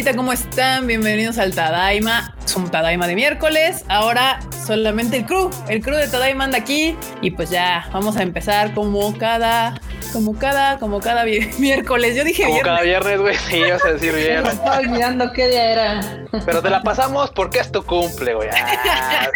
bandita? ¿Cómo están? Bienvenidos al Tadaima. Es un Tadaima de miércoles. Ahora solamente el crew. El crew de Tadaima anda aquí. Y pues ya, vamos a empezar como cada. Como cada, como cada miércoles. Yo dije como cada viernes, güey. Sí, ibas a decir viernes. Estaba olvidando qué día era. Pero te la pasamos porque es tu cumple, güey. Ah.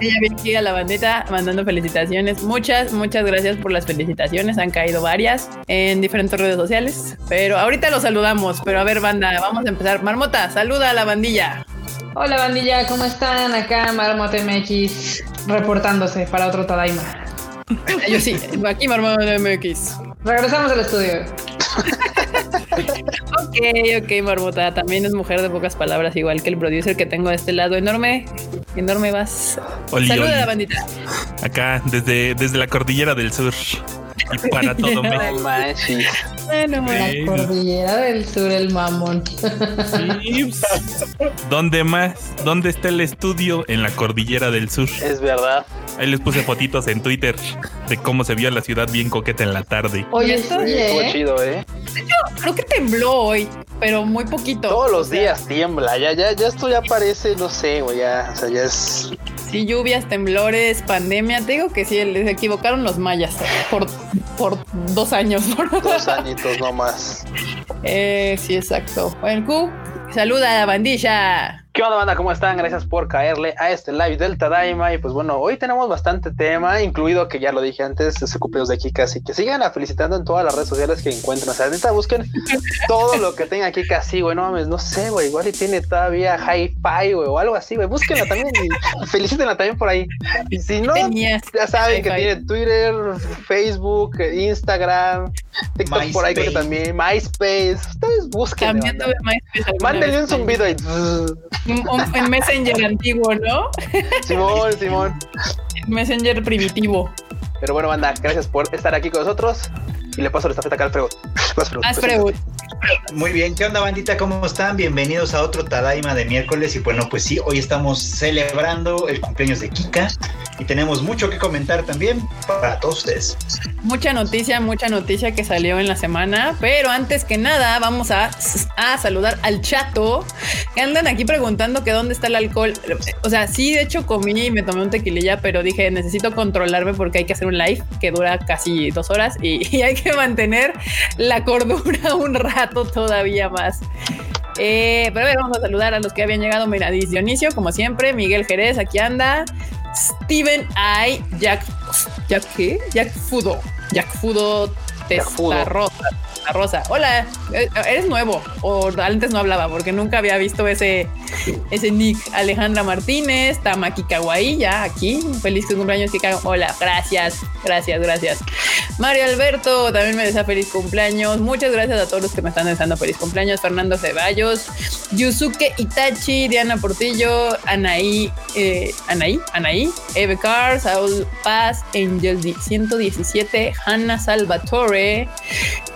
Ella viene aquí a la bandita mandando felicitaciones. Muchas, muchas gracias por las felicitaciones. Han caído varias en diferentes redes sociales. Pero ahorita los saludamos. Pero a ver, banda, vamos a empezar. Marmota, saluda a la bandilla. Hola bandilla, ¿cómo están? Acá Marmota MX reportándose para otro Tadaima. Yo sí, aquí Marmota MX. Regresamos al estudio. ok, ok, Marmota. También es mujer de pocas palabras, igual que el producer que tengo de este lado. Enorme, enorme vas. Saluda a la bandita. Acá, desde, desde la cordillera del sur. Y para todo México. Bueno, la cordillera del sur, el mamón. ¿Dónde más? ¿Dónde está el estudio? En la cordillera del sur. Es verdad. Ahí les puse fotitos en Twitter de cómo se vio la ciudad bien coqueta en la tarde. Oye, esto sí, chido, ¿eh? creo que tembló hoy, pero muy poquito. Todos los días tiembla. Ya, ya, ya esto ya parece, no sé, güey, ya, o sea, ya es Sí, lluvias, temblores, pandemia. Te digo que sí, les equivocaron los mayas por, por dos años. Dos añitos nomás. Eh, sí, exacto. Bueno, Q, saluda a la bandilla. ¿Qué onda, banda? ¿Cómo están? Gracias por caerle a este live del Tadaima. Y pues bueno, hoy tenemos bastante tema, incluido que ya lo dije antes, ese cumpleaños de Kika. Así que sigan a felicitando en todas las redes sociales que encuentren. O sea, ahorita busquen todo lo que tenga Kika así, güey. No mames, no sé, güey. Igual y tiene todavía hi-fi, güey, o algo así, güey. Búsquenla también y felicítenla también por ahí. Y si no, ya saben que tiene Twitter, Facebook, Instagram, TikTok por ahí creo que también, MySpace. Ustedes busquen. Mándenle un zumbido y en Messenger antiguo, ¿no? Simón, Simón. Messenger primitivo. Pero bueno, banda, gracias por estar aquí con nosotros. Y le paso la estafeta acá al Freud. Muy bien, ¿qué onda bandita? ¿Cómo están? Bienvenidos a otro Tadaima de miércoles y bueno, pues sí, hoy estamos celebrando el cumpleaños de Kika y tenemos mucho que comentar también para todos ustedes. Mucha noticia, mucha noticia que salió en la semana, pero antes que nada vamos a, a saludar al chato que andan aquí preguntando que dónde está el alcohol. O sea, sí, de hecho comí y me tomé un tequililla, pero dije necesito controlarme porque hay que hacer un live que dura casi dos horas y, y hay que mantener la cordura un rato todavía más. Eh, pero a ver, vamos a saludar a los que habían llegado. Mira, Dionisio, como siempre, Miguel Jerez, aquí anda. Steven I, Jack, Jack qué? Jack Fudo, Jack Fudo Testarrosa. Rosa. Hola, eh, eres nuevo o antes no hablaba porque nunca había visto ese, ese nick. Alejandra Martínez, Tamaki Kawaii, ya aquí. Feliz cumpleaños. Hola, gracias, gracias, gracias. Mario Alberto también me desea feliz cumpleaños. Muchas gracias a todos los que me están deseando feliz cumpleaños. Fernando Ceballos, Yusuke Itachi, Diana Portillo, Anaí, eh, Anaí, Anaí, Eve Carr, Saúl Paz, Angel 117, Hanna Salvatore,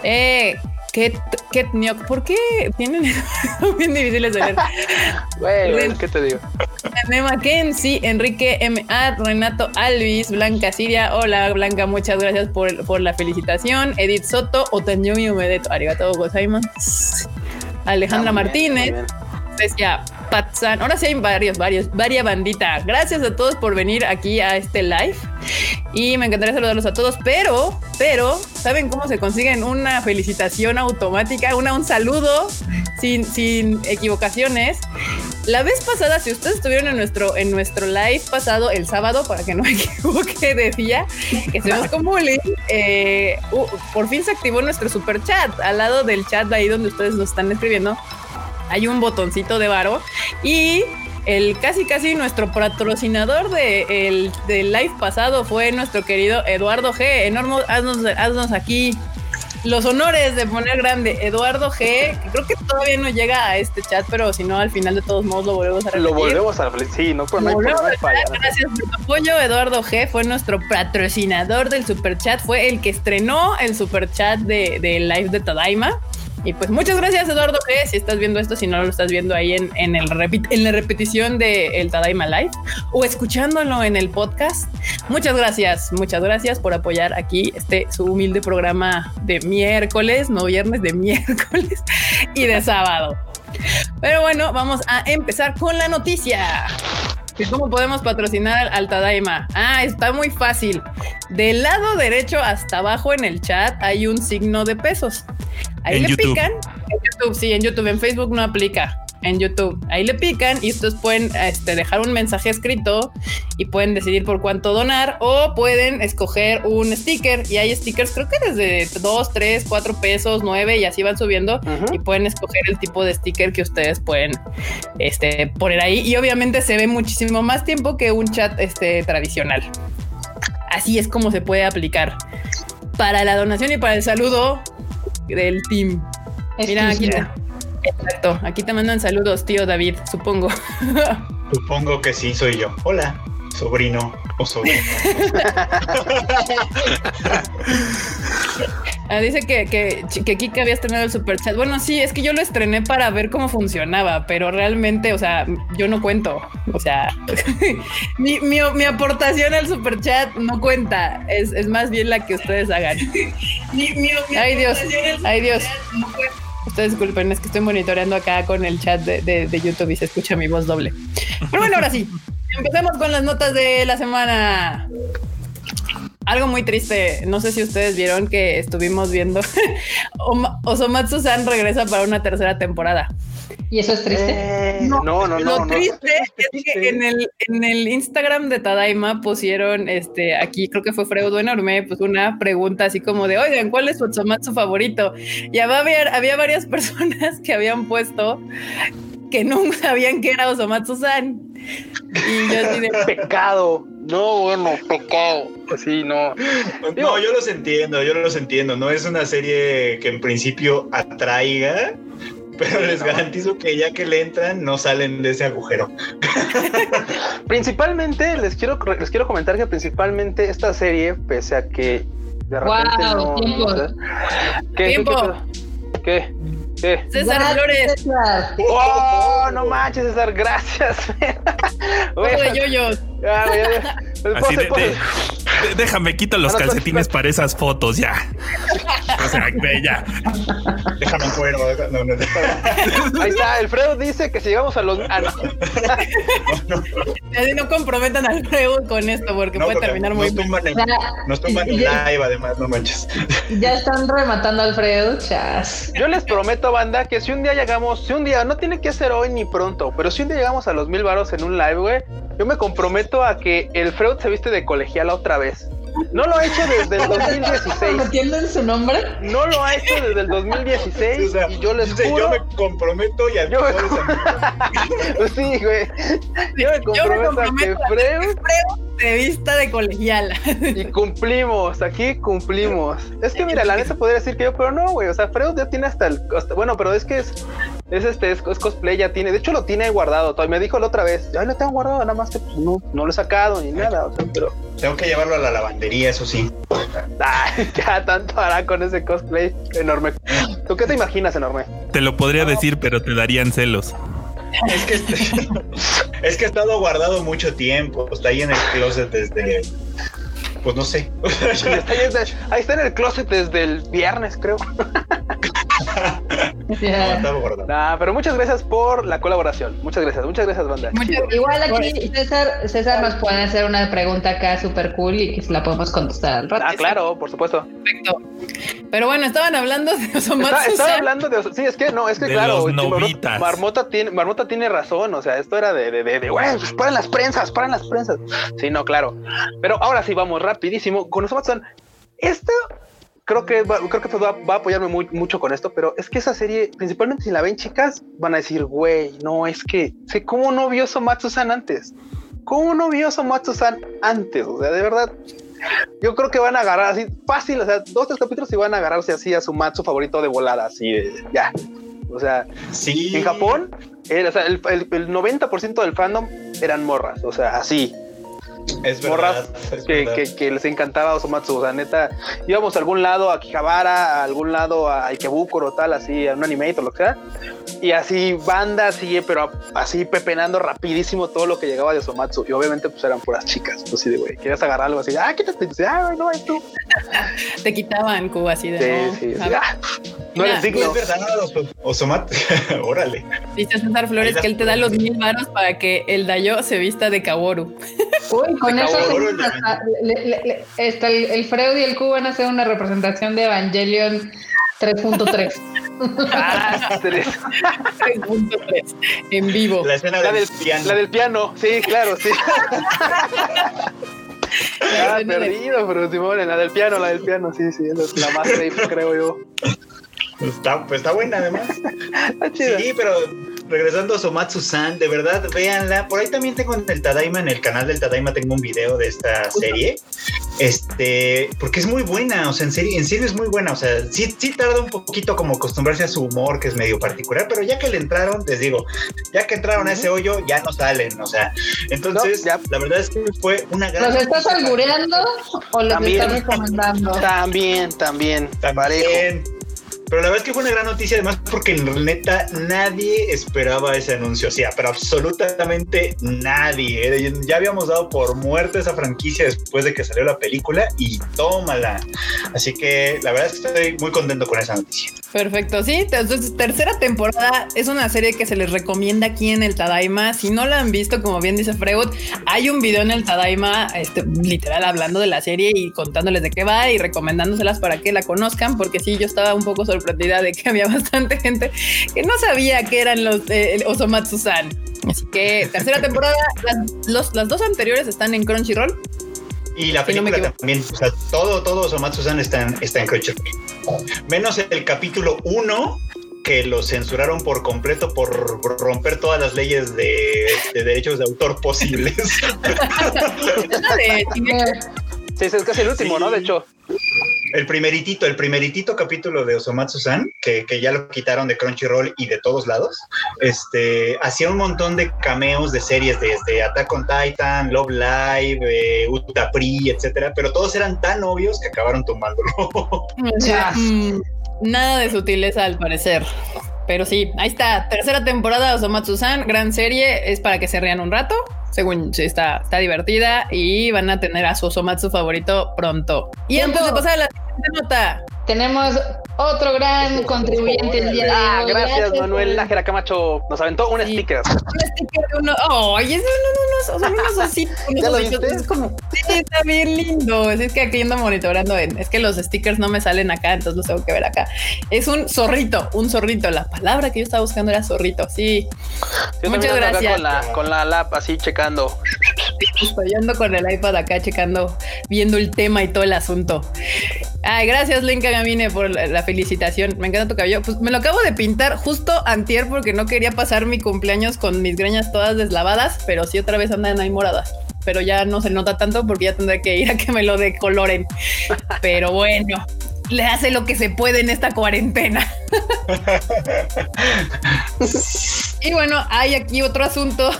eh, Ketniok, ¿por qué tienen bien difíciles de leer? bueno, ¿qué te digo? Nema Kensi, Enrique M. A, Renato Alvis, Blanca Siria. Hola, Blanca, muchas gracias por, por la felicitación. Edith Soto, Otanyumi Umedeto, arigato gozaimasu. Alejandra Martínez, decía Patsan. Ahora sí hay varios, varios, varia bandita. Gracias a todos por venir aquí a este live. Y me encantaría saludarlos a todos, pero, pero, ¿saben cómo se consiguen una felicitación automática? Una, un saludo sin, sin equivocaciones. La vez pasada, si ustedes estuvieron en nuestro, en nuestro live pasado el sábado, para que no me equivoque, decía que se nos acumule. Eh, por fin se activó nuestro super chat al lado del chat de ahí donde ustedes nos están escribiendo hay un botoncito de varo y el casi casi nuestro patrocinador de el, del live pasado fue nuestro querido Eduardo G. Enorme, haznos, haznos aquí los honores de poner grande Eduardo G, que creo que todavía no llega a este chat, pero si no, al final de todos modos lo volvemos a repetir. Lo volvemos a repetir, sí, no, por, no, no, Gracias por tu apoyo, Eduardo G fue nuestro patrocinador del super chat, fue el que estrenó el super chat de, de live de Tadaima. Y pues muchas gracias, Eduardo G. Si estás viendo esto, si no lo estás viendo ahí en, en, el en la repetición de el Tadaima Live o escuchándolo en el podcast. Muchas gracias, muchas gracias por apoyar aquí este su humilde programa de miércoles, no viernes, de miércoles. y de sábado. Pero bueno, vamos a empezar con la noticia. ¿Cómo podemos patrocinar al Tadaima? Ah, está muy fácil. Del lado derecho hasta abajo en el chat hay un signo de pesos. Ahí En le YouTube. pican. En YouTube, sí, en YouTube. En Facebook no aplica. En YouTube. Ahí le pican y ustedes pueden este, dejar un mensaje escrito y pueden decidir por cuánto donar o pueden escoger un sticker. Y hay stickers, creo que desde 2, 3, 4 pesos, 9 y así van subiendo y pueden escoger el tipo de sticker que ustedes pueden este, poner ahí. Y obviamente se ve muchísimo más tiempo que un chat este, tradicional. Así es como se puede aplicar para la donación y para el saludo del team. Mira, aquí exacto, aquí te mandan saludos, tío David, supongo. Supongo que sí, soy yo. Hola, sobrino o sobrino. Ah, dice que, que, que Kika había estrenado el super chat. Bueno, sí, es que yo lo estrené para ver cómo funcionaba, pero realmente, o sea, yo no cuento. O sea, mi, mi, mi aportación al super chat no cuenta. Es, es más bien la que ustedes hagan. ay Dios, ay Dios. Ustedes disculpen, es que estoy monitoreando acá con el chat de, de, de YouTube y se escucha mi voz doble. Pero bueno, ahora sí, empecemos con las notas de la semana. Algo muy triste, no sé si ustedes vieron que estuvimos viendo Oma- Osomatsu-san regresa para una tercera temporada. ¿Y eso es triste? Eh, no, no, no. Lo no. triste es que en el, en el Instagram de Tadaima pusieron este aquí, creo que fue Freudo enorme, pues una pregunta así como de oigan, ¿cuál es su Osomatsu favorito? Y había, había varias personas que habían puesto que nunca sabían que era Osomatsu-san. Y yo así de Pecado. No, bueno, pecado. Sí, no. No, yo los entiendo, yo los entiendo. No es una serie que en principio atraiga, pero les no. garantizo que ya que le entran, no salen de ese agujero. Principalmente les quiero les quiero comentar que principalmente esta serie, pese a que de repente no. tiempo. o sea, ¿qué, Tiempo. ¿Qué? ¿Qué? ¿Qué? César Gracias, Flores, César. ¡Oh! No manches, César, gracias. juego de yoyos. Ya, güey, ya, ya. Así de, Pose, de- pose. de- déjame quito los no, calcetines para esas fotos ya. O sea, ve, ya. Déjame en cuero. No, no, no. Ahí está, Alfredo dice que si llegamos a los. ah, no. Comprometan al Freud con esto porque No, puede porque terminar muy nos mal. tumban en, Ya, nos tumban en ya- live, además, no manches. ya están rematando a Alfredo, chas. Yo les prometo, banda, que si un día llegamos, si un día, no tiene que ser hoy ni pronto, pero si un día llegamos a los mil varos en un live, güey, yo me comprometo a que el Freud se viste de colegiala otra vez. No lo ha hecho desde el 2016. ¿Metiendo en su nombre? No lo ha hecho desde el Sí, 2016 o sea, y yo les dice, juro. yo me comprometo y al Yo me- Pues sí, güey. Yo me Yo me comprometo a que comprometo a Freud de vista de colegiala. y cumplimos, aquí cumplimos. Es que mira, la neta podría decir que yo, pero no, güey. O sea, Freud ya tiene hasta el. hasta- bueno, pero es que es. Es este, es, es cosplay, ya tiene. De hecho, lo tiene guardado. Todavía me dijo la otra vez. Ya lo tengo guardado, nada más que pues, no, no lo he sacado ni nada. O sea, pero. Tengo que llevarlo a la lavandería, eso sí. Ay, ya tanto hará con ese cosplay enorme. ¿Tú qué te imaginas, enorme? Te lo podría decir, pero te darían celos. Es que, este- es que ha estado guardado mucho tiempo. Está ahí en el closet desde. Pues no sé. Está ahí, está en el closet desde el viernes, creo. No, estaba guardado. Nah, pero muchas gracias por la colaboración. Muchas gracias, muchas gracias, banda. Muchas- Igual aquí César, César nos puede hacer una pregunta acá súper cool y que se la podemos contestar al rato. Ah, claro, por supuesto. Perfecto. Pero bueno, estaban hablando de Está, Osomatsu. estaba hablando de. Sí, es que no, es que De claro. los Marmota- novitas. Marmota tiene, Marmota tiene razón. O sea, esto era de, de, de, de, güey, pues paren las prensas, paren las prensas. Sí, no, claro. Pero ahora sí, vamos rapidísimo. Con Osomatsu, esto creo que va, creo que va, va a apoyarme muy, mucho con esto, pero es que esa serie, principalmente si la ven chicas, van a decir, güey, no, es que, sé ¿cómo no vio Somatsu-san antes? ¿Cómo no vio Somatsu-san antes? O sea, de verdad, yo creo que van a agarrar así fácil, o sea, dos, tres capítulos y van a agarrarse así a su Matsu favorito de volada, así de, ya. O sea, Sí. en Japón, el, o sea, el, el- el 90% del fandom eran morras, o sea, así, es morras verdad. es que, verdad. que- que les encantaba Osomatsu, o sea, neta, íbamos a algún lado, a Kihabara, a algún lado, a Ikebukuro, tal, así, a un anime o lo que sea, y así, banda, así, pero así pepenando rapidísimo todo lo que llegaba de Osomatsu, y obviamente pues eran puras chicas, pues así de, güey, querías agarrar algo así, ah, quítate, y dice, ah, güey, no, es tú. Te quitaban Q así de Sí, no. sí, sí, ah, No eres digno. Es verdad, Oso- Osomat. Órale. Dice César Flores que él te da los mil varos para que el Dayo se vista de Kaworu. Uy, con eso hasta- le- le- el, el Freud y el Q van a hacer una representación de Evangelion 3.3. Ah, tres. 3.3 en vivo. La escena La del del, piano. la del piano, sí, claro, sí. La Ah, perdido, pero Simón, la del piano, la del piano, sí, sí, esa es la más safe, creo yo. Está, pues está buena además. Sí, pero regresando a Somatsu-san, de verdad, véanla. Por ahí también tengo en el Tadaima, en el canal del Tadaima, tengo un video de esta serie. Este, porque es muy buena, o sea, en serio, en serio es muy buena. O sea, sí, sí tarda un poquito como acostumbrarse a su humor, que es medio particular, pero ya que le entraron, les digo, ya que entraron a ese hoyo, ya no salen, o sea. Entonces, No, ya. la verdad es que fue una gran. ¿Los estás albureando o los También. estás recomendando? También, también, parejo. Pero la verdad es que fue una gran noticia, además, porque neta nadie esperaba ese anuncio. O sea, pero absolutamente nadie. ¿eh? Ya habíamos dado por muerta esa franquicia después de que salió la película y tómala. Así que la verdad es que estoy muy contento con esa noticia. Perfecto, sí. Entonces, tercera temporada es una serie que se les recomienda aquí en el Tadaima. Si no la han visto, como bien dice Freud, hay un video en el Tadaima, este, literal, hablando de la serie y contándoles de qué va y recomendándoselas para que la conozcan, porque sí, yo estaba un poco sorprendida de que había bastante gente que no sabía que eran los eh, Osomatsu-san. Así que tercera temporada, las, los- las dos anteriores están en Crunchyroll. Y la no película también, o sea, todo, todo Somatsu-san está en, está en Crunchyroll. Menos el capítulo 1 que lo censuraron por completo por romper todas las leyes de, de derechos de autor posibles. Es Sí, es casi el último, Sí. ¿no? De hecho. El primeritito, el primeritito capítulo de Osomatsu-san, que, que ya lo quitaron de Crunchyroll y de todos lados, este, hacía un montón de cameos de series desde Attack on Titan, Love Live, eh, Utapri, etcétera, pero todos eran tan obvios que acabaron tomándolo. Ya. Mm, Nada de sutileza al parecer. Pero sí, ahí está. Tercera temporada de Osomatsu-san, gran serie. Es para que se rían un rato. Según sí, está, está divertida y van a tener a su Osomatsu favorito pronto. Y antes de pasar a la siguiente nota, Tenemos otro gran contribuyente el día de Ah, hoy. gracias, Manuel Nájera Camacho. Nos aventó un Sí. sticker. un sticker de uno. ¡Ay! eso no, no, no, son unos unos ¿Ya lo ositos? Es como, sí, está bien lindo. Es que aquí ando monitoreando. En, es que los stickers no me salen acá, entonces los tengo que ver acá. Es un zorrito, un zorrito. La palabra que yo estaba buscando era zorrito. Sí, Yo Muchas gracias. Con la, con la lap así checando. Estoy ando con el iPad acá checando, viendo el tema y todo el asunto. Ay, gracias, Lenka Gamine, por la, la felicitación. Me encanta tu cabello. Pues me lo acabo de pintar justo antier porque no quería pasar mi cumpleaños con mis greñas todas deslavadas, pero sí otra vez andan ahí moradas. Pero ya no se nota tanto porque ya tendré que ir a que me lo decoloren. Pero bueno, le hace lo que se puede en esta cuarentena. Y bueno, hay aquí otro asunto.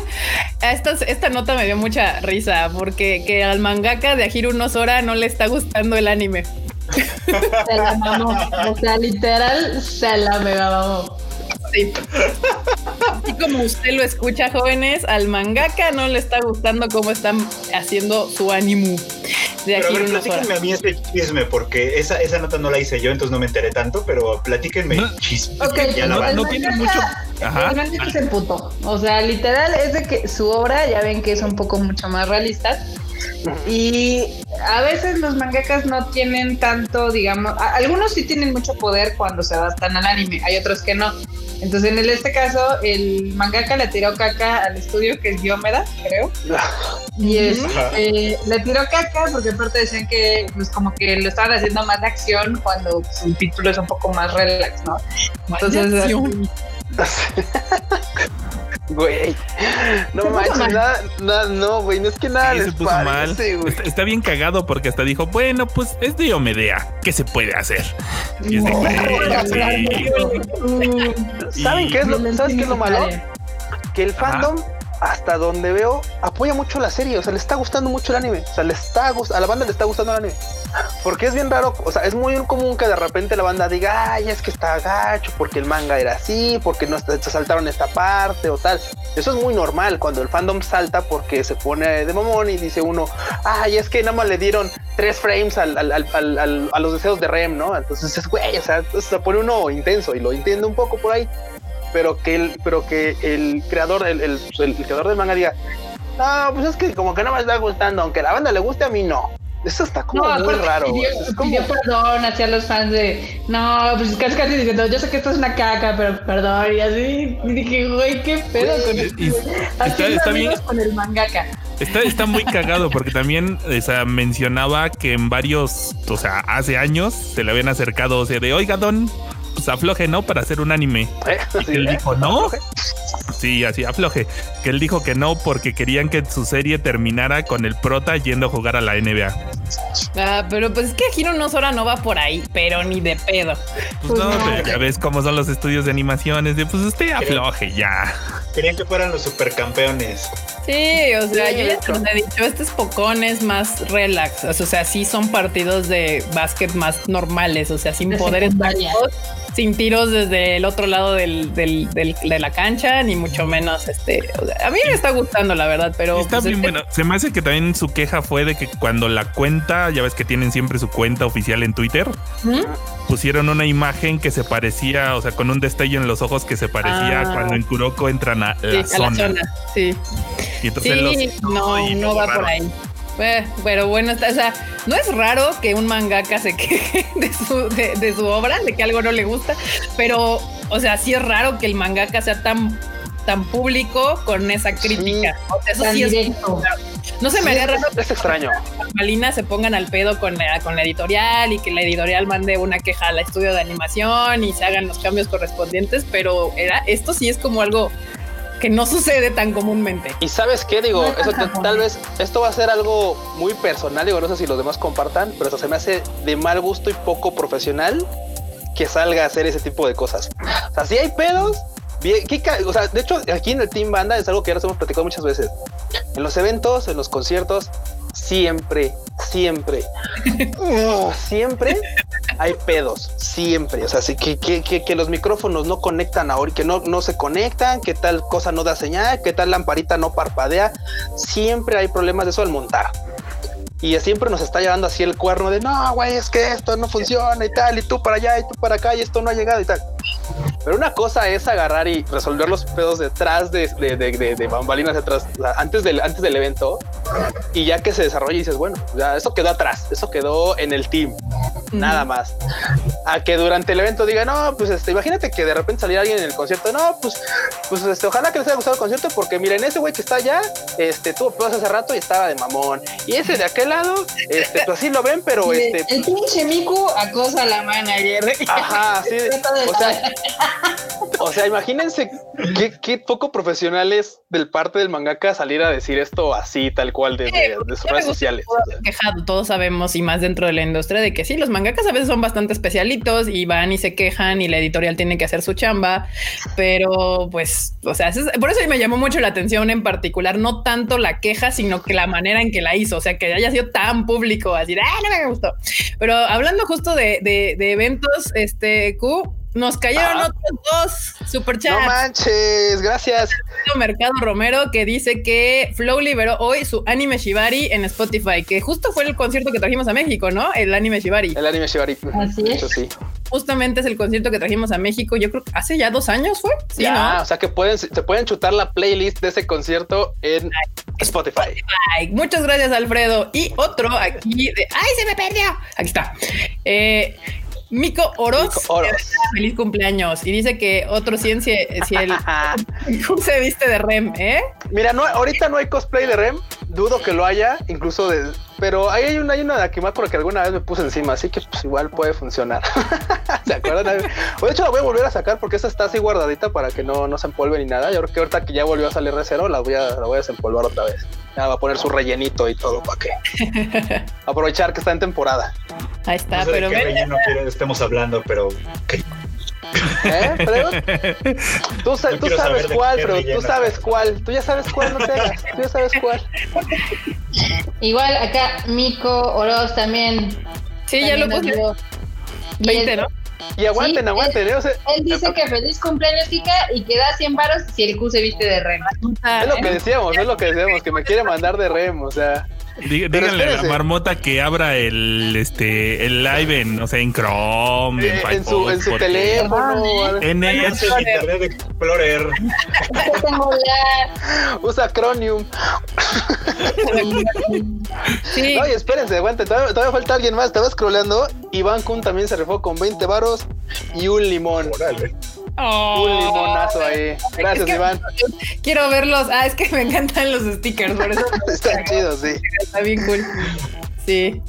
esta, esta nota me dio mucha risa porque que al mangaka de Ahiru no Sora no le está gustando el anime. Se la mamó. O sea, literal, se la mega mamó. Sí. Así como usted lo escucha, jóvenes, al mangaka no le está gustando cómo están haciendo su ánimo de Pero a ver, no platíquenme a mí este chisme, porque esa, esa nota no la hice yo, entonces no me enteré tanto, pero platíquenme No, el chisme. Ok, ya la no- no tiene mucho. Ajá. Realmente es el puto. O sea, literal es de que su obra, ya ven que es un poco mucho más realista. Y a veces los mangakas no tienen tanto, digamos, a- algunos sí tienen mucho poder cuando se adaptan al anime, hay otros que no. Entonces, en este caso, el mangaka le tiró caca al estudio que es Diomeda, creo. Y es, Ajá. eh, le tiró caca porque aparte decían que pues como que lo estaban haciendo más de acción cuando pues, el título es un poco más relax, ¿no? Entonces. Güey. No manches, mal. nada, nada, no, güey, no es que nada Sí, les se puso mal. parece. Está, está bien cagado porque hasta dijo, bueno, pues es Diomedea. ¿Qué se puede hacer? Y es de, "Güey, sí". ¿Saben qué es lo, ¿sabes qué es lo malo? Que el Ajá. Hasta donde veo, apoya mucho la serie. O sea, le está gustando mucho el anime. O sea, le está a la banda le está gustando el anime. Porque es bien raro. O sea, es muy común que de repente la banda diga, ay, es que está gacho, porque el manga era así, porque no se saltaron esta parte o tal. Eso es muy normal cuando el fandom salta porque se pone de mamón y dice uno, ay, es que nada más le dieron tres frames al, a los deseos de Rem, ¿no? Entonces es güey, o sea, se pone uno intenso y lo entiende un poco por ahí pero que el, pero que el creador, el, el, el creador del manga diga, no, pues es que como que no me está gustando, aunque la banda le guste, a mí no. Eso está como muy raro. Pidió, es como... perdón hacia los fans de, no, pues casi casi diciendo, yo sé que esto es una caca, pero perdón. Y así dije, güey, qué pedo con esto. está, bien. con el mangaka. Está, está muy cagado porque también o sea, mencionaba que en varios, o sea, hace años se le habían acercado, o sea, de, oiga, don, pues afloje, ¿no? Para hacer un anime. ¿Eh? Y él dijo, no. Sí, así, afloje. Que él dijo que no porque querían que su serie terminara con el prota yendo a jugar a la NBA. Ah, pero pues es que Hiro no Sora no va por ahí, pero ni de pedo. Pues, no, pues ya ves cómo son los estudios de animaciones. De, pues usted afloje ya. Querían que fueran los supercampeones. Sí, o sea, yo ya te he dicho, estos pocones más relax. O sea, sí son partidos de básquet más normales, o sea, sin poderes sin tiros desde el otro lado del, del, de la cancha, ni mucho menos. Este, a mí me está gustando, la verdad, pero. Está pues, bien bueno. Se me hace que también su queja fue de que cuando la cuenta, ya ves que tienen siempre su cuenta oficial en Twitter, pusieron una imagen que se parecía, o sea, con un destello en los ojos que se parecía ah. cuando en Kuroko entran a la, zona. Sí. Y entonces los, no, no va por ahí. Eh, pero bueno, o sea, no es raro que un mangaka se queje de su, de, su obra, de que algo no le gusta, pero, o sea, sí es raro que el mangaka sea tan tan público con esa crítica. eso sí es No se me haría raro. Es extraño. Malina se pongan al pedo con la, con la editorial y que la editorial mande una queja al estudio de animación y se hagan los cambios correspondientes, pero era esto sí es como algo que no sucede tan comúnmente. Y sabes qué, digo, eso tal vez esto va a ser algo muy personal, digo, no sé si los demás compartan, pero eso se me hace de mal gusto y poco profesional que salga a hacer ese tipo de cosas. O sea, si hay pedos, bien, o sea, de hecho, aquí en el Team Banda es algo que ya nos hemos platicado muchas veces. En los eventos, en los conciertos, siempre, siempre, siempre hay pedos, siempre. O sea, sí, que, que, que, los micrófonos no conectan ahora, que no, no se conectan, que tal cosa no da señal, que tal lamparita no parpadea. Siempre hay problemas de eso al montar. Y siempre nos está llevando así el cuerno de no, güey, es que esto no funciona y tal, y tú para allá y tú para acá y esto no ha llegado y tal. Pero una cosa es agarrar y resolver los pedos detrás de, de, de, de bambalinas detrás, antes del, antes del evento. Y ya que se desarrolla y dices, bueno, ya eso quedó atrás, eso quedó en el team, nada más. A que durante el evento diga, no, pues este, imagínate que de repente saliera alguien en el concierto, no, pues, pues este, ojalá que les haya gustado el concierto, porque miren, ese güey que está allá, este, tuvo pedos hace rato y estaba de mamón. Y ese de aquel lado, este, pues así lo ven, pero este. El pinche Miku acosa a la manager. Ajá, sí. O sea, o sea, imagínense qué, poco profesionales del parte del mangaka salir a decir esto así, tal cual, de, sus redes sociales. Quejado, todos sabemos, y más dentro de la industria, de que sí, los mangakas a veces son bastante especialitos y van y se quejan y la editorial tiene que hacer su chamba, pero pues, o sea, por eso me llamó mucho la atención en particular, no tanto la queja, sino que la manera en que la hizo, o sea, que haya sido tan público, así, ah, no me gustó. Pero hablando justo de, de eventos, este, Q, nos cayeron ah. otros dos superchats. No manches, gracias. Mercado Romero que dice que Flow liberó hoy su anime Shibari en Spotify, que justo fue el concierto que trajimos a México, ¿no? El anime Shibari. El anime Shibari. Así es. sí. Justamente es el concierto que trajimos a México. Yo creo que hace ya dos años fue. Sí, ya, o sea que pueden, se pueden chutar la playlist de ese concierto en Spotify. Muchas gracias, Alfredo. Y otro aquí de. ¡Ay, se me perdió! Aquí está. Eh, Mico Oros, feliz cumpleaños. Y dice que otro ciencia, si el se viste de Rem, ¿eh? Mira, no, ahorita no hay cosplay de Rem, dudo que lo haya, incluso de, pero ahí hay una, hay una de Akimakura que alguna vez me puse encima, así que pues igual puede funcionar. ¿Se acuerdan? de hecho la voy a volver a sacar porque esa está así guardadita para que no, no se empolve ni nada. Yo creo que ahorita que ya volvió a salir de cero, la voy a, la voy a desempolvar otra vez. Ya va a poner su rellenito y todo para que aprovechar que está en temporada. Ahí está, pero de qué relleno estemos hablando, pero ¿Eh, Freud? Tú, sa- tú sabes cuál, pero tú sabes cuál. Tú ya sabes cuál, no te hagas. Tú ya sabes cuál. Igual acá Mico Oroz también. Sí, ya lo también puse. dio. Y 20, él- ¿no? Y aguanten, Sí, aguanten. ¿eh? O sea, Él dice que feliz cumpleaños, Kika, y que da 100 varos si el Q se viste de rema. es lo que decíamos, es lo que decíamos, que me quiere mandar de rem, o sea. Dí- Díganle a la marmota que abra el este el live en, o sea, en Chrome, en, eh, en su, en su teléfono. En el, Internet Explorer. Usa Chromium. Sí, No, y espérense, aguanten. Todavía, todavía falta alguien más. Estaba scrolleando. Iván Kun también se rifó con 20 varos y un limón. Órale. Oh. Un limonazo ahí. Gracias, Es que- Iván. quiero verlos. Ah, es que me encantan los stickers, por eso Están chidos, sí. está bien cool. Sí.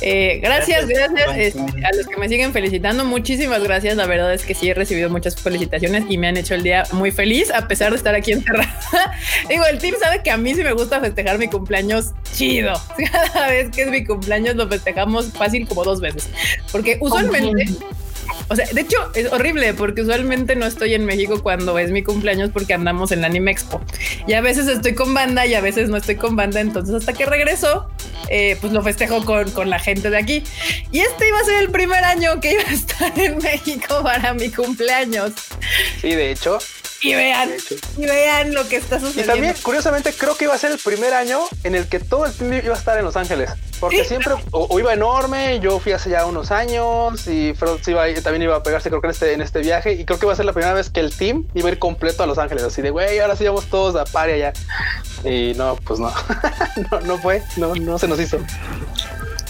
Eh, gracias, Gracias, este, a los que me siguen felicitando. Muchísimas gracias. La verdad es que sí he recibido muchas felicitaciones y me han hecho el día muy feliz a pesar de estar aquí encerrada. Digo, el team sabe que a mí sí me gusta festejar mi cumpleaños chido. Cada vez que es mi cumpleaños lo festejamos fácil como dos veces. Porque usualmente, o sea, de hecho es horrible porque usualmente no estoy en México cuando es mi cumpleaños porque andamos en la Anime Expo. Y a veces estoy con banda y a veces no estoy con banda. Entonces hasta que regreso, eh, pues lo festejo con, con la gente de aquí. Y este iba a ser el primer año que iba a estar en México para mi cumpleaños. Sí, de hecho. Y vean, y vean lo que está Y sucediendo. también, curiosamente, creo que iba a ser el primer año en el que todo el team iba a estar en Los Ángeles. Porque Sí. siempre, o, o iba enorme, yo fui hace ya unos años y también iba a pegarse, creo que en este, en este viaje. Y creo que iba a ser la primera vez que el team iba a ir completo a Los Ángeles. Así de, güey, ahora sí vamos todos a par allá. Y no, pues no. no, no fue, no, no se nos hizo.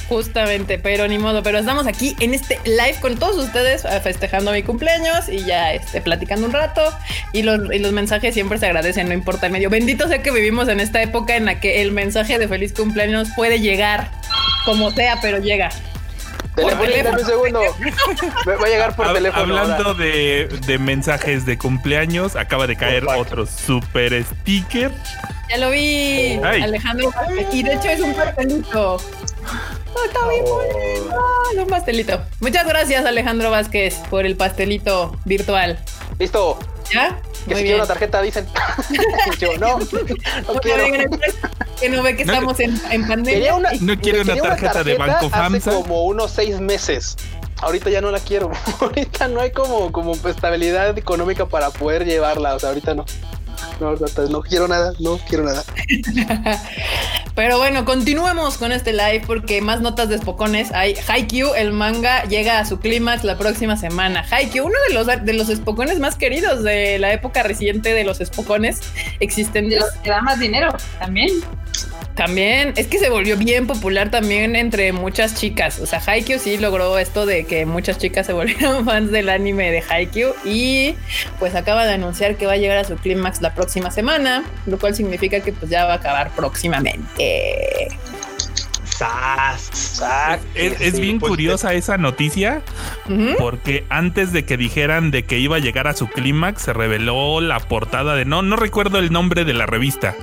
Justamente, pero ni modo, pero estamos aquí en este live con todos ustedes eh, festejando mi cumpleaños y ya este, platicando un rato y los, y los mensajes siempre se agradecen, no importa el medio. Bendito sea que vivimos en esta época en la que el mensaje de feliz cumpleaños puede llegar como sea, pero llega. Dame un segundo. Me va a llegar por Hab- teléfono. Hablando de, de mensajes de cumpleaños, acaba de caer otro super sticker. Ya lo vi, Ay. Alejandro. Y de hecho es un pastelito. Oh, está bien bonito, es un pastelito. Muchas gracias, Alejandro Vázquez, por el pastelito virtual. Listo. ¿Ya? Que Muy si quiero una tarjeta, dicen. yo no, no quiero. que no ve que No, estamos en, en pandemia. Quería una, No quiero una tarjeta de Banco hace FAMSA. como unos seis meses. Ahorita ya no la quiero. ahorita no hay como, como estabilidad económica para poder llevarla. O sea, ahorita no. No, no quiero nada, no quiero nada. Pero bueno, continuemos con este live porque más notas de Spocones. Hay Haikyuu, el manga llega a su clímax la próxima semana. Haikyuu, uno de los de los Spocones más queridos de la época reciente de los Spocones De existentes. los que da más dinero también. También es que se volvió bien popular también entre muchas chicas. O sea, Haikyuu sí logró esto de que muchas chicas se volvieron fans del anime de Haikyuu y pues acaba de anunciar que va a llegar a su clímax la próxima semana, lo cual significa que pues ya va a acabar próximamente. ¡Sas! Exacto. Es, es bien pues, curiosa esa noticia porque antes de que dijeran de que iba a llegar a su clímax se reveló la portada de no no recuerdo el nombre de la revista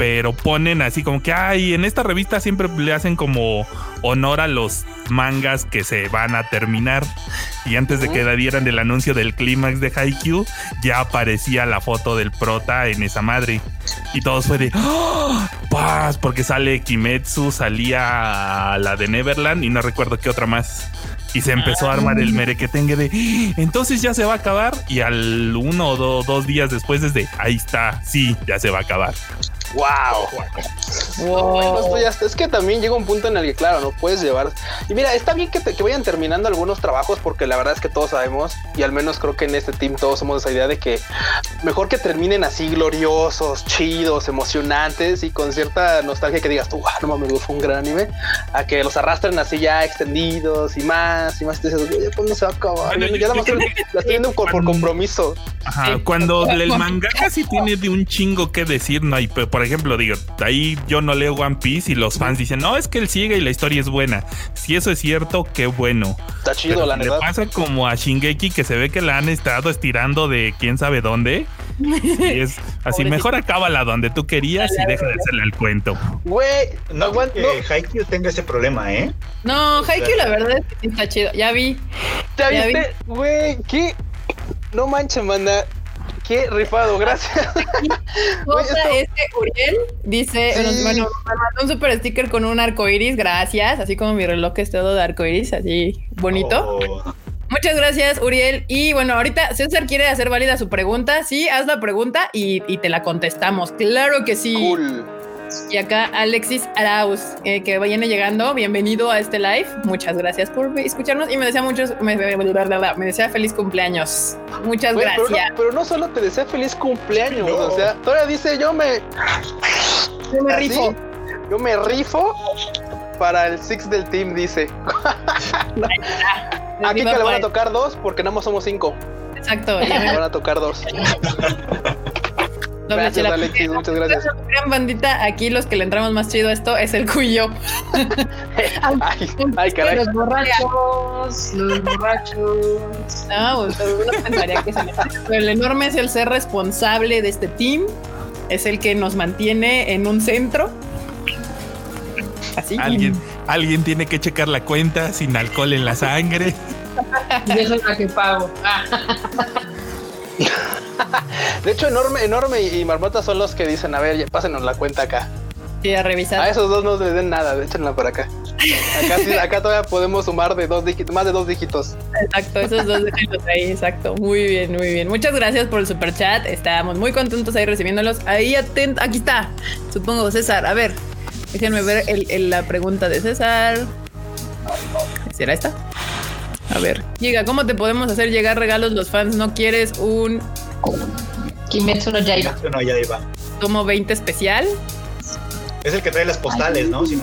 pero ponen así como que ay en esta revista siempre le hacen como honor a los mangas que se van a terminar y antes de que dieran el anuncio del clímax de Haikyuu ya aparecía la foto del prota en esa madre. Y todos fue de ¡Ah! paz porque sale Kimetsu salía la de Neverland y no recuerdo qué otra más. Y se empezó a armar el merequetengue de "¡Ah! entonces ya se va a acabar y al uno o do- dos días después desde ahí está sí ya se va a acabar Wow. Wow. Bueno, esto ya está. Es que también llega un punto en el que, claro, no puedes llevar. Y mira, está bien que, te- que vayan terminando algunos trabajos, porque la verdad es que todos sabemos, y al menos creo que en este team todos somos de esa idea de que mejor que terminen así gloriosos, chidos, emocionantes y con cierta nostalgia que digas tú, "Ah, no mames, fue un gran anime, a que los arrastren así ya extendidos y más y más. Y tú dices, oye, pues no se va a acabar. Bueno, ya la creo la estoy viendo por, por compromiso. Ajá, cuando el mangaka sí tiene de un chingo que decir, no hay, pe- por ejemplo, digo, ahí yo no leo One Piece y los fans dicen, no, es que él sigue y la historia es buena. Si eso es cierto, qué bueno. Está chido, Pero la le verdad. pasa como a Shingeki que se ve que la han estado estirando de quién sabe dónde. Y es así, mejor acábala donde tú querías y deja de hacerle el cuento. Güey, No aguanta. que no. Haikyuu tenga ese problema, ¿eh? No, Haikyuu la verdad es que está chido. Ya vi. ¿Ya viste? Güey, ¿qué? No manches, manda. Qué rifado, gracias. este Uriel dice, bueno, me mandó un super sticker con un arco iris, gracias, así como mi reloj es todo de arco iris, así bonito. Oh. Muchas gracias, Uriel. Y bueno, ahorita César quiere hacer válida su pregunta. Sí, haz la pregunta y, te la contestamos. Claro que sí. Cool. Y acá Alexis Arauz, eh, que viene llegando, bienvenido a este live. Muchas gracias por escucharnos y me desea muchos, me, me desea feliz cumpleaños. Muchas gracias. Pero no, solo te desea feliz cumpleaños, o sea, todavía dice yo me. Yo me rifo. Yo me rifo para el six del team, dice. Aquí que le van a tocar dos porque no somos cinco. Exacto. Le van a tocar dos. gracias, Alexis, muchas gracias. Gran bandita, aquí los que le entramos más chido a esto es el cuyo. ay, caray. Los borrachos, los borrachos. No, pues, uno pensaría que es el, el enorme es el ser responsable de este team, es el que nos mantiene en un centro. Así. Alguien, alguien tiene que checar la cuenta sin alcohol en la sangre. y eso es la que pago. De hecho, enorme, enorme y marmota son los que dicen, a ver, ya pásenos la cuenta acá. Sí, a revisar. A esos dos no les den nada, échenla por acá. Acá, sí, acá todavía podemos sumar de dos dígitos, más de dos dígitos. Exacto, esos dos dígitos ahí, exacto. Muy bien, muy bien. Muchas gracias por el super chat. Estábamos muy contentos ahí recibiéndolos. Ahí atento, aquí está. Supongo, César. A ver, déjenme ver la pregunta de César. ¿Será esta? A ver, llega, ¿cómo te podemos hacer llegar regalos los fans? ¿No quieres un Kimetsu no Yaiba? Kimetsu no Yaiba. Tomo 20 especial. Es el que trae las postales, ¿no? Si no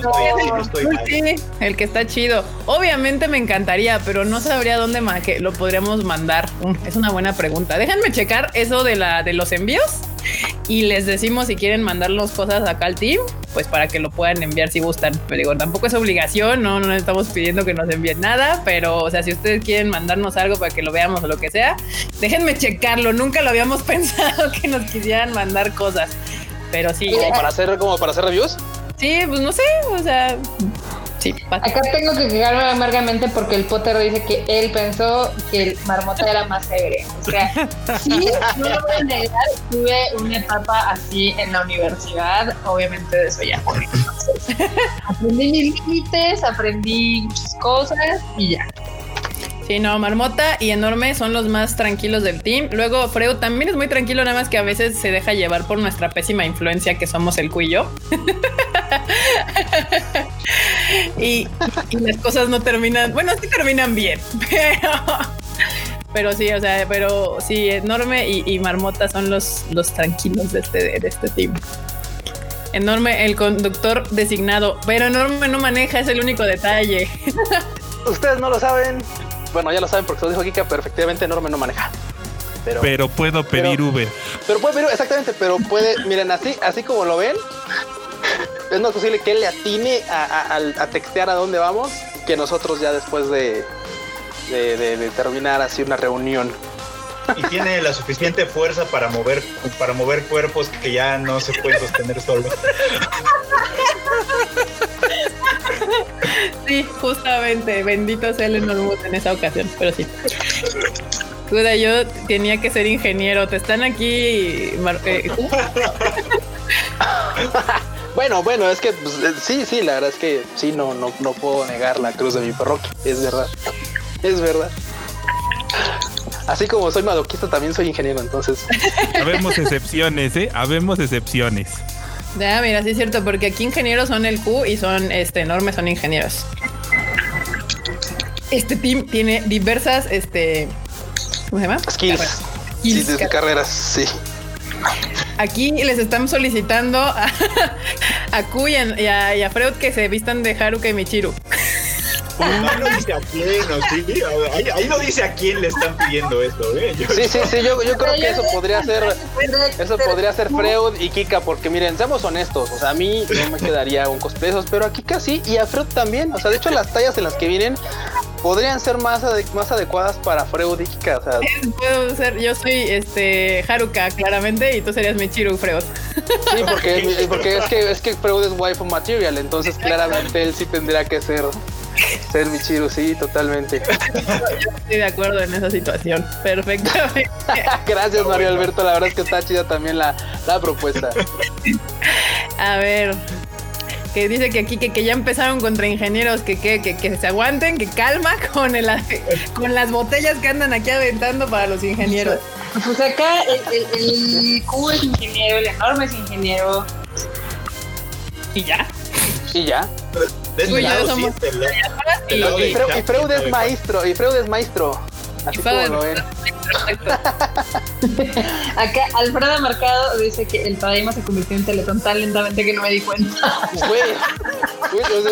estoy, mal. Sí, el que está chido. Obviamente me encantaría, pero no sabría dónde más que lo podríamos mandar. Mm, es una buena pregunta. Déjenme checar eso de la de los envíos y les decimos si quieren mandarnos cosas acá al team, pues para que lo puedan enviar si gustan. Pero digo, tampoco es obligación, no, no estamos pidiendo que nos envíen nada, pero o sea, si ustedes quieren mandarnos algo para que lo veamos o lo que sea, déjenme checarlo. Nunca lo habíamos pensado que nos quisieran mandar cosas. Pero sí. ¿Como para hacer, como para hacer reviews? Sí, pues no sé, o sea. Sí, Acá tengo que quejarme amargamente porque el Potter dice que él pensó que el marmota era más alegre. O sea, sí, no lo voy a negar, tuve una etapa así en la universidad, obviamente de eso ya. aprendí mis límites, aprendí muchas cosas y ya. Sí, no, Marmota y Enorme son los más tranquilos del team. Luego Freud también es muy tranquilo, nada más que a veces se deja llevar por nuestra pésima influencia que somos el cuyo. y, las cosas no terminan, bueno, sí terminan bien, pero... Pero sí, o sea, pero sí, Enorme y, Marmota son los, los tranquilos de este, de este team. Enorme, el conductor designado, pero Enorme no maneja, es el único detalle. Ustedes no lo saben, bueno, ya lo saben porque se lo dijo Kika, pero efectivamente enorme no maneja. Pero, puedo pedir Uber. Pero puede pedir, exactamente, pero puede, miren, así, así como lo ven, es más posible que él le atine a, textear a dónde vamos que nosotros ya después de, de, terminar así una reunión. Y tiene la suficiente fuerza para mover, para mover cuerpos que ya no se pueden sostener solo. Sí, justamente, bendito sea el enorme en esa ocasión, pero sí. Duda, yo tenía que ser ingeniero, te están aquí. Eh, bueno, bueno, es que pues, eh, sí, sí, la verdad es que sí, no, no, no puedo negar la cruz de mi parroquia, es verdad, es verdad. Así como soy madoquista, también soy ingeniero, entonces. Habemos excepciones, ¿eh? Habemos excepciones. Ya, mira, sí es cierto, porque aquí ingenieros son el Q y son este enormes, son ingenieros. Este team tiene diversas, este, ¿cómo se llama? Skills. Sí, desde carreras, sí. Aquí les están solicitando a, Q y a, Freud que se vistan de Haruka y Michiru. No, no dice a quién, ¿sí? ahí, no dice a quién le están pidiendo esto, ¿eh? sí, sí, sí, yo, yo creo que eso podría ser, eso podría ser Freud y Kika, porque miren, seamos honestos, o sea, a mí no me quedaría un cosplay pero a Kika sí, y a Freud también, o sea, de hecho las tallas en las que vienen podrían ser más, más adecuadas para Freud y Kika, o sea. Puedo ser, yo soy este Haruka, claramente, y tú serías Michiru Freud. Sí, porque, porque es que es que Freud es waifu material, entonces claramente él sí tendría que ser Ser Michiru, sí, totalmente. Yo estoy de acuerdo en esa situación. Perfectamente. Gracias, Mario Alberto. La verdad es que está chida también la, la propuesta. A ver. Que dice que aquí que, que ya empezaron contra ingenieros, que, que, que, que se aguanten, que calma con, el, con las botellas que andan aquí aventando para los ingenieros. Pues acá el, el, el Q es ingeniero, el enorme es ingeniero. Y ya. Y ya. Ya somos- Y- Freud, chat, y Freud es maestro, y Freud es maestro. Así como lo ven. Acá Alfredo Mercado dice que el Tadaima se convirtió en Teletón tan lentamente que no me di cuenta. Güey. Güey, o sea,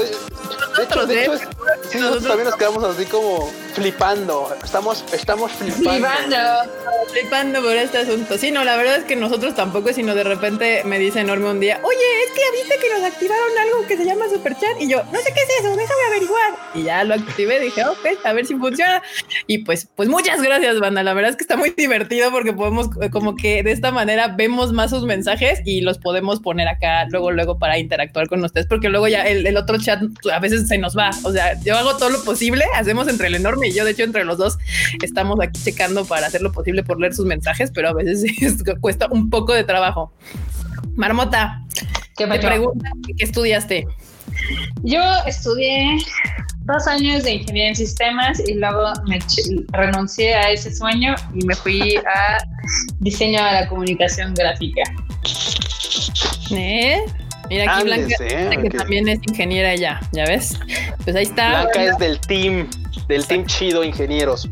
de hecho, de hecho, es- sí, nosotros también nos quedamos así como flipando. Estamos, estamos flipando. Flipando. flipando por este asunto. Sí, no, la verdad es que nosotros tampoco, sino de repente me dice enorme un día, oye, es que viste que nos activaron algo que se llama Superchat. Y yo, no sé qué es eso, déjame averiguar. Y ya lo activé, dije, ok, a ver si funciona. Y pues, pues muchas gracias, banda. La verdad es que está muy divertido porque podemos, eh, como que de esta manera vemos más sus mensajes y los podemos poner acá luego, luego para interactuar con ustedes, porque luego ya el, el otro chat a veces se nos va. O sea, yo hago todo lo posible, hacemos entre el enorme y yo, de hecho, entre los dos estamos aquí checando para hacer lo posible por leer sus mensajes, pero a veces es- cuesta un poco de trabajo. Marmota, ¿Qué te pregunta qué estudiaste. Yo estudié dos años de ingeniería en sistemas y luego me renuncié a ese sueño y me fui a diseño de la comunicación gráfica. ¿Eh? Mira aquí Andes, Blanca, eh, que también es ingeniera ella, ¿ya ves? Pues ahí está. Blanca es del team, del team chido ingenieros.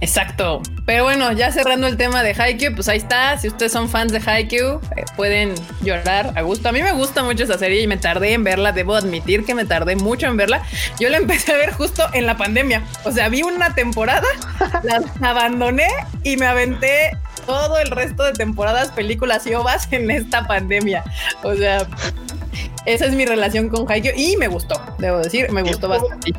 Exacto. Pero bueno, ya cerrando el tema de Haikyuu, pues ahí está. Si ustedes son fans de Haikyuu, eh, pueden llorar a gusto. A mí me gusta mucho esa serie y me tardé en verla. Debo admitir que me tardé mucho en verla. Yo la empecé a ver justo en la pandemia. O sea, vi una temporada, la abandoné y me aventé todo el resto de temporadas, películas y ovas en esta pandemia. O sea, esa es mi relación con Haikyuu y me gustó, debo decir, me gustó bastante.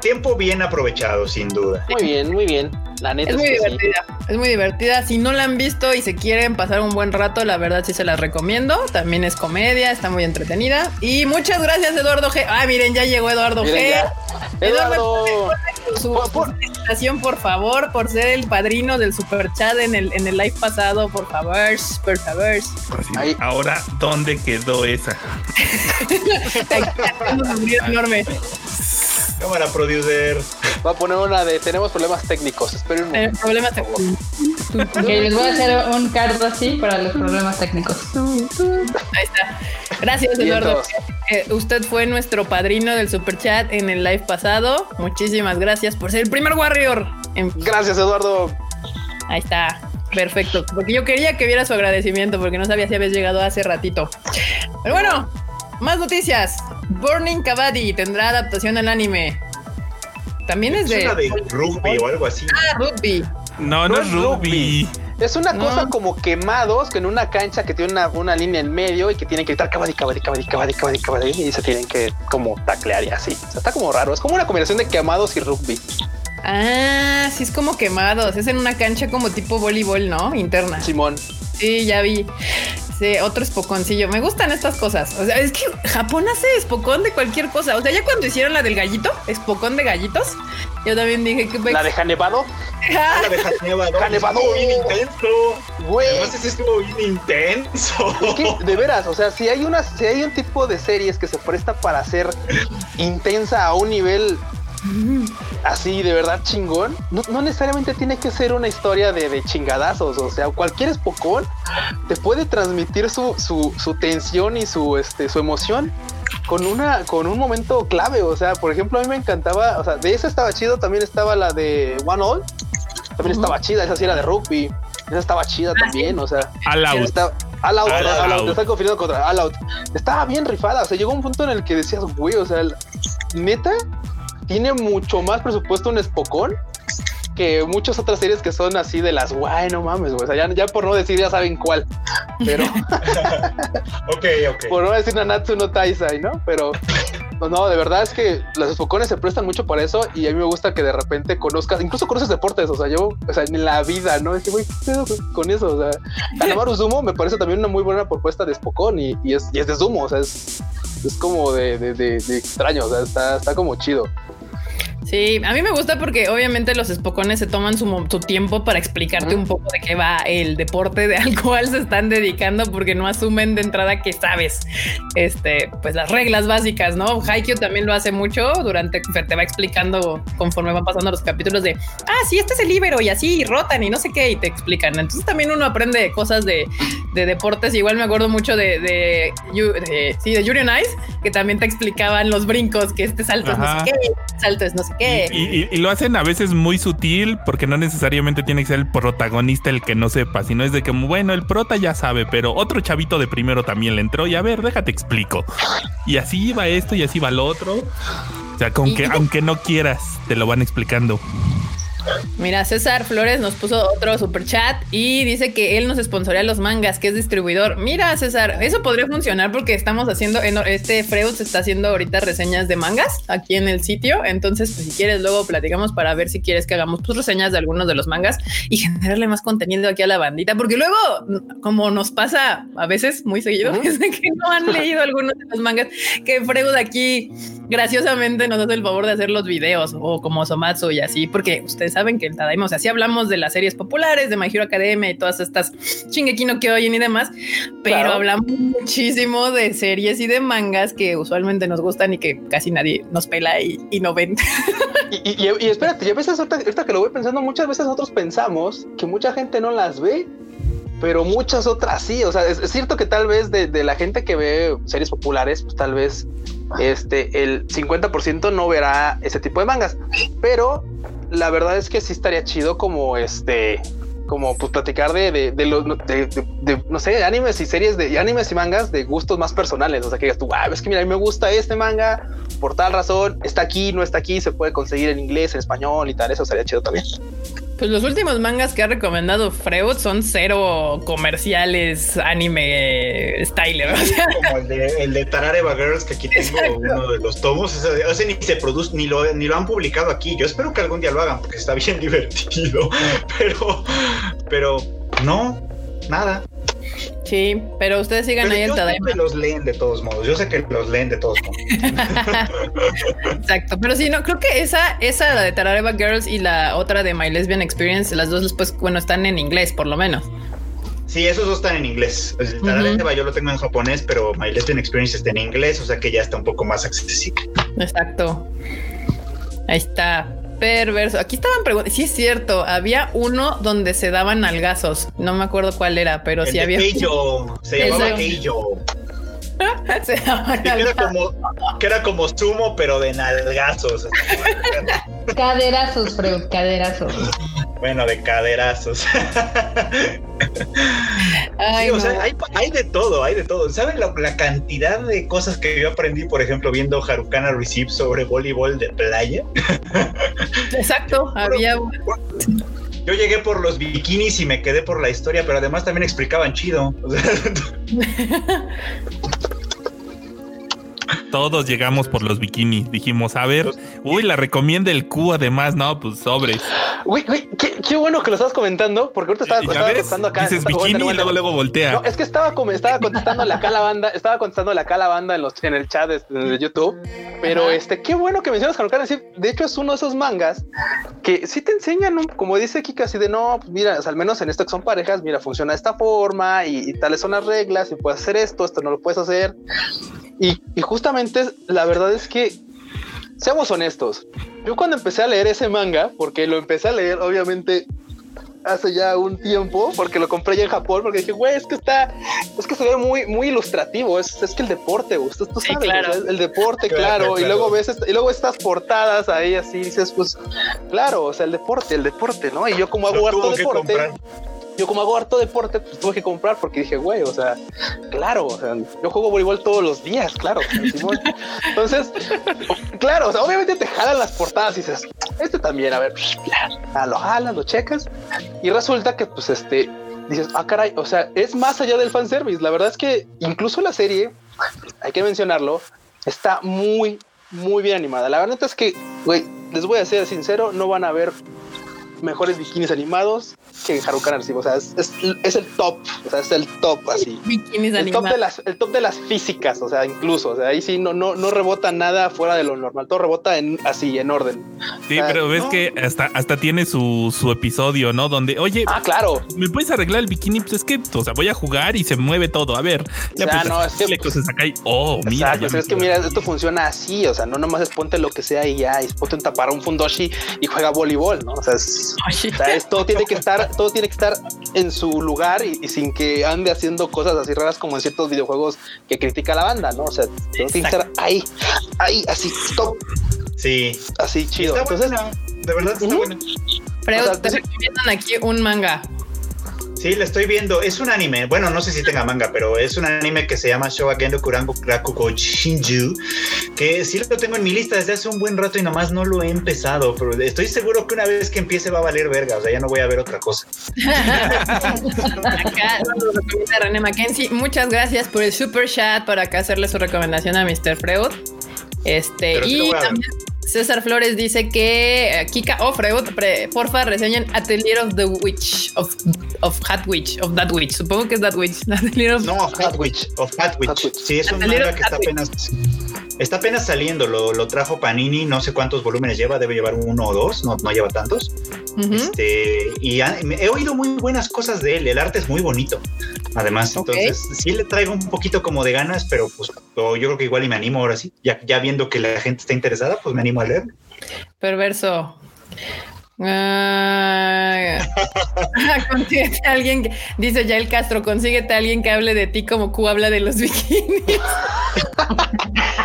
Tiempo bien aprovechado, sin duda. Muy bien, muy bien. La neta Es es, muy sí. divertida, es muy divertida. Si no la han visto y se quieren pasar un buen rato, la verdad sí se las recomiendo. También es comedia, está muy entretenida. Y muchas gracias, Eduardo G. Ah, miren, ya llegó Eduardo Miren G. ya. Eduardo, Su, por- su por- felicitación, por favor, por ser el padrino del super chat en el, en el live pasado, por favor, por favor. Así, Ahí. Ahora, ¿dónde quedó esa? enorme. Cámara producer. va a poner una de tenemos problemas técnicos. Esperen un Eh, momento. problemas favor. Ok, les voy a hacer un card así para los problemas técnicos. Ahí está. Gracias, Eduardo. Eh, usted fue nuestro padrino del super chat en el live pasado. Muchísimas gracias por ser el primer Warrior. En- Gracias, Eduardo. Ahí está. Perfecto. Porque yo quería que viera su agradecimiento porque no sabía si habías llegado hace ratito. Pero bueno, más noticias. Burning Kabaddi tendrá adaptación al anime. También es Es de, una de rugby o algo así. Ah, rugby. No, no, No es es rugby. Es una No. cosa como quemados que en una cancha que tiene una, una línea en medio y que tienen que gritar cabadi, cabadi, cabadi, cabadi, cabadi, cabadi y se tienen que como taclear y así. O sea, está como raro. Es como una combinación de quemados y rugby. Ah, sí es como quemados. Es en una cancha como tipo voleibol, ¿no? Interna. Simón. Sí, ya vi. Sí, otro espoconcillo. Me gustan estas cosas. O sea, es que Japón hace espocón de cualquier cosa. O sea, ya cuando hicieron la del gallito, espocón de gallitos, yo también dije que La de Hanevado. Ah, La de Hanevado. Bien intenso. Güey. Además, ese estuvo bien intenso. Es que, de veras, o sea, si hay una, si hay un tipo de series que se presta para ser intensa a un nivel así de verdad chingón, no, no necesariamente tiene que ser una historia de, de chingadazos. O sea, cualquier espocón te puede transmitir su, su, su tensión y su, este, su emoción con una, con un momento clave. O sea, por ejemplo, a mí me encantaba, o sea, de esa estaba chido, también estaba la de One All, también estaba chida, esa sí era de rugby. Esa estaba chida también, o sea. All out. Está, all out, All all out, out. confundiendo contra all out. Estaba bien rifada, o sea, llegó un punto en el que decías, güey, o sea, el- neta, tiene mucho más presupuesto un espocón que muchas otras series que son así de las, guay, no mames, güey, o sea, ya, ya por no decir, ya saben cuál, pero ok, ok. por no decir Nanatsu no Taisai, ¿no? Pero no, no, de verdad es que los espocones se prestan mucho para eso y a mí me gusta que de repente conozcas, incluso conoces deportes, o sea, yo, o sea, en la vida, ¿no? Es que, güey, ¿qué pedo con eso, o sea, Kanamaru Sumo me parece también una muy buena propuesta de espocón y, y es, y es de Sumo, o sea, es es, como de, de, extraño, o sea, está, está como chido. Sí, a mí me gusta porque obviamente los espocones se toman su, tiempo para explicarte un poco de qué va el deporte de al cual se están dedicando porque no asumen de entrada que sabes este, pues las reglas básicas, ¿no? Haikyuu también lo hace mucho durante te va explicando conforme van pasando los capítulos de ah, sí, este es el libero y así rotan y no sé qué y te explican. Entonces también uno aprende cosas de, deportes. Igual me acuerdo mucho de, de, de sí, de Yuri que también te explicaban los brincos, que este salto es no sé qué, salto es no sé y, lo hacen a veces muy sutil porque no necesariamente tiene que ser el protagonista el que no sepa, sino es de que, bueno, el prota ya sabe, pero otro chavito de primero también le entró y a ver, déjate explico. Y así va esto y así va lo otro. O sea, con que, aunque no quieras, te lo van explicando. Mira, César Flores nos puso otro super chat y dice que él nos sponsorea los mangas, que es distribuidor. Mira, César, eso podría funcionar porque estamos haciendo, este Freud se está haciendo ahorita reseñas de mangas aquí en el sitio. Entonces, pues, si quieres, luego platicamos para ver si quieres que hagamos tus reseñas de algunos de los mangas y generarle más contenido aquí a la bandita, porque luego, como nos pasa a veces muy seguido, es que no han leído algunos de los mangas que Freud aquí graciosamente nos hace el favor de hacer los videos o como Somatsu y así, porque ustedes saben que el Tadaima, o sea, sí hablamos de las series populares, de My Hero Academia y todas estas Shingeki no Kyojin y demás, pero hablamos muchísimo de series y de mangas que usualmente nos gustan y que casi nadie nos pela y, no ven. Y, espérate, ya ves, ahorita que lo voy pensando, muchas veces nosotros pensamos que mucha gente no las ve pero muchas otras sí. O sea, es, cierto que tal vez de, la gente que ve series populares, pues tal vez este el 50% no verá ese tipo de mangas, pero la verdad es que sí estaría chido como este como pues platicar de, de, de los de, no sé animes y series de animes y mangas de gustos más personales. O sea que digas tú ah, es que mira a mí me gusta este manga por tal razón está aquí no está aquí se puede conseguir en inglés en español y tal eso sería chido también pues los últimos mangas que ha recomendado Freud son cero comerciales anime style. Como el de, el de Tarareva Girls, que aquí tengo uno de los tomos. Ese, ni se produce, ni lo, ni lo han publicado aquí. Yo espero que algún día lo hagan porque está bien divertido. Pero, pero no, nada. Sí, pero ustedes sigan ahí en Tadaima. los leen de todos modos. Yo sé que los leen de todos modos. Exacto, pero sí, no, creo que esa, esa, la de Tarareva Girls y la otra de My Lesbian Experience, las dos después, bueno, están en inglés por lo menos. Sí, esos dos están en inglés. Tarareva yo lo tengo en japonés, pero My Lesbian Experience está en inglés, o sea que ya está un poco más accesible. Exacto. Ahí está. Perverso. Aquí estaban preguntando. Sí, es cierto. Había uno donde se daban algazos. No me acuerdo cuál era, pero sí había. Se llamaba Keijo. se que, era como, que era como sumo, pero de nalgazos. caderazos, pero caderazos. Bueno, de caderazos. Ay, o sea, hay, de todo, hay de todo. ¿Saben la, cantidad de cosas que yo aprendí, por ejemplo, viendo Harukana Receive sobre voleibol de playa? Exacto, había. Yo llegué por los bikinis y me quedé por la historia, pero además también explicaban chido. Todos llegamos por los bikinis. Dijimos, a ver, uy, la recomienda el Q, además, no, pues sobres. Uy, uy, qué, bueno que lo estás comentando, porque ahorita estaba, contestando acá. Dices bikini y luego, luego voltea. No, es que estaba, estaba contestando acá la banda, estaba contestando acá la banda en, los, en el chat de, YouTube. Pero este, qué bueno que mencionas Haruka. De hecho, es uno de esos mangas que sí te enseñan, como dice Kika, así de no, pues mira, al menos en esto que son parejas, mira, funciona de esta forma y, y tales son las reglas y puedes hacer esto, esto no lo puedes hacer. Y, justamente la verdad es que, seamos honestos, yo cuando empecé a leer ese manga, porque lo empecé a leer obviamente hace ya un tiempo, porque lo compré ya en Japón, porque dije, güey, es que está, es que se ve muy, muy ilustrativo, es, es que el deporte, tú, sabes, el, deporte, claro, y luego ves, y luego estas portadas ahí así, dices, pues, claro, o sea, el deporte, el deporte, ¿no? Y yo como hago harto deporte yo como hago harto deporte, pues tuve que comprar porque dije, güey, o sea, claro, o sea, yo juego voleibol todos los días, claro. Entonces, claro, o sea, obviamente te jalan las portadas y dices, este también, a ver, lo jalas, lo checas y resulta que pues este, dices, ah, caray, o sea, es más allá del fanservice. La verdad es que incluso la serie, hay que mencionarlo, está muy, muy bien animada. La verdad es que, güey, les voy a ser sincero, no van a ver mejores bikinis animados que Haruka Narciso. O sea, es, es, el top. O sea, es el top así. Bikinis el top de las, el top de las físicas. O sea, incluso. O sea, ahí sí no, no, no rebota nada fuera de lo normal. Todo rebota en así, en orden. Sí, pero ves que hasta, hasta tiene su, su episodio, ¿no? Donde, oye, ah, claro. ¿Me puedes arreglar el bikini? Pues es que, o sea, voy a jugar y se mueve todo. A ver, ya pues, no, es que cosas acá y, oh, mira. es que mira, esto funciona así. O sea, no nomás es ponte lo que sea y ya, y ponte un tapar un fundoshi y juega voleibol, ¿no? O sea, todo tiene que estar, todo tiene que estar en su lugar y, sin que ande haciendo cosas así raras como en ciertos videojuegos que critica la banda, ¿no? O sea, tiene que estar ahí, ahí, así, top. Sí. Así chido. Entonces, de verdad está bueno. Pero te recomiendan aquí un manga. Sí, la estoy viendo. Es un anime. Bueno, no sé si tenga manga, pero es un anime que se llama Shogakendo Kurango Rakugo Shinju. Que sí lo tengo en mi lista desde hace un buen rato y nomás no lo he empezado. Pero estoy seguro que una vez que empiece va a valer verga. O sea, ya no voy a ver otra cosa. acá René Mackenzie. Muchas gracias por el super chat para acá hacerle su recomendación a Mr. Freud. Este, y también César Flores dice que eh, Kika o Freud, porfa, reseñen Atelier of the Witch, of, of Hat Witch, of That Witch. Supongo que es That Witch. Atelier of... No, of Hat Witch, of Hat Witch. Sí, es un manga que está apenas, está apenas saliendo. Lo, lo, trajo Panini, no sé cuántos volúmenes lleva, debe llevar uno o dos, no, no lleva tantos. este, y he oído muy buenas cosas de él. El arte es muy bonito. Además, entonces sí le traigo un poquito como de ganas, pero pues yo creo que igual y me animo ahora sí. Ya, ya viendo que la gente está interesada, pues me animo a leer. Perverso. Ah, consíguete a alguien que dice ya el Castro, consíguete a alguien que hable de ti como Q habla de los bikinis.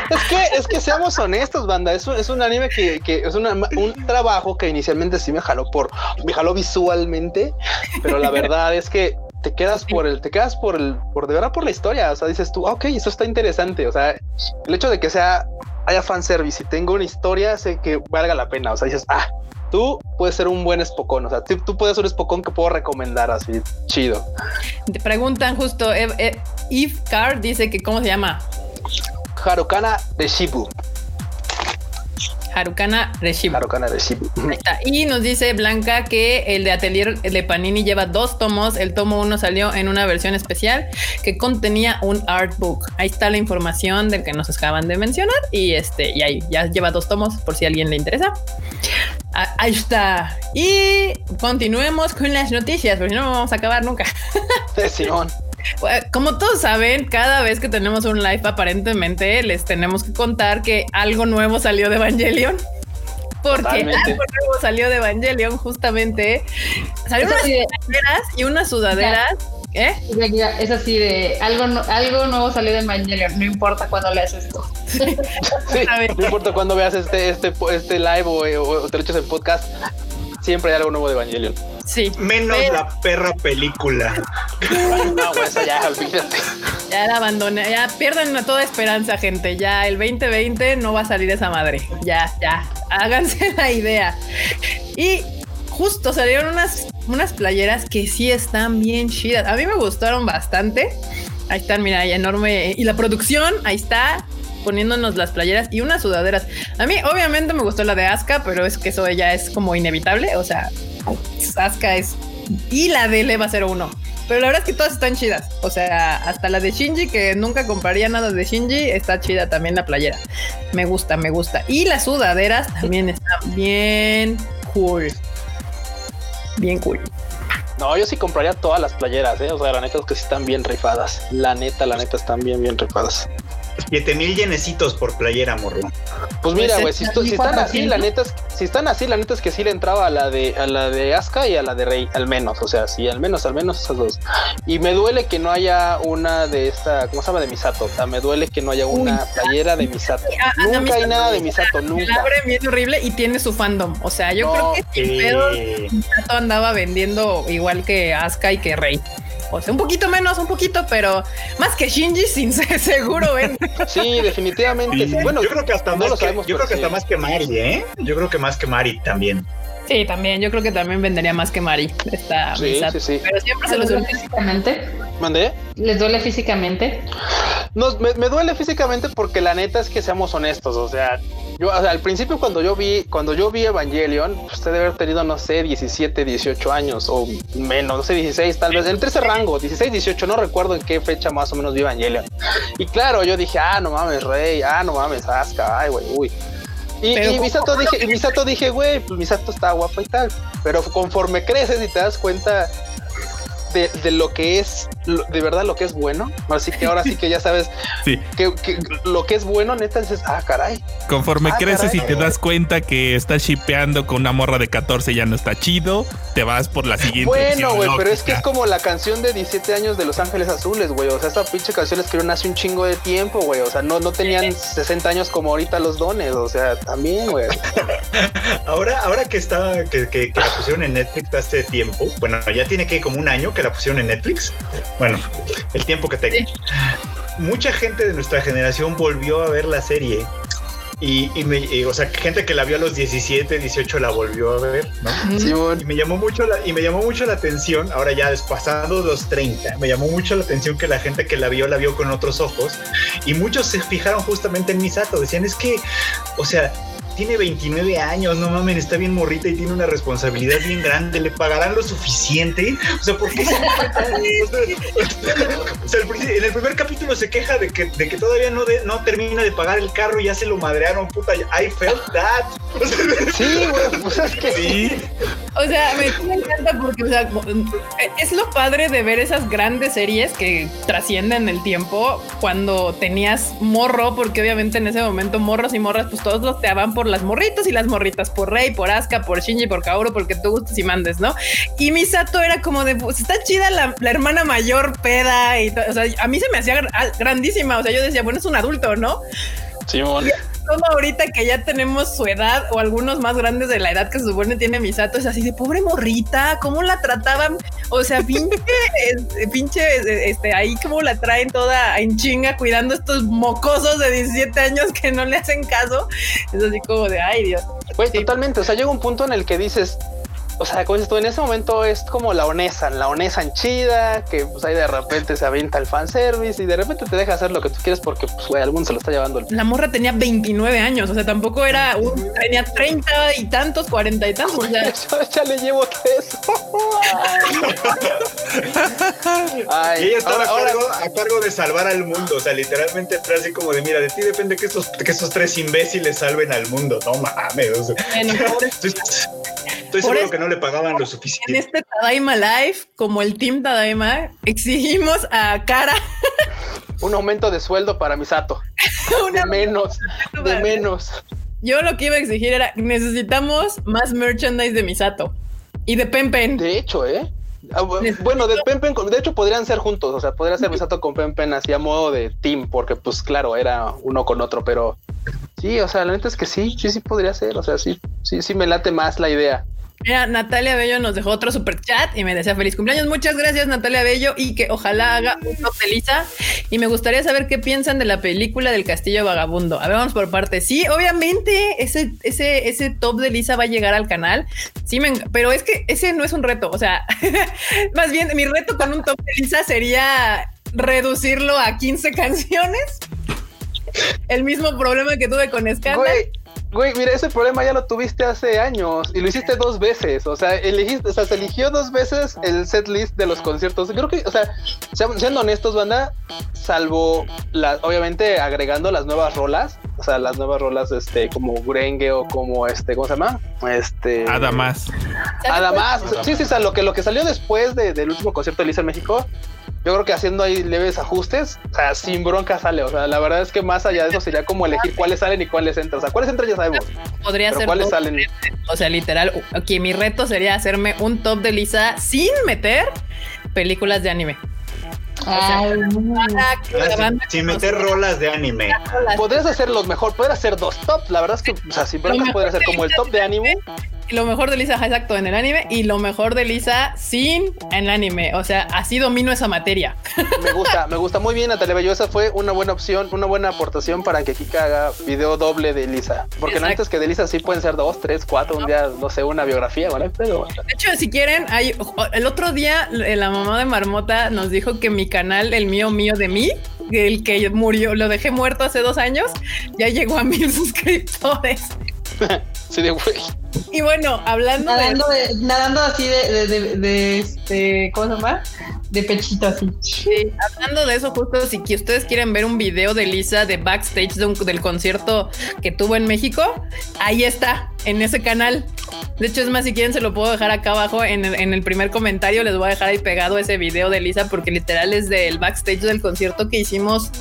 es que, es que seamos honestos, banda. Es un, es un anime que, que es un trabajo que inicialmente sí me jaló por, me jaló visualmente, pero la verdad es que te quedas por el, te quedas por el, por de verdad por la historia. O sea, dices tú, ah, ok, eso está interesante. O sea, el hecho de que sea haya fanservice y tenga una historia, sé que valga la pena. O sea, dices, ah, tú puedes ser un buen espocón. O sea, tú, puedes ser un espocón que puedo recomendar así, chido. Te preguntan justo, Eve, Card dice que cómo se llama. Harukana de Shibu. Harukana Reshibu. Harukana Reshibu. Ahí está. Y nos dice Blanca que el de Atelier de Panini lleva dos tomos. El tomo uno salió en una versión especial que contenía un artbook. Ahí está la información del que nos acaban de mencionar. Y este, y ahí ya lleva dos tomos por si a alguien le interesa. Ah, ahí está. Y continuemos con las noticias, porque no vamos a acabar nunca. Simón. Como todos saben, cada vez que tenemos un live, aparentemente les tenemos que contar que algo nuevo salió de Evangelion. Porque algo nuevo salió de Evangelion, justamente. Salieron unas sudaderas y unas sudaderas. ¿Eh? Es así de algo, algo nuevo salió de Evangelion, no importa cuándo leas esto. no importa cuándo veas este, este, este live o, o, te lo eches en podcast, siempre hay algo nuevo de Evangelion. Sí. Menos la perra película. no, pues ya, olvídate. Ya la abandoné. Ya pierden toda esperanza, gente. Ya el 2020 no va a salir esa madre. Ya, ya. Háganse la idea. Y justo salieron unas, unas playeras que sí están bien chidas. A mí me gustaron bastante. Ahí están, mira, ahí enorme. Y la producción, ahí está poniéndonos las playeras y unas sudaderas. A mí, obviamente, me gustó la de Aska, pero es que eso ya es como inevitable. O sea, Asuka es. Y la de Leva 01. Pero la verdad es que todas están chidas. O sea, hasta la de Shinji, que nunca compraría nada de Shinji, está chida también la playera. Me gusta, me gusta. Y las sudaderas también están bien cool. Bien cool. No, yo sí compraría todas las playeras, ¿eh? O sea, la neta es que sí están bien rifadas. La neta, la neta están bien, bien rifadas. 7 mil yenecitos por playera, morro. Pues mira, güey, si, están así, la neta es, si están así, la neta es que sí le entraba a la de a la de Aska y a la de Rey, al menos, o sea, sí, al menos, al menos esas dos. Y me duele que no haya una de esta, ¿cómo se llama? De Misato. O sea, me duele que no haya una playera de Misato. nunca hay nada de Misato, nunca. bien horrible y tiene su fandom. O sea, yo creo que Misato andaba vendiendo igual que Aska y que Rey. O sea, un poquito menos, un poquito, pero más que Shinji, sin ser seguro, ¿ven? Sí, definitivamente. Bueno, yo creo que hasta más que, yo creo que hasta más que Mari, ¿eh? Yo creo que más que Mari también. Sí, también. Yo creo que también vendería más que Mari. Está sí, sí, sí. Pero siempre se lo duele físicamente. ¿Mandé? ¿Les duele físicamente? No, me, duele físicamente porque la neta es que seamos honestos. O sea, Yo, o sea, al principio cuando yo vi, cuando yo vi Evangelion, pues, usted debe haber tenido, no sé, 17, 18 años o menos, no sé, 16, tal vez, entre ese rango, 16, 18, no recuerdo en qué fecha más o menos vi Evangelion. Y claro, yo dije, ah, no mames, Rey, ah, no mames, Asuka, ay, güey, uy. Y, y Misato dije, y Misato dije, güey, pues Misato está guapa y tal. Pero conforme creces y te das cuenta de, de lo que es, lo- de verdad lo que es bueno, así que ahora sí que ya sabes Sí. que, que lo que es bueno, neta, dices, ah, caray. Conforme Ah, creces y caray. te das cuenta que estás shipeando con una morra de 14 ya no está chido, te vas por la siguiente. Bueno, güey, pero es que es como la canción de 17 años de Los Ángeles Azules, güey. O sea, esta pinche canción escribieron hace un chingo de tiempo, güey. O sea, no, no tenían 60 años como ahorita los dones. O sea, también, güey. Ahora, ahora que está, que, que- que la pusieron en Netflix hace tiempo, bueno, ya tiene que como un año que la pusieron en Netflix. Bueno, el tiempo que tengo. Mucha gente de nuestra generación volvió a ver la serie. Y, y me- y, o sea, gente que la vio a los 17, 18 la volvió a ver, ¿no? Simón. Y me llamó mucho la, y me llamó mucho la atención, ahora ya pasando los 30, me llamó mucho la atención que la gente que la vio la vio con otros ojos y muchos se fijaron justamente en Misato, decían es que, o sea, tiene 29 años, no mames, está bien morrita y tiene una responsabilidad bien grande, le pagarán lo suficiente, o sea, ¿por qué se? O sea, en el primer capítulo se queja de que, de que todavía no, de- no termina de pagar el carro y ya se lo madrearon, puta, I felt that. Sí, güey. Pues es que Sí, O sea, me, me encanta porque, o sea, es lo padre de ver esas grandes series que trascienden el tiempo cuando tenías morro, porque obviamente en ese momento morros y morras, pues todos los te aban por las morritas y las morritas por Rey, por Asuka, por Shinji, por Kaoru, porque tú gustes y mandes, ¿no? Y Misato era como de, pues está chida la, la hermana mayor peda y o sea, a mí se me hacía gr- grandísima, o sea, yo decía, bueno, es un adulto, ¿no? Simón. Como ahorita que ya tenemos su edad o algunos más grandes de la edad que se supone tiene Misato, es así de pobre morrita, ¿cómo la trataban? O sea, pinche, pinche, este, ahí como la traen toda en chinga cuidando estos mocosos de 17 años que no le hacen caso. Es así como de, ay Dios. Sí. totalmente. O sea, llega un punto en el que dices, o sea, como dices tú, en ese momento es como la Onesan, la Onesan chida, que pues ahí de repente se avienta el fanservice y de repente te deja hacer lo que tú quieres porque, pues, güey, algún se lo está llevando el La morra tenía 29 años, o sea, tampoco era, un- tenía 30 y tantos, 40 y tantos, o sea, Yo ya le llevo tres. Ay, Y ella estaba ahora, a, ahora- cargo, a cargo de salvar al mundo. O sea, literalmente fue así como de: Mira, de ti depende que estos, que estos tres imbéciles salven al mundo. No mames. o sea, bueno, estoy seguro eso- que no le pagaban lo En suficiente. este Tadaima Live, como el Team Tadaima, exigimos a Cara un aumento de sueldo para Misato. De menos, de menos. Yo lo que iba a exigir era necesitamos más merchandise de Misato y de Pempen. De hecho, ¿eh? Ah, bu- Bueno, de Pempen, de hecho podrían ser juntos, o sea, podría ser Misato con Pempen así a modo de team, porque pues claro, era uno con otro, pero sí, o sea, la neta es que sí, sí, sí podría ser, o sea, sí, sí, sí me late más la idea. Mira, Natalia Bello nos dejó otro super chat y me desea feliz cumpleaños. Muchas gracias, Natalia Bello, y que ojalá haga un top de Lisa. Y me gustaría saber qué piensan de la película del Castillo Vagabundo. A ver, vamos por partes. Sí, obviamente, ese, ese, ese top de Lisa va a llegar al canal. Sí, pero es que ese no es un reto. O sea, más bien, mi reto con un top de Lisa sería reducirlo a 15 canciones. El mismo problema que tuve con Scandal. Güey, mira, ese problema ya lo tuviste hace años y lo hiciste dos veces. O sea, elegiste, o sea, se eligió dos veces el set list de los conciertos. Creo que, o sea, sean- siendo honestos, banda, salvo la, obviamente agregando las nuevas rolas, o sea, las nuevas rolas, este, como Gurenge o como este, ¿cómo se llama? Este. Además. Además, sí, sí, o sea, lo que, lo que salió después de- del último concierto de Lisa en México, yo creo que haciendo ahí leves ajustes, o sea, sin bronca sale. O sea, la verdad es que más allá de eso sería como elegir cuáles salen y cuáles entran. O sea, cuáles entran ya sabemos, Podría pero ser cuáles todo. salen. O sea, literal, aquí mi reto sería hacerme un top de Lisa sin meter películas de anime. Ay, sin, meter rolas de anime. Podrías hacerlos mejor, podrías hacer dos tops. La verdad es que, o sea, sin broncas mejor podría ser como el top de anime. Lo mejor de Lisa, exacto, en el anime y lo mejor de Lisa sin el anime. O sea, así domino esa materia. Me gusta, me gusta muy bien, Natalia Bello. Esa fue una buena opción, una buena aportación para que Kika haga video doble de Lisa. Porque no antes que de Lisa sí pueden ser dos, tres, cuatro, un día, no sé, una biografía, ¿vale? Pero... De hecho, si quieren, hay el otro día eh, la mamá de Marmota nos dijo que mi canal, el mío mío de mí, el que murió, lo dejé muerto hace dos años, ya llegó a mil suscriptores. sí, de güey. Y bueno, hablando nadando de, nadando así de, de, de, este, ¿cómo se llama? De pechito así. Sí, hablando de eso, justo si ustedes quieren ver un video de Lisa de backstage del concierto que tuvo en México, ahí está, en ese canal. De hecho, es más, si quieren, se lo puedo dejar acá abajo en el, en el primer comentario. Les voy a dejar ahí pegado ese video de Lisa, porque literal es del backstage del concierto que hicimos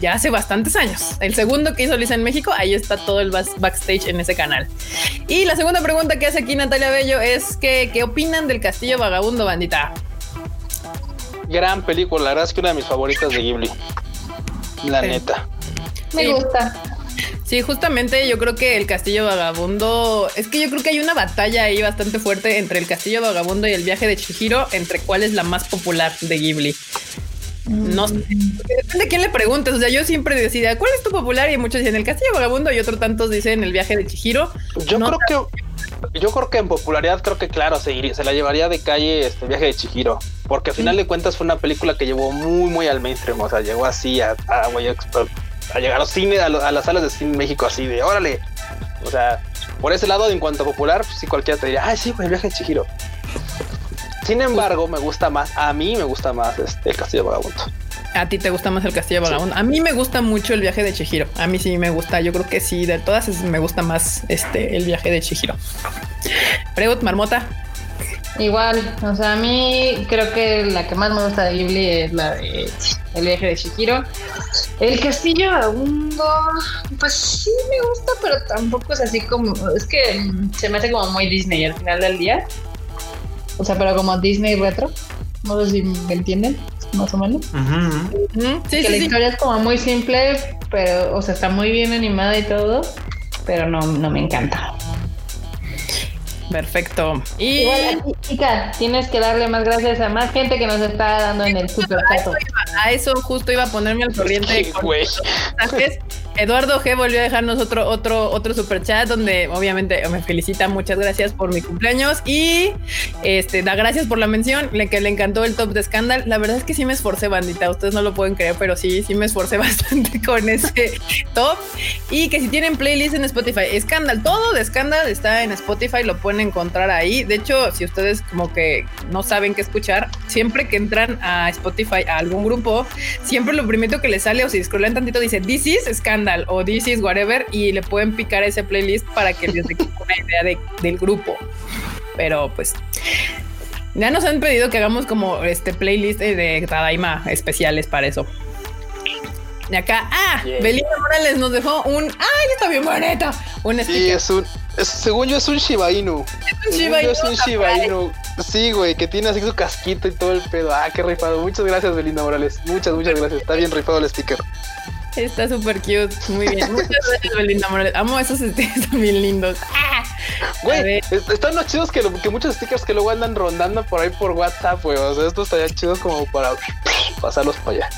ya hace bastantes años. El segundo que hizo Lisa en México, ahí está todo el backstage en ese canal. Y la segunda pregunta que hace aquí Natalia Bello es que, ¿qué opinan del Castillo Vagabundo, bandita? Gran película, la verdad es que una de mis favoritas de Ghibli. La neta. Me gusta. Sí, justamente yo creo que el Castillo Vagabundo, es que yo creo que hay una batalla ahí bastante fuerte entre el Castillo Vagabundo y el viaje de Chihiro, entre cuál es la más popular de Ghibli. No sé, depende de quién le preguntes. O sea, yo siempre decía, ¿cuál es tu popular? Y muchos dicen el Castillo Vagabundo y otros tantos dicen el viaje de Chihiro. Yo creo que yo creo que en popularidad creo que claro, se, se la llevaría de calle este viaje de Chihiro, porque al final de cuentas fue una película que llevó muy muy al mainstream, o sea, llegó así a, a, llegar a los cines, a, las salas de cine en México así de órale. O sea, por ese lado en cuanto a popular, pues sí cualquiera te diría, ay sí, el viaje de Chihiro. Sin embargo, me gusta más, a mí me gusta más este el Castillo Vagabundo. A ti te gusta más el Castillo Vagabundo. A mí me gusta mucho el viaje de Chihiro. A mí sí me gusta. Yo creo que sí, de todas me gusta más este el viaje de Chihiro. Pregut Marmota. Igual, o sea, a mí creo que la que más me gusta de Ghibli es la de El viaje de Chihiro. El castillo vagabundo, pues sí me gusta, pero tampoco es así como, es que se me hace como muy Disney al final del día. O sea, pero como Disney retro. No sé si me entienden, más o menos. Sí, que la historia es como muy simple, pero, o sea, está muy bien animada y todo, pero no, no me encanta. Perfecto. Y Igual, chica, tienes que darle más gracias a más gente que nos está dando en el super A eso justo iba a ponerme al corriente. Eduardo G volvió a dejarnos otro, otro, otro super chat donde obviamente me felicita, muchas gracias por mi cumpleaños y este da gracias por la mención, le, que le encantó el top de Scandal. La verdad es que sí me esforcé, bandita, ustedes no lo pueden creer, pero sí, sí me esforcé bastante con ese top. Y que si tienen playlist en Spotify, Scandal, todo de Scandal está en Spotify, lo pueden encontrar ahí. De hecho, si ustedes como que no saben qué escuchar, siempre que entran a Spotify a algún grupo, siempre lo primero que les sale o si scrollan tantito dice This is Scandal o This is Whatever y le pueden picar ese playlist para que les dé una idea del grupo. Pero pues ya nos han pedido que hagamos como este playlist de Tadaima especiales para eso. Y acá, ah, Belinda Morales nos dejó un, ay, está bien bonita. Un sí, es un, según yo es un Shiba Inu. Es un Shiba Inu. Es un Shiba Inu. Sí, güey, que tiene así su casquito y todo el pedo. Ah, qué rifado. Muchas gracias, Belinda Morales. Muchas, muchas gracias. Está bien rifado el sticker. Está súper cute. Muy bien. Muchas gracias, Belinda Morales. Amo esos stickers también lindos. ¡Ah! Güey, están más chidos que, que, muchos stickers que luego andan rondando por ahí por WhatsApp, güey. O sea, esto estaría chido como para pasarlos para allá.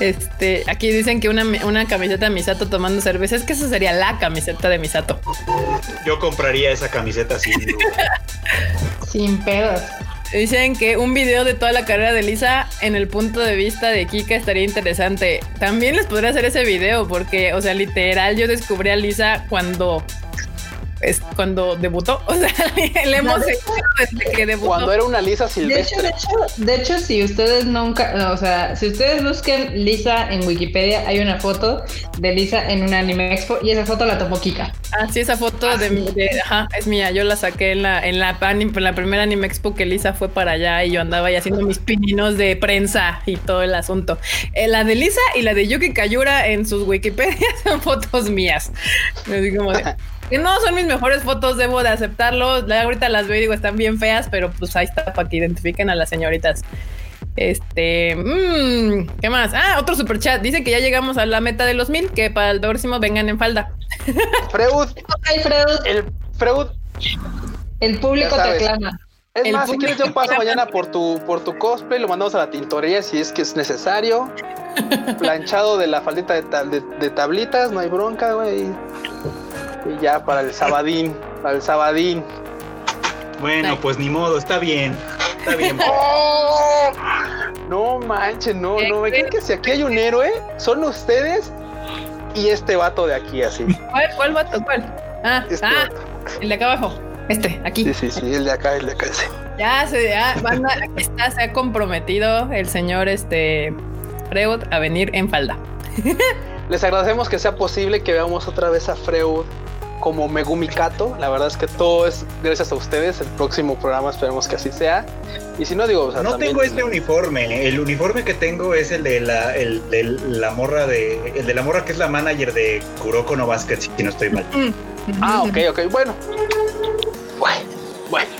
Este, aquí dicen que una, una camiseta de Misato tomando cerveza. Es que esa sería la camiseta de Misato. Yo compraría esa camiseta sin Sin pedos. Dicen que un video de toda la carrera de Lisa en el punto de vista de Kika estaría interesante. También les podría hacer ese video porque, o sea, literal yo descubrí a Lisa cuando es cuando debutó. O sea, le hemos desde que debutó. Cuando era una Lisa silvestre. De hecho, de hecho, si ustedes nunca, o sea, si ustedes busquen Lisa en Wikipedia, hay una foto de Lisa en un anime expo y esa foto la tomó Kika. Ah, sí, esa foto de, ajá, es mía. Yo la saqué en la, en la, en la primera anime expo que Lisa fue para allá y yo andaba ahí haciendo mis pininos de prensa y todo el asunto. Eh, la de Lisa y la de Yuki Kayura en sus Wikipedia son fotos mías. Me digo como de, Que no son mis mejores fotos, debo de aceptarlo. Ahorita las veo y digo, están bien feas, pero pues ahí está para que identifiquen a las señoritas. Este, mmm, ¿qué más? Ah, otro super chat. Dice que ya llegamos a la meta de los mil, que para el próximo vengan en falda. Freud. El Freud. El público te aclama. Es El más, si quieres yo paso mañana por tu, por tu cosplay, lo mandamos a la tintorería si es que es necesario. Planchado de la faldita de, ta- de- de tablitas, no hay bronca, güey. Y ya para el sabadín, para el sabadín. Bueno, pues ni modo, está bien. Está bien. ¡Oh! No manches, no, no, me creen que si aquí hay un héroe, son ustedes y este vato de aquí, así. ¿Cuál, cuál vato? ¿Cuál? Ah, Este ah, vato. el de acá abajo. Este, aquí. Sí, sí, sí, el de acá, el de acá, sí. Ya se, ya, banda, aquí está, se ha comprometido el señor este Freud a venir en falda. Les agradecemos que sea posible que veamos otra vez a Freud como Megumi Kato. La verdad es que todo es gracias a ustedes. El próximo programa esperemos que así sea. Y si no digo, o sea, No también- tengo este uniforme. El uniforme que tengo es el de la, el de la morra de. El de la morra que es la manager de Kuroko no Basket, si no estoy mal. Ah, ok, ok, bueno. Bueno, bueno.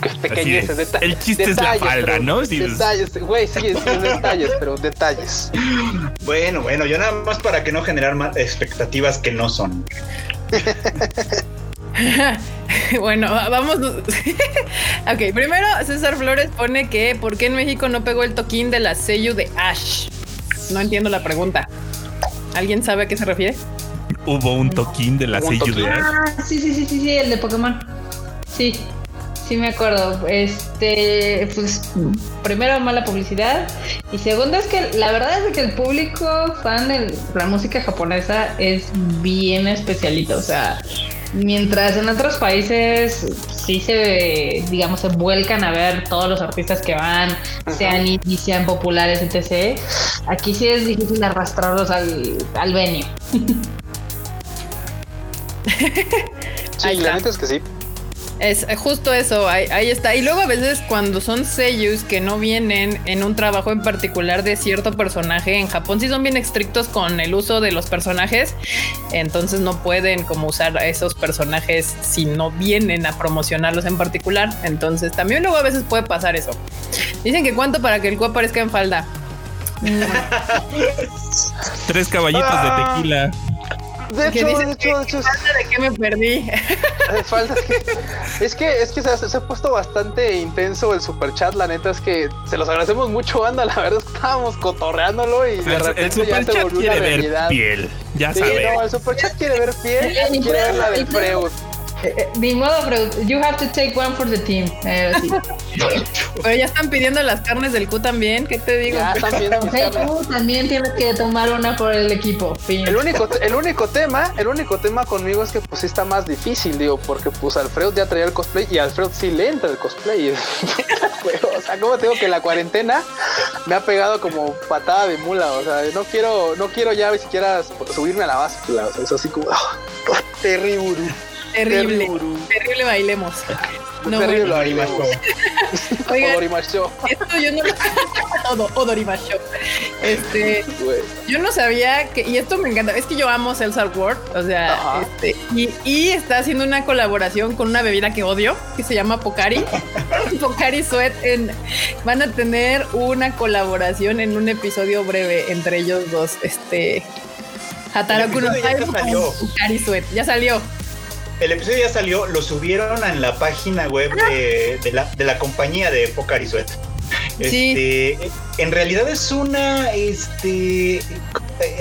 Que pequeñeces, es. deta- El chiste es la falda, pero- ¿no? Sí, es- Detalles, güey, sí, sí, detalles, pero detalles. Bueno, bueno, yo nada más para que no generar más expectativas que no son. bueno, va- vamos. ok, primero César Flores pone que ¿por qué en México no pegó el toquín de la sello de Ash? No entiendo la pregunta. ¿Alguien sabe a qué se refiere? Hubo un toquín de la sello de. Ash. Ah, sí, sí, sí, sí, sí, el de Pokémon. Sí, sí me acuerdo. Este, pues, primero mala publicidad y segundo es que la verdad es que el público fan de la música japonesa es bien especialito. O sea, mientras en otros países sí se, digamos, se vuelcan a ver todos los artistas que van, sean indie, sean populares, etc. Aquí sí es difícil arrastrarlos al, al venio. Sí, la neta es que sí. Es justo eso, ahí, está. Y luego a veces cuando son sellos que no vienen en un trabajo en particular de cierto personaje, en Japón sí son bien estrictos con el uso de los personajes, entonces no pueden como usar a esos personajes si no vienen a promocionarlos en particular. Entonces también luego a veces puede pasar eso. Dicen que cuánto para que el cu aparezca en falda. Tres caballitos de tequila. De Que hecho, de hecho, de hecho, es- ¿De qué me perdí? Eh, falta que- es que es que se, ha- se ha puesto bastante intenso el super chat. La neta es que se los agradecemos mucho, anda. La verdad es que estábamos cotorreándolo y de El, el repente ya se superchat volvió una quiere ver realidad. piel. Ya Sí, sabe. no, el super chat quiere ver piel y quiere ver la de Freud. Eh, eh, Ni modo, pero you have to take one for the team. Eh, sí. Pero ya están pidiendo las carnes del Q también, ¿qué te digo? Ya están viendo mis Hey, carnes. tú también tienes que tomar una por el equipo. Fin. El único, el único tema, el único tema conmigo es que pues sí está más difícil, digo, porque pues Alfredo ya traía el cosplay y Alfredo sí le entra el cosplay. o sea, como tengo que la cuarentena me ha pegado como patada de mula, o sea, no quiero, no quiero ya ni siquiera subirme a la báscula, o sea, es así como terrible, Terrible, terrible, bailemos. No, terrible, bueno. Oigan, Odorimacho, esto yo no lo todo, Odorimacho. Este, yo no sabía que, y esto me encanta, es que yo amo Celsar Ward, o sea, Ajá. este, y, y está haciendo una colaboración con una bebida que odio, que se llama Pocari. Pocari Sweat en, van a tener una colaboración en un episodio breve entre ellos dos, este Hataraku no Pocari Sweat, ya salió. El episodio ya salió, lo subieron en la página web de, de la, de la compañía de Pocari Sweat. Sí. Este, en realidad es una este,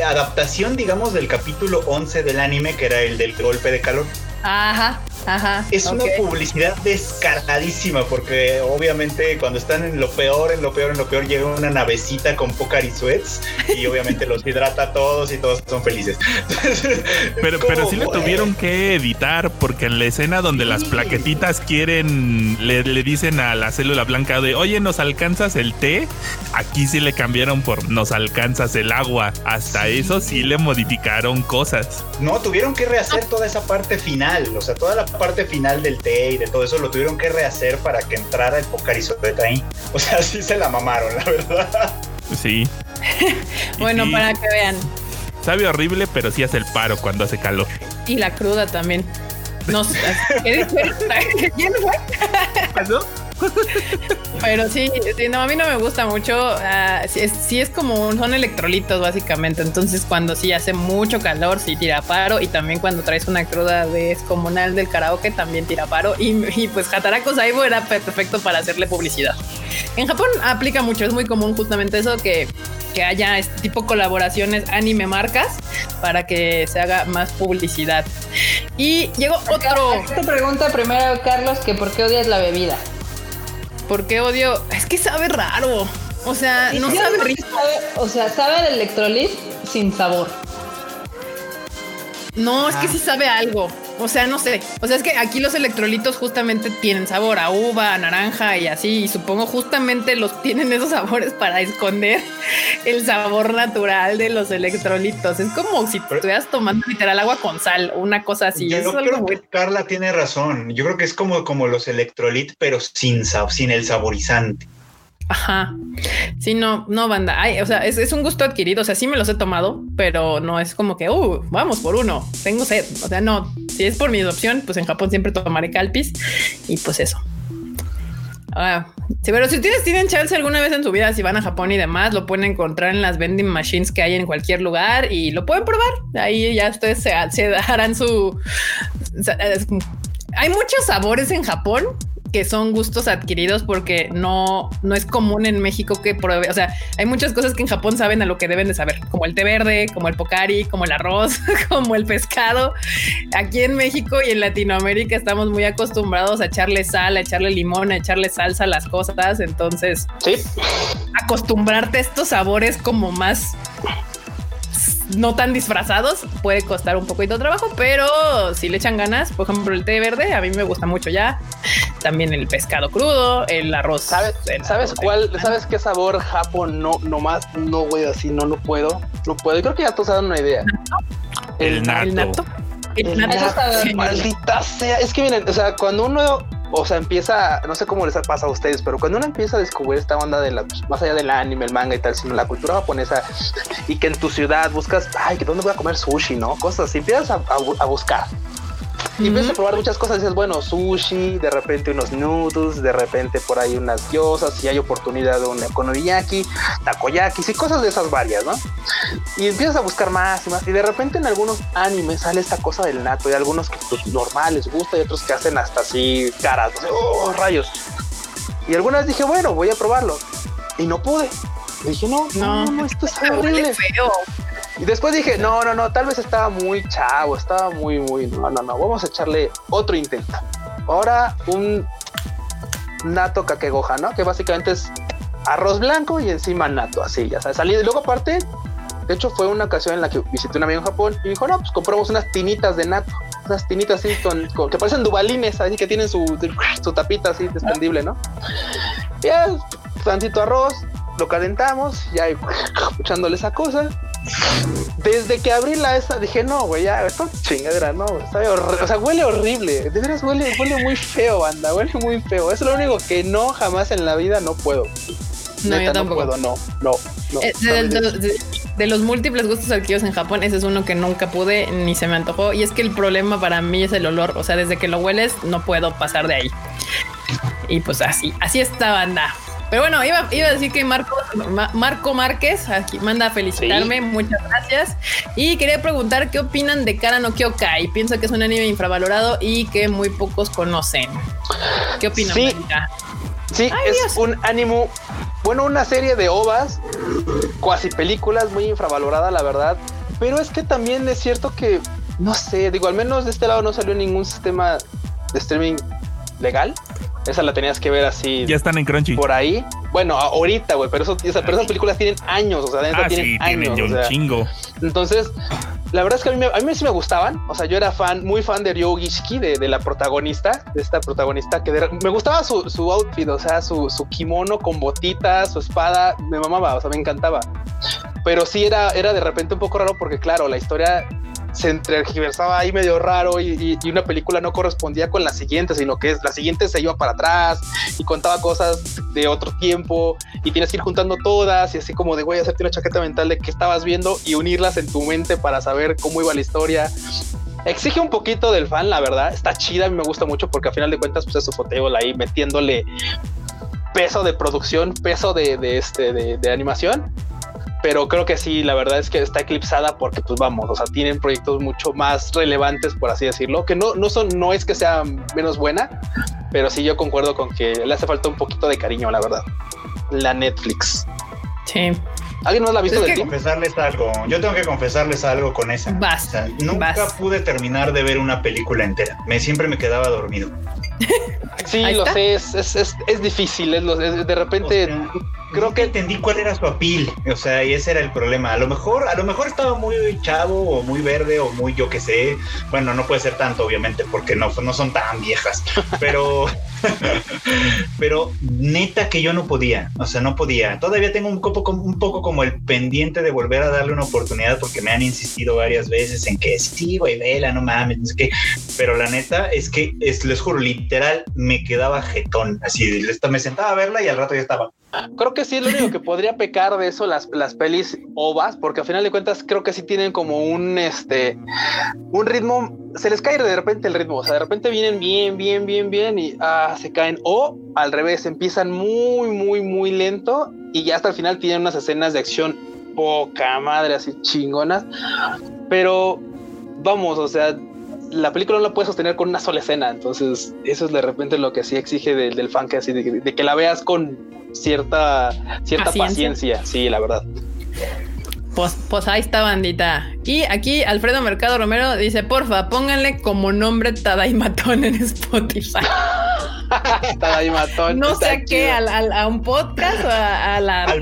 adaptación, digamos, del capítulo 11 del anime, que era el del golpe de calor. Ajá, ajá. Es una publicidad descargadísima, porque obviamente cuando están en lo peor, en lo peor, en lo peor, llega una navecita con Pocari Sweats y obviamente los hidrata a todos y todos son felices. Pero, pero sí le tuvieron que editar porque en la escena donde las plaquetitas quieren, le, le dicen a la célula blanca de, oye, ¿nos alcanzas el té? Aquí sí le cambiaron por nos alcanzas el agua. Hasta eso sí le modificaron cosas. No, tuvieron que rehacer toda esa parte final, o sea, toda la parte final del té y de todo eso lo tuvieron que rehacer para que entrara el Pocari Sweat ahí. O sea, sí se la mamaron, la verdad. Sí. Bueno, sí, para que vean. Sabe horrible, pero sí hace el paro cuando hace calor. Y la cruda también. No sé. ¿qué fue? Pero sí, no, a mí no me gusta mucho. Uh, sí, es, como son electrolitos básicamente. Entonces cuando sí hace mucho calor, sí tira paro. Y también cuando traes una cruda descomunal del karaoke, también tira paro. Y, pues Hataraku Saibo era perfecto para hacerle publicidad. En Japón aplica mucho, es muy común justamente eso que que haya este tipo colaboraciones anime marcas para que se haga más publicidad. Y llegó otro. Te pregunta primero, Carlos, que por qué odias la bebida. ¿Por qué odio? Es que sabe raro. O sea, no sabe rico. o sea, sabe el electrolit sin sabor. No, es que sí sabe algo. O sea, no sé. O sea, es que aquí los electrolitos justamente tienen sabor a uva, a naranja y así. Y supongo justamente los tienen esos sabores para esconder el sabor natural de los electrolitos. Es como si estuvieras tomando literal agua con sal, una cosa así. Yo creo que Carla tiene razón. Yo creo que es como, como los electrolit, pero sin, sin el saborizante. Ajá. Sí, no, no, banda. Ay, o sea, es, un gusto adquirido. O sea, sí me los he tomado, pero no es como que, uh, vamos por uno. Tengo sed. O sea, no. Si es por mi adopción, pues en Japón siempre tomaré calpis y pues eso. Ah, sí, pero si ustedes tienen chance alguna vez en su vida, si van a Japón y demás, lo pueden encontrar en las vending machines que hay en cualquier lugar y lo pueden probar. Ahí ya ustedes se, se darán su. Hay muchos sabores en Japón que son gustos adquiridos porque no, no es común en México que pruebe. O sea, hay muchas cosas que en Japón saben a lo que deben de saber, como el té verde, como el pocari, como el arroz, como el pescado. Aquí en México y en Latinoamérica estamos muy acostumbrados a echarle sal, a echarle limón, a echarle salsa a las cosas. Entonces, ¿Sí? acostumbrarte a estos sabores como más no tan disfrazados puede costar un poquito de trabajo, pero si le echan ganas, por ejemplo, el té verde a mí me gusta mucho ya. También el pescado crudo, el arroz. ¿Sabes, ¿sabes cuál? ¿Sabes qué sabor Japón no, no más? No, güey, así no, no puedo. No puedo. Creo que ya todos dan una idea. El nato. El nato. El nato. Maldita sea. Es que miren, o sea, cuando uno o sea, empieza, no sé cómo les ha pasado a ustedes, pero cuando uno empieza a descubrir esta onda de la, más allá del anime, el manga y tal, sino la cultura japonesa, y que en tu ciudad buscas, ay, dónde voy a comer sushi, ¿no? Cosas así, empiezas a buscar. Y empiezas a probar muchas cosas. Dices, bueno, sushi, de repente unos noodles, de repente por ahí unas gyozas, si hay oportunidad de un economiyaki, takoyaki, y cosas de esas varias, ¿no? Y empiezas a buscar más y más. Y de repente en algunos animes sale esta cosa del nato. Y algunos que pues normal les gusta y otros que hacen hasta así caras. Oh, rayos. Y algunas dije, bueno, voy a probarlo. Y no pude. dije, no, no, no, esto es horrible. Feo. Y después dije, no, no, no, tal vez estaba muy chavo, estaba muy, muy, no, no, no, vamos a echarle otro intento. Ahora un nato kakegoha, ¿no? Que básicamente es arroz blanco y encima nato, así, ya sabes, salí. Y luego aparte, de hecho fue una ocasión en la que visité un amigo en Japón y dijo, no, pues compramos unas tinitas de nato, unas tinitas así con, que parecen dubalines, así que tienen su, su tapita así extendible, ¿no? Ya, tantito arroz, lo calentamos, ya echándole esa cosa. Desde que abrí la esa dije, no, güey, ya, esto chingadera, no, sabe o sea, huele horrible, de veras huele, huele muy feo, banda, huele muy feo. Es lo único que no jamás en la vida no puedo. No, yo tampoco. No puedo, no, no. no eh, de, los múltiples gustos adquiridos en Japón, ese es uno que nunca pude ni se me antojó. Y es que el problema para mí es el olor. O sea, desde que lo hueles, no puedo pasar de ahí. Y pues así, así está banda. Pero bueno, iba, a decir que Marco, Marco Márquez aquí manda a felicitarme, muchas gracias. Y quería preguntar qué opinan de Kara no Kyokai. Pienso que es un anime infravalorado y que muy pocos conocen. ¿Qué opinan? Sí, sí es un anime, bueno, una serie de ovas, cuasi películas muy infravalorada, la verdad. Pero es que también es cierto que, no sé, digo, al menos de este lado no salió ningún sistema de streaming legal. Esa la tenías que ver así. Ya están en Crunchy. Por ahí. Bueno, ahorita, güey, pero, eso, pero esas películas tienen años, o sea, ah, tienen años. un chingo. Entonces, la verdad es que a mí, a mí sí me gustaban. O sea, yo era fan, muy fan de Ryo Gishiki, de, de la protagonista, de esta protagonista, que me gustaba su, su outfit, o sea, su, su kimono con botitas, su espada, me mamaba, o sea, me encantaba. Pero sí era, era de repente un poco raro porque, claro, la historia se entregiversaba ahí medio raro y, una película no correspondía con la siguiente, sino que la siguiente se iba para atrás y contaba cosas de otro tiempo y tienes que ir juntando todas y así como de, güey, hacerte una chaqueta mental de qué estabas viendo y unirlas en tu mente para saber cómo iba la historia. exige un poquito del fan, la verdad. Está chida, a mí me gusta mucho porque a final de cuentas, pues es su foteo ahí metiéndole peso de producción, peso de, este de, animación. Pero creo que sí, la verdad es que está eclipsada porque, pues vamos, o sea, tienen proyectos mucho más relevantes, por así decirlo, que no, no son, no es que sea menos buena, pero sí yo concuerdo con que le hace falta un poquito de cariño, la verdad. La Netflix. Sí. ¿Alguien más la ha visto? Tengo que confesarles algo. Yo tengo que confesarles algo con esa. nunca pude terminar de ver una película entera. Me siempre me quedaba dormido. sí, lo sé. Es, es, es, difícil. Es, de repente creo que entendí cuál era su apil, o sea, y ese era el problema. A lo mejor, a lo mejor estaba muy chavo o muy verde o muy yo que sé. Bueno, no puede ser tanto, obviamente, porque no, no son tan viejas, pero, pero neta que yo no podía, o sea, no podía. Todavía tengo un poco, un poco como el pendiente de volver a darle una oportunidad porque me han insistido varias veces en que sí, güey, vela, no mames, no sé qué. Pero la neta es que, es, les juro, literal, me quedaba jetón. Así, me sentaba a verla y al rato ya estaba. Creo que sí lo único que podría pecar de eso las, las pelis ovas, porque al final de cuentas creo que sí tienen como un este un ritmo, se les cae de repente el ritmo, o sea, de repente vienen bien, bien, bien, bien y ah, se caen, o al revés, empiezan muy, muy, muy lento y ya hasta el final tienen unas escenas de acción poca madre, así chingonas, pero vamos, o sea, la película no la puedes sostener con una sola escena, entonces eso es de repente lo que sí exige del, fan que así, de, que la veas con cierta, cierta paciencia. sí, la verdad. Pues, pues ahí está, bandita. Y aquí Alfredo Mercado Romero dice: Porfa, pónganle como nombre Tadaimatón en Spotify. No sé a qué, a, un podcast o a, la al,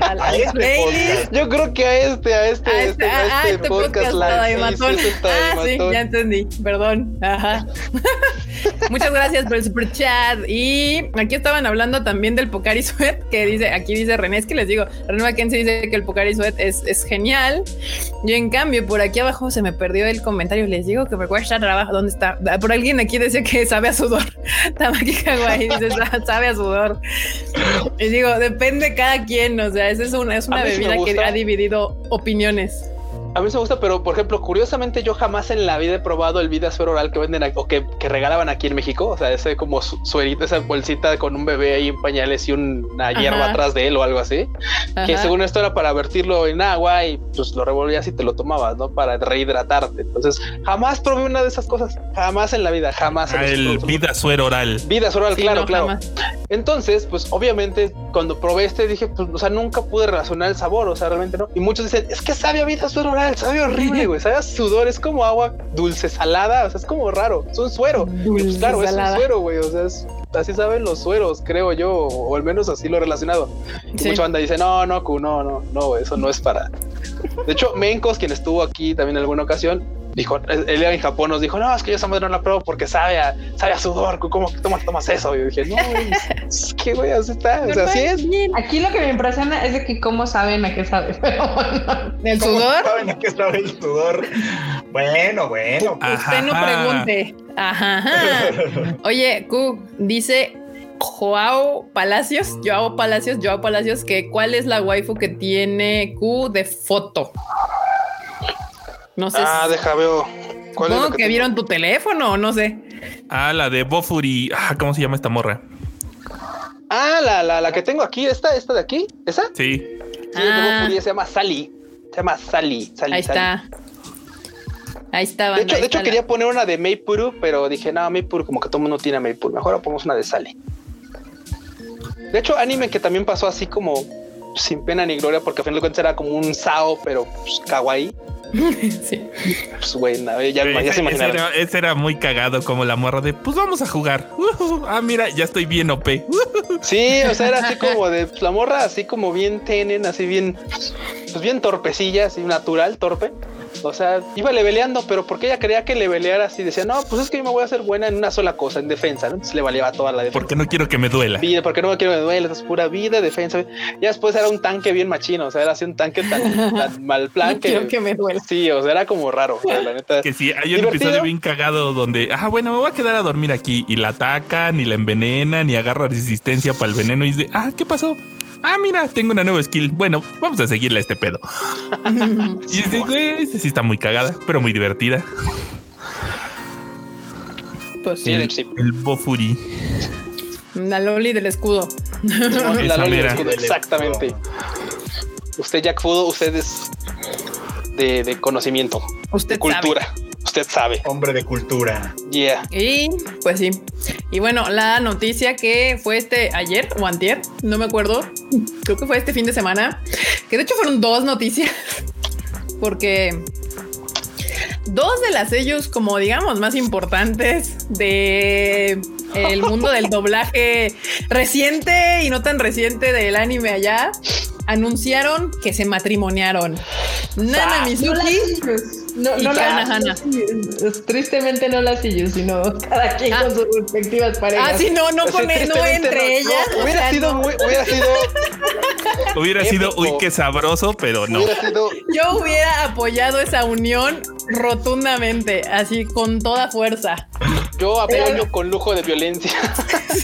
playlist. Yo creo que a este, a este, a este, este, este, este podcast, Tadaimatón. ah, sí, ya entendí. Perdón. Ajá. Muchas gracias por el super chat. Y aquí estaban hablando también del Pocari Sweat, que dice, aquí dice René, es que les digo, René Mackenzie dice que el Pocari Sweat es, es genial. Y en cambio, por aquí abajo se me perdió el comentario. Les digo que me cuesta trabajo. ¿Dónde está? Por alguien aquí decía que sabe a sudor. Tamaki Kawaii dice, sabe a sudor. Y digo, depende cada quien. O sea, esa es una, es una bebida que ha dividido opiniones. A mí me gusta, pero por ejemplo, curiosamente yo jamás en la vida he probado el vida suero oral que venden o que, regalaban aquí en México. O sea, ese como suerito, esa bolsita con un bebé ahí en pañales y una hierba atrás de él o algo así. Que según esto era para vertirlo en agua y pues lo revolvías y te lo tomabas, ¿no? Para rehidratarte. Entonces, jamás probé una de esas cosas. Jamás en la vida, jamás. Ah, el vida suero oral. Vida suero oral, claro, claro. Entonces, pues obviamente cuando probé este dije, pues, o sea, nunca pude relacionar el sabor, o sea, realmente no. Y muchos dicen, es que sabe a vida suero oral sabe horrible, güey. Sabe a sudor, es como agua dulce salada, o sea, es como raro. Es un suero. Pues, claro, es un suero, güey. O sea, así saben los sueros, creo yo, o al menos así lo he relacionado. Y mucha banda dice, no, no, no, no, no, eso no es para. De hecho, Mencos, quien estuvo aquí también en alguna ocasión, dijo, él en Japón nos dijo, no, es que yo esa madre no la pruebo porque sabe a, sabe a sudor, ¿cómo tomas, tomas eso? Y yo dije, no, es que güey, así está, o sea, así es. Aquí lo que me impresiona es de que cómo saben a qué sabe, pero bueno, ¿el sudor? saben a qué sabe el sudor? Bueno, bueno. Pues. Usted no pregunte. Ajá. Oye, Q, dice Joao Palacios, Joao Palacios, Joao Palacios, que cuál es la waifu que tiene Q de foto. No sé. Ah, deja veo. ¿Cuál es que, vieron tu teléfono, no sé. Ah, la de Bofuri. Ah, ¿cómo se llama esta morra? Ah, la, la, la que tengo aquí, esta, esta de aquí, ¿esa? Sí. Sí, ah. Bofuri se llama Sally. Se llama Sally. Sally Ahí está. Ahí está. de hecho, de hecho quería poner una de Meipuru, pero dije, no, Meipuru como que todo el mundo tiene Meipuru. Mejor ponemos una de Sally. De hecho, anime que también pasó así como sin pena ni gloria, porque a fin de cuentas era como un Sao, pero pues, kawaii. sí. Pues bueno, ya, ya se imaginaron. Ese era, muy cagado como la morra de pues vamos a jugar. ah, mira, ya estoy bien OP. sí, o sea, era así como de pues, la morra, así como bien tenen, así bien, pues bien torpecilla, así natural, torpe. O sea, iba leveleando, pero porque ella quería que leveleara así, decía, no, pues es que yo me voy a hacer buena en una sola cosa, en defensa, ¿no? Entonces le valía toda la defensa. Porque no quiero que me duela. Vida, porque no me quiero que me duela, es pura vida, defensa. Ya después era un tanque bien machino, o sea, era así un tanque tan, mal plan que. Quiero que me duela. Sí, o sea, era como raro, la neta. Que sí, hay un episodio bien cagado donde, ah, bueno, me voy a quedar a dormir aquí y la atacan, ni la envenenan, ni agarra resistencia para el veneno y dice, ah, ¿qué pasó? Ah, mira, tengo una nueva skill. Bueno, vamos a seguirle a este pedo. y dice, güey, sí está muy cagada, pero muy divertida. Pues sí. El, sí. el Bofuri. La Loli del escudo. La Loli mera. Escudo, exactamente. Usted, Jack Fudo, usted es de, de conocimiento, Usted de cultura. Usted sabe. Hombre de cultura. Yeah. Y pues sí. Y bueno, la noticia que fue este ayer o antier, no me acuerdo. Creo que fue este fin de semana. Que de hecho fueron dos noticias. Porque dos de las sellos, como digamos, más importantes de el mundo del doblaje reciente y no tan reciente del anime allá, anunciaron que se matrimoniaron. Nana No las Mizuki. No, y no sillos. Tristemente no las sillos, sino cada quien Ah. con sus respectivas parejas. Ah, sí, no, no, Sí, no entre no, ellas. no, o hubiera sea, sido no. muy, hubiera sido, Hubiera sido, Épico. uy, qué sabroso, pero no. hubiera sido Yo hubiera apoyado esa unión rotundamente, así con toda fuerza. yo apoyo con lujo de violencia.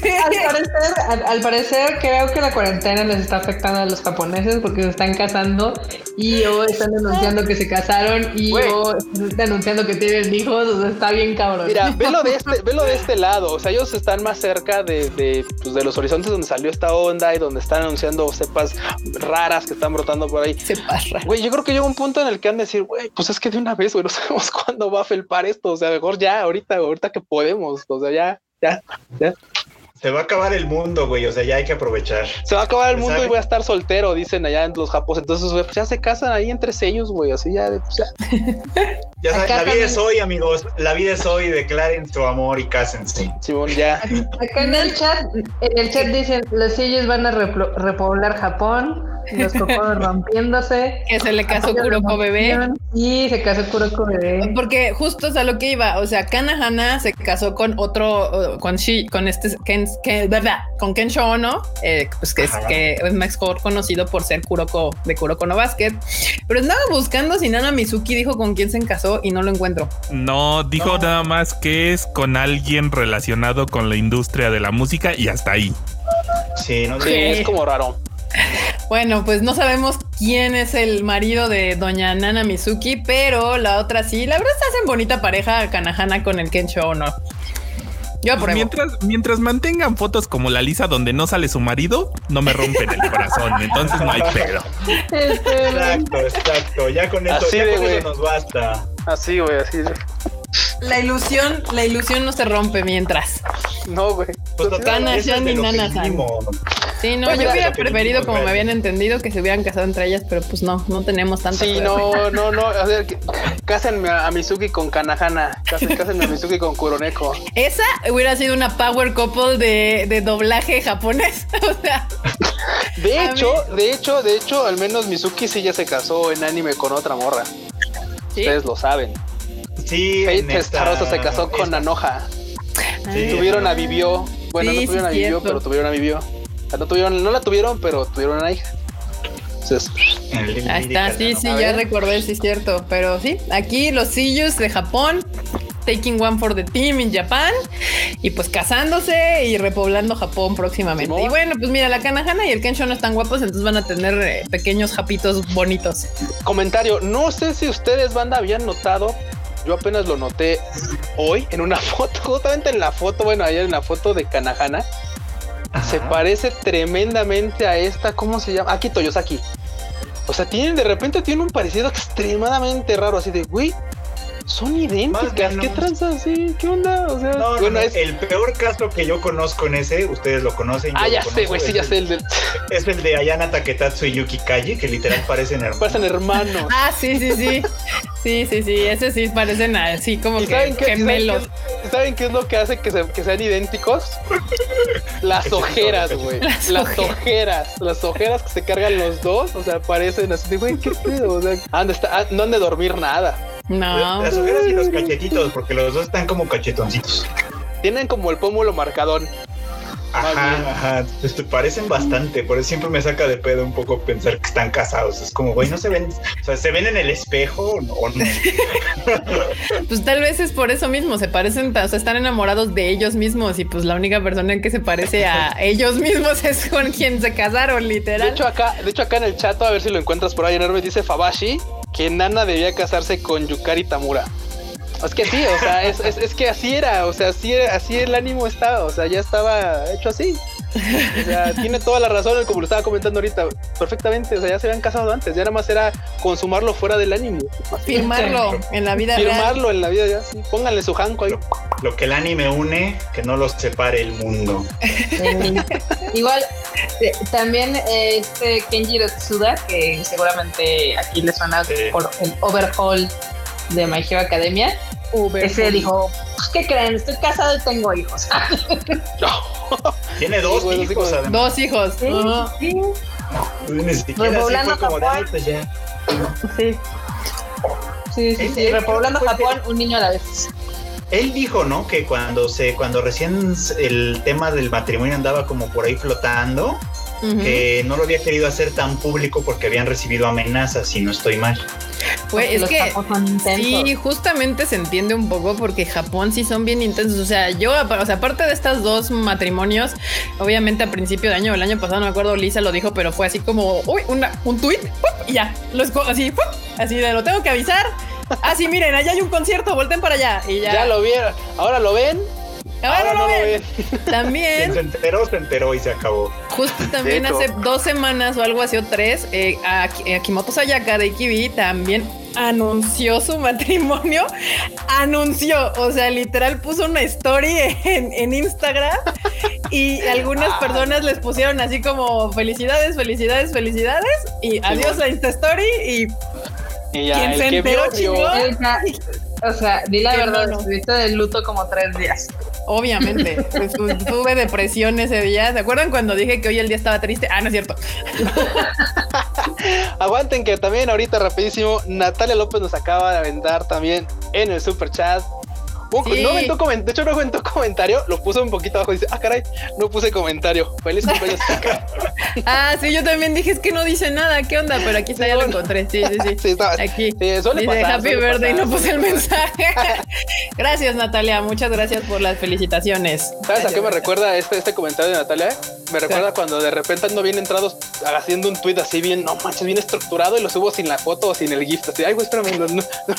Al parecer, al, al parecer, creo que la cuarentena les está afectando a los japoneses porque se están casando y o están anunciando que se casaron y o anunciando que tienen hijos. O sea, está bien cabrón. Mira, velo de este, velo de este lado. O sea, ellos están más cerca de, de, pues, de los horizontes donde salió esta onda y donde están anunciando cepas raras que están brotando por ahí. Se pasa. Güey, yo creo que llega un punto en el que han de decir, güey, pues es que de una vez, güey, no sabemos cuándo va a felpar esto. O sea, mejor ya, ahorita, ahorita que podemos. O sea, ya, ya, ya. Se va a acabar el mundo, güey. O sea, ya hay que aprovechar. Se va a acabar el mundo ¿Sabe? y voy a estar soltero, dicen allá en los japos. Entonces, güey, pues ya se casan ahí entre ellos, güey. Así ya, de- pues ya. Ya sabes, la vida también- es hoy, amigos. La vida es hoy. Declaren su amor y cásense. Simón, ya. Acá en el chat, en el chat dicen los sillos van a repoblar Japón, los cocos rompiéndose. Que se le casó Kuroko bebé. Y se casó Kuroko bebé. Porque justo es a lo que iba, o sea, Kanahana se casó con otro, con Shi, con este, Ken, Ken- verdad, con Kensho Ono, eh, pues que es, que es mejor conocido por ser Kuroko de Kuroko no Basket, pero andaba buscando si Nana Mizuki dijo con quién se casó y no lo encuentro. No, dijo No. nada más que es con alguien relacionado con la industria de la música y hasta ahí. Sí, no Sí, sé. es como raro. Bueno, pues no sabemos quién es el marido de doña Nana Mizuki, pero la otra sí, la verdad se hacen bonita pareja Kanahana con el Kensho Ono. Yo apruebo. Mientras, mientras mantengan fotos como la Lisa donde no sale su marido, no me rompen el corazón. Entonces no hay pedo. Este, Exacto, exacto. Ya con esto, Así ya con eso nos basta. Así, güey, así. La ilusión, la ilusión no se rompe mientras. No, güey. Pues Entonces, total, Kana, eso es de Shan y Nana-san. Sí, no, Pues yo hubiera preferido, como me habían entendido, que se hubieran casado entre ellas, pero pues no, no tenemos tanto. Sí, no, no, no. O sea, que- cásenme a, Mizuki con Kanahana. Cásen- Cásenme a Mizuki con Kuroneko. Esa hubiera sido una power couple de, de doblaje japonés. o sea, De hecho, de hecho, de hecho, al menos Mizuki sí ya se casó en anime con otra morra. ¿sí? Ustedes lo saben. Sí, Fate esta- Starosa se casó con esta- Anoja. Sí. Tuvieron a Vivió. Bueno, Sí, no tuvieron sí, a Vivió, cierto. pero tuvieron a Vivió. O sea, no tuvieron, no la tuvieron, pero tuvieron una hija. Entonces, Ahí está, sí, sí, ya recordé, sí es cierto. Pero sí, aquí los sillos de Japón, taking one for the team in Japan, y pues casándose y repoblando Japón próximamente. Y bueno, pues mira, la Kanahana y el Kensho no están guapos, entonces van a tener eh, pequeños japitos bonitos. comentario. No sé si ustedes, banda, habían notado. Yo apenas lo noté hoy en una foto, justamente en la foto, bueno, ayer en la foto de Kanahana. Se parece tremendamente a esta, ¿cómo se llama? Aki Toyosaki. O sea, tienen de repente tiene un parecido extremadamente raro, así de, güey, son idénticas. ¿Qué menos. tranza así? ¿Qué onda? O sea, No, no, bueno, no, es. el peor caso que yo conozco en ese, ustedes lo conocen. yo Ah, lo ya sé, güey, sí, ya el- sé el del. Es el de Ayana Taketatsu y Yuki Kaji, que literal parecen hermanos. Parecen hermanos. Ah, sí, sí, sí. Sí, sí, sí. Ese sí parecen así como ¿Y que saben qué, y saben gemelos. qué- ¿Saben qué es lo que hace que, se- que sean idénticos? Las ojeras, güey. Las Las ojeras. ojeras. Las ojeras que se cargan los dos. O sea, parecen así de, güey, ¿qué pedo? O sea, han de estar- ah, no han de dormir nada. No. Las ojeras y los cachetitos, porque los dos están como cachetoncitos. Tienen como el pómulo marcadón. Ajá, ajá. Pues, te parecen bastante, por eso siempre me saca de pedo un poco pensar que están casados. Es como, güey, no se ven, o sea, se ven en el espejo o no. Pues tal vez es por eso mismo, se parecen, o sea, están enamorados de ellos mismos y pues la única persona que se parece a ellos mismos es con quien se casaron, De literal. hecho, acá, de hecho, acá en el chat, a ver si lo encuentras por ahí, enorme, dice Fabashi que Nana debía casarse con Yukari Tamura. Es que sí, o sea, es, es, es que así era, o sea, así, así el ánimo estaba, o sea, ya estaba hecho así. O sea, tiene toda la razón, como lo estaba comentando ahorita, perfectamente. O sea, ya se habían casado antes, ya nada más era consumarlo fuera del ánimo. Firmarlo en la vida Firmarlo real. en la vida, ya, sí. Pónganle su janco ahí. Lo, lo, que el anime une, que no los separe el mundo. Igual, eh, también eh, este Kenji Tsuda, que seguramente aquí le suena sí. por el overhaul de My Hero Academia. Uber ese dijo, pues, ¿qué creen? Estoy casado y tengo hijos. Tiene dos sí, hijos, además. Dos hijos. Sí, uh -huh. sí. Ni siquiera así fue como de, pues ya. Sí. Sí, sí, sí. Repoblando Japón, un niño a la vez. Él dijo, ¿no? Que cuando se, cuando recién el tema del matrimonio andaba como por ahí flotando, uh -huh. que no lo había querido hacer tan público porque habían recibido amenazas, si no estoy mal. Pues es que sí, justamente se entiende un poco porque Japón sí son bien intensos. O sea, yo, o sea, aparte de estos dos matrimonios, obviamente a principio de año, el año pasado, no me acuerdo, Lisa lo dijo, pero fue así como, uy, una, un tweet y ya, lo así, ¡pum! así de lo tengo que avisar. Ah, sí, miren, allá hay un concierto, volten para allá. Y ya. ya lo vieron, ahora lo ven. Ahora, Ahora no, no lo ven. También. Quien se enteró, se enteró y se acabó. Justo también hace dos semanas o algo así o tres, eh, Akimoto Sayaka de Ikibi también anunció su matrimonio. Anunció, o sea, literal puso una story en, en Instagram y algunas ah. personas les pusieron así como felicidades, felicidades, felicidades y sí, adiós bueno. a Insta Story y. y ya, ¿Quién se enteró, chingón? O sea, di la verdad, no, no. estuviste de luto como tres días. Obviamente, pues, tuve depresión ese día. ¿Se acuerdan cuando dije que hoy el día estaba triste? Ah, no es cierto. Aguanten que también ahorita rapidísimo Natalia López nos acaba de aventar también en el super chat un, sí. no aventó de hecho no aventó comentario, lo puso un poquito abajo y dice, ah caray, no puse comentario. Feliz cumpleaños. ah, sí, yo también dije, es que no dice nada, ¿qué onda? Pero aquí está, sí, ya bueno. lo encontré. Sí, sí, sí. sí está, aquí. Sí, suele dice pasar, Happy Birthday, no puse el mensaje. gracias, Natalia, muchas gracias por las felicitaciones. ¿Sabes gracias, a qué me recuerda este, este comentario de Natalia? Me recuerda sí. cuando de repente ando bien entrados haciendo un tweet así bien, no manches, bien estructurado y lo subo sin la foto o sin el GIF. Así, ay, güey, espérame, no, no, no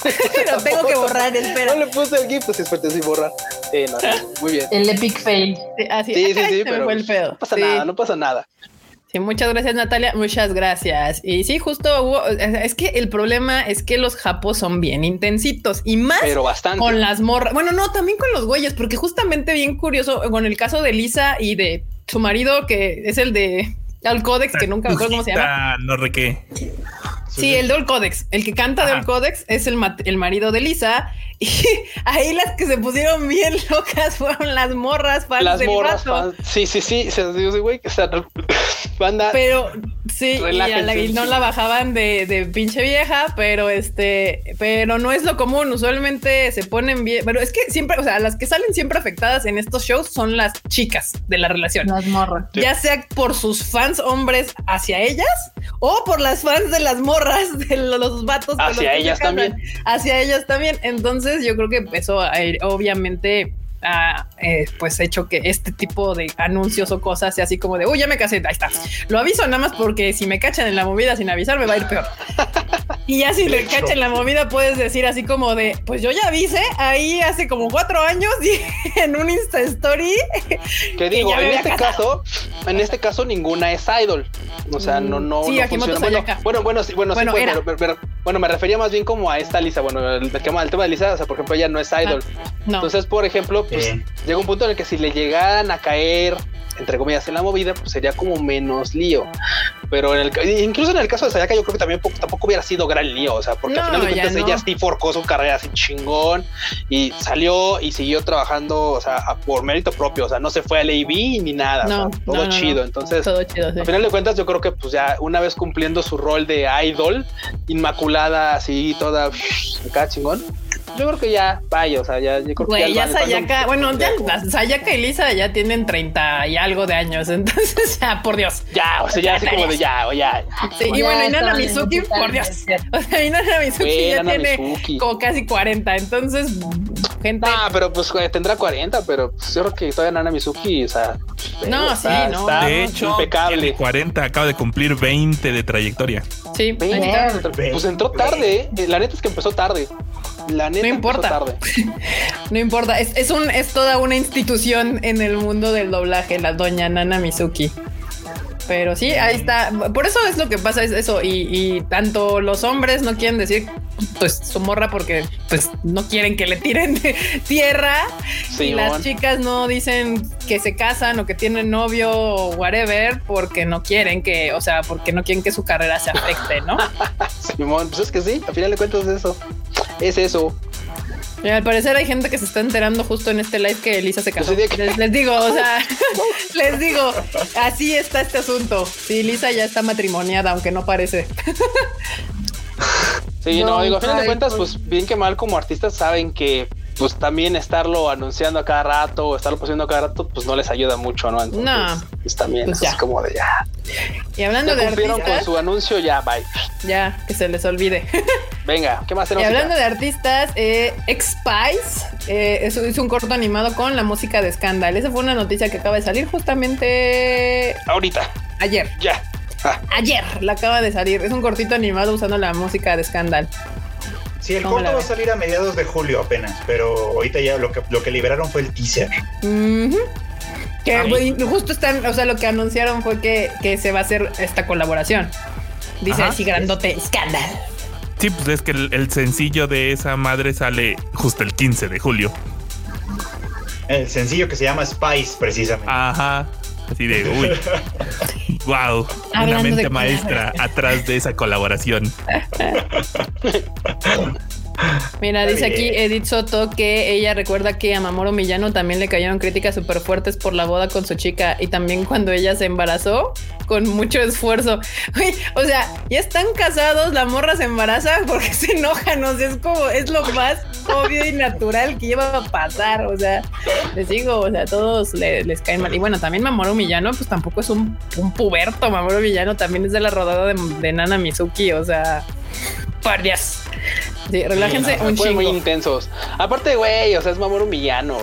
lo tengo que borrar, espera. No le puse el GIF, así, espérate, sin borrar. Sí, no, muy bien. El epic fail. Sí, así, sí, sí, sí, pero fue el pedo. no pasa sí. nada, no pasa nada. Sí, muchas gracias Natalia, muchas gracias. Y sí, justo hubo, es que el problema es que los japos son bien intensitos y más Pero bastante. con las morras. Bueno, no, también con los güeyes, porque justamente bien curioso con el caso de Lisa y de su marido, que es el de al Codex, que nunca me acuerdo cómo se llama. No re qué. Sí, el Dol Codex. El que canta Dol Codex es el, el marido de Lisa. Y ahí las que se pusieron bien locas fueron las morras fans Las del morras vato. fans. Sí, sí, sí. Se dice, güey, que está banda. Pero sí, y, Relájense. la, y no la bajaban de, de, pinche vieja, pero este, pero no es lo común. Usualmente se ponen bien, pero es que siempre, o sea, las que salen siempre afectadas en estos shows son las chicas de la relación. Las morras. Sí. Ya sea por sus fans hombres hacia ellas o por las fans de las morras de los vatos. Hacia ellas también. Hacia ellas también. Entonces yo creo que eso eh, obviamente ha eh, pues hecho que este tipo de anuncios o cosas sea así como de uy, ya me casé, ahí está. Lo aviso nada más porque si me cachan en la movida sin avisar me va a ir peor. Y ya si le cachan la movida puedes decir así como de pues yo ya avisé ahí hace como cuatro años y en un Insta Story. Que digo, que en este casado. caso, en este caso ninguna es idol. O sea, no, no. Sí, no funciona. Bueno, bueno, bueno, sí, bueno, bueno, sí, pues, pero, pero, bueno, me refería más bien como a esta Lisa. Bueno, el, el, tema, el tema de Lisa, o sea, por ejemplo, ella no es idol. Ah, no. Entonces, por ejemplo, pues eh. llega un punto en el que si le llegaran a caer entre comillas en la movida, pues sería como menos lío. Pero en el incluso en el caso de Sayaka, yo creo que también tampoco hubiera sido gran lío, o sea, porque no, al final de cuentas no. ella sí forcó su carrera así chingón y salió y siguió trabajando, o sea, por mérito propio, o sea, no se fue al AV ni nada, no, o sea, todo chido. Entonces, todo chido, sí. al final de cuentas, yo creo que pues ya una vez cumpliendo su rol de idol, inmaculada, así toda acá chingón, yo creo que ya vaya, o sea, ya yo creo Güey, que ya, ya Sayaka, bueno, ya Sayaka y Lisa ya tienen 30 y algo de años, entonces, ya, por Dios. Ya, o sea, ya así como de ya, o ya. Sí, y bueno, y Nana Mizuki, por Dios. O sea, y Nana Mizuki Güey, ya tiene Mizuki. como casi 40, entonces, gente. Ah, pero pues tendrá 40, pero pues, yo creo que todavía Nana Mizuki, o sea, no, está, sí, no. está de hecho, impecable. 40 acaba de cumplir 20 de trayectoria. Sí, 20, pues entró tarde, eh. la neta es que empezó tarde. La neta no importa. Tarde. no importa. Es, es, un, es toda una institución en el mundo del doblaje, la doña Nana Mizuki. Pero sí, ahí está. Por eso es lo que pasa, es eso. Y, y tanto los hombres no quieren decir pues su morra porque pues no quieren que le tiren de tierra sí, y las chicas no dicen que se casan o que tienen novio o whatever porque no quieren que, o sea, porque no quieren que su carrera se afecte, ¿no? Simón, pues es que sí, al final de cuentas es eso. Es eso. Y al parecer hay gente que se está enterando justo en este live que Elisa se casó. Les, les, digo, o sea, les digo, así está este asunto. Sí, Lisa ya está matrimoniada, aunque no parece. Sí, no, digo, a fin de cuentas, pues bien que mal como artistas saben que pues también estarlo anunciando a cada rato o estarlo poniendo a cada rato, pues no les ayuda mucho, ¿no? Entonces, no. Pues también pues es como de ya. Y hablando ya de artistas. con su anuncio, ya, bye. Ya, que se les olvide. Venga, ¿qué más tenemos? Y hablando de artistas, eh, X-Spice eh, es, es, un corto animado con la música de Scandal. Esa fue una noticia que acaba de salir justamente. Ahorita. Ayer. Ya. Ah. Ayer la acaba de salir. Es un cortito animado usando la música de Scandal. Sí, el corto va a salir a mediados de julio apenas, pero ahorita ya lo que, lo que liberaron fue el teaser. Uh -huh. Que Ay. justo están, o sea, lo que anunciaron fue que, que se va a hacer esta colaboración. Dice Ajá, así grandote, Scandal. Sí, pues es que el, el, sencillo de esa madre sale justo el 15 de julio. El sencillo que se llama Spice, precisamente. Ajá. Así de, uy. wow. Una mente maestra atrás de esa colaboración. Mira, dice aquí Edith Soto que ella recuerda que a Mamoru Millano también le cayeron críticas súper fuertes por la boda con su chica y también cuando ella se embarazó con mucho esfuerzo. Uy, o sea, ya están casados, la morra se embaraza porque se enojan, o sea, es como, es lo más obvio y natural que lleva a pasar, o sea, les digo, o sea, todos les, les caen mal. Y bueno, también Mamoru Millano, pues tampoco es un, un puberto, Mamoru Millano también es de la rodada de, de Nana Mizuki, o sea, por Dios. Sí, relájense sí, un chingo. muy intensos. Aparte, güey, o sea, es Mamoru Millano.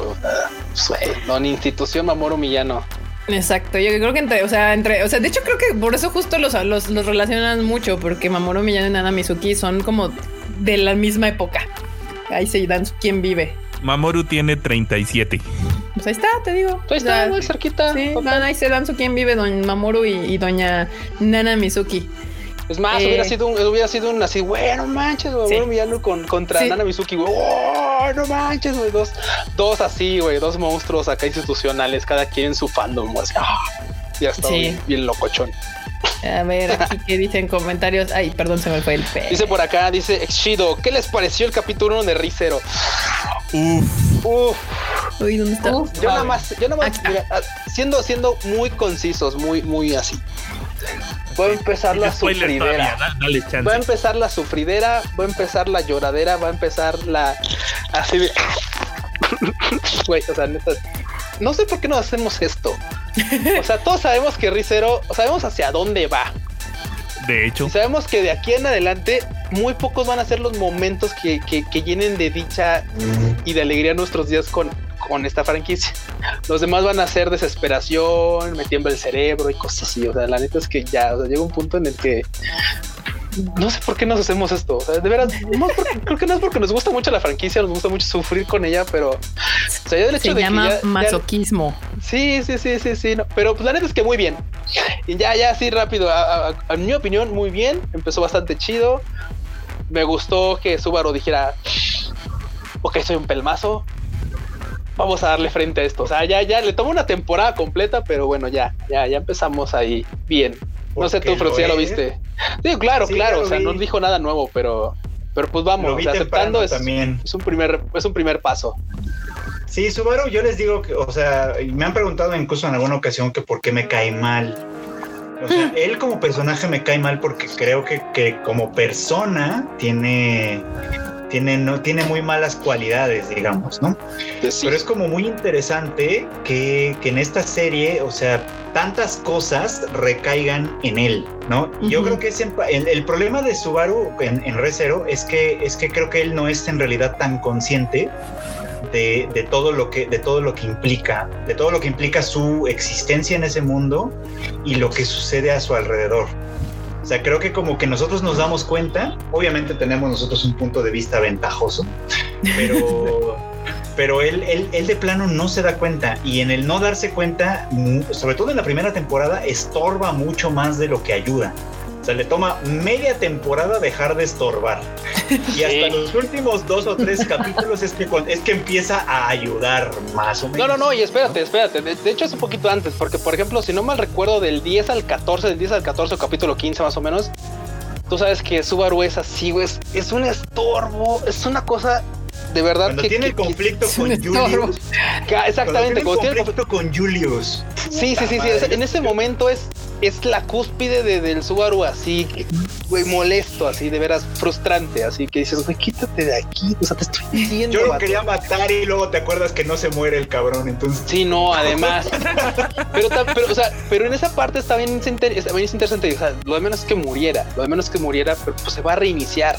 Güey, no, ni institución Mamoru Millano. Exacto, yo creo que entre, o sea, entre, o sea, de hecho creo que por eso justo los, los, los relacionan mucho, porque Mamoru Millano y Nana Mizuki son como de la misma época. Ahí se dan quién vive. Mamoru tiene 37. Pues ahí está, te digo. Ahí está, muy cerquita. Sí, van, ahí se dan su quién vive, don Mamoru y, y doña Nana Mizuki. Es más, eh, hubiera sido un, hubiera sido un así, güey, no manches, güey, sí. Millano con, contra sí. Nana Mizuki, güey, oh, no manches, güey, dos, dos así, güey, dos monstruos acá institucionales, cada quien en su fandom, güey, oh, ya está sí. bien, bien, locochón. A ver, aquí que dicen comentarios. Ay, perdón, se me fue el pe. Dice por acá, dice Exchido, ¿qué les pareció el capítulo 1 de Rizero? Uf. Uf. Uy, ¿dónde está? Uf, yo nada más, yo nada más, mira, siendo, siendo muy concisos, muy, muy así. Va a empezar la sufridera. Dale, dale va a empezar la sufridera, va a empezar la lloradera, va a empezar la así de güey, o sea, neta, no sé por qué no hacemos esto. O sea, todos sabemos que Rizero, sabemos hacia dónde va. De hecho. Y sabemos que de aquí en adelante muy pocos van a ser los momentos que, que, que llenen de dicha y de alegría nuestros días con, con esta franquicia. Los demás van a ser desesperación, me tiembla el cerebro y cosas así. O sea, la neta es que ya o sea, llega un punto en el que no sé por qué nos hacemos esto. O sea, de veras, no porque, creo que no es porque nos gusta mucho la franquicia, nos gusta mucho sufrir con ella, pero o sea, ya del hecho Se de llama que ya, masoquismo. Ya, sí, sí, sí, sí, sí. No, pero pues la neta es que muy bien. Y ya, ya así rápido, a, a, a, mi opinión, muy bien. Empezó bastante chido. Me gustó que Subaru dijera, ok, soy un pelmazo. Vamos a darle frente a esto. O sea, ya, ya le tomó una temporada completa, pero bueno, ya, ya, ya empezamos ahí bien. No sé tú, pero si ya lo viste. Sí, claro, sí, claro. O sea, vi. no dijo nada nuevo, pero, pero pues vamos, o sea, aceptando es, también. es un primer, es un primer paso. Sí, Subaru, yo les digo que, o sea, me han preguntado incluso en alguna ocasión que por qué me cae mal. O sea, él como personaje me cae mal porque creo que, que como persona tiene tiene, no, tiene muy malas cualidades, digamos, ¿no? Sí. Pero es como muy interesante que, que, en esta serie, o sea, tantas cosas recaigan en él, ¿no? Uh -huh. Yo creo que es el, el, problema de Subaru en, en Recero es que, es que creo que él no es en realidad tan consciente de, de, todo lo que, de todo lo que implica, de todo lo que implica su existencia en ese mundo y lo que sucede a su alrededor. Sea, creo que como que nosotros nos damos cuenta, obviamente tenemos nosotros un punto de vista ventajoso, pero, pero él, él, él de plano no se da cuenta y en el no darse cuenta, sobre todo en la primera temporada, estorba mucho más de lo que ayuda sea, le toma media temporada dejar de estorbar. Y hasta los últimos dos o tres capítulos es que, es que empieza a ayudar más o menos. No, no, no, y espérate, espérate. De, hecho es un poquito antes, porque por ejemplo, si no mal recuerdo, del 10 al 14, del 10 al 14, capítulo 15 más o menos, tú sabes que Subaru es así, güey, es un estorbo, es una cosa de verdad cuando tiene el conflicto con Julius exactamente cuando tiene el conflicto con Julius sí sí sí, sí en ese momento es es la cúspide de, del Subaru así, güey, molesto, así, de veras frustrante, así que dices, güey, quítate de aquí, o sea, te estoy diciendo. Yo lo quería matar y luego te acuerdas que no se muere el cabrón, entonces. Sí, no, además. pero, pero, o sea, pero en esa parte está bien, está bien interesante, o sea, lo de menos es que muriera, lo de menos es que muriera, pero pues se va a reiniciar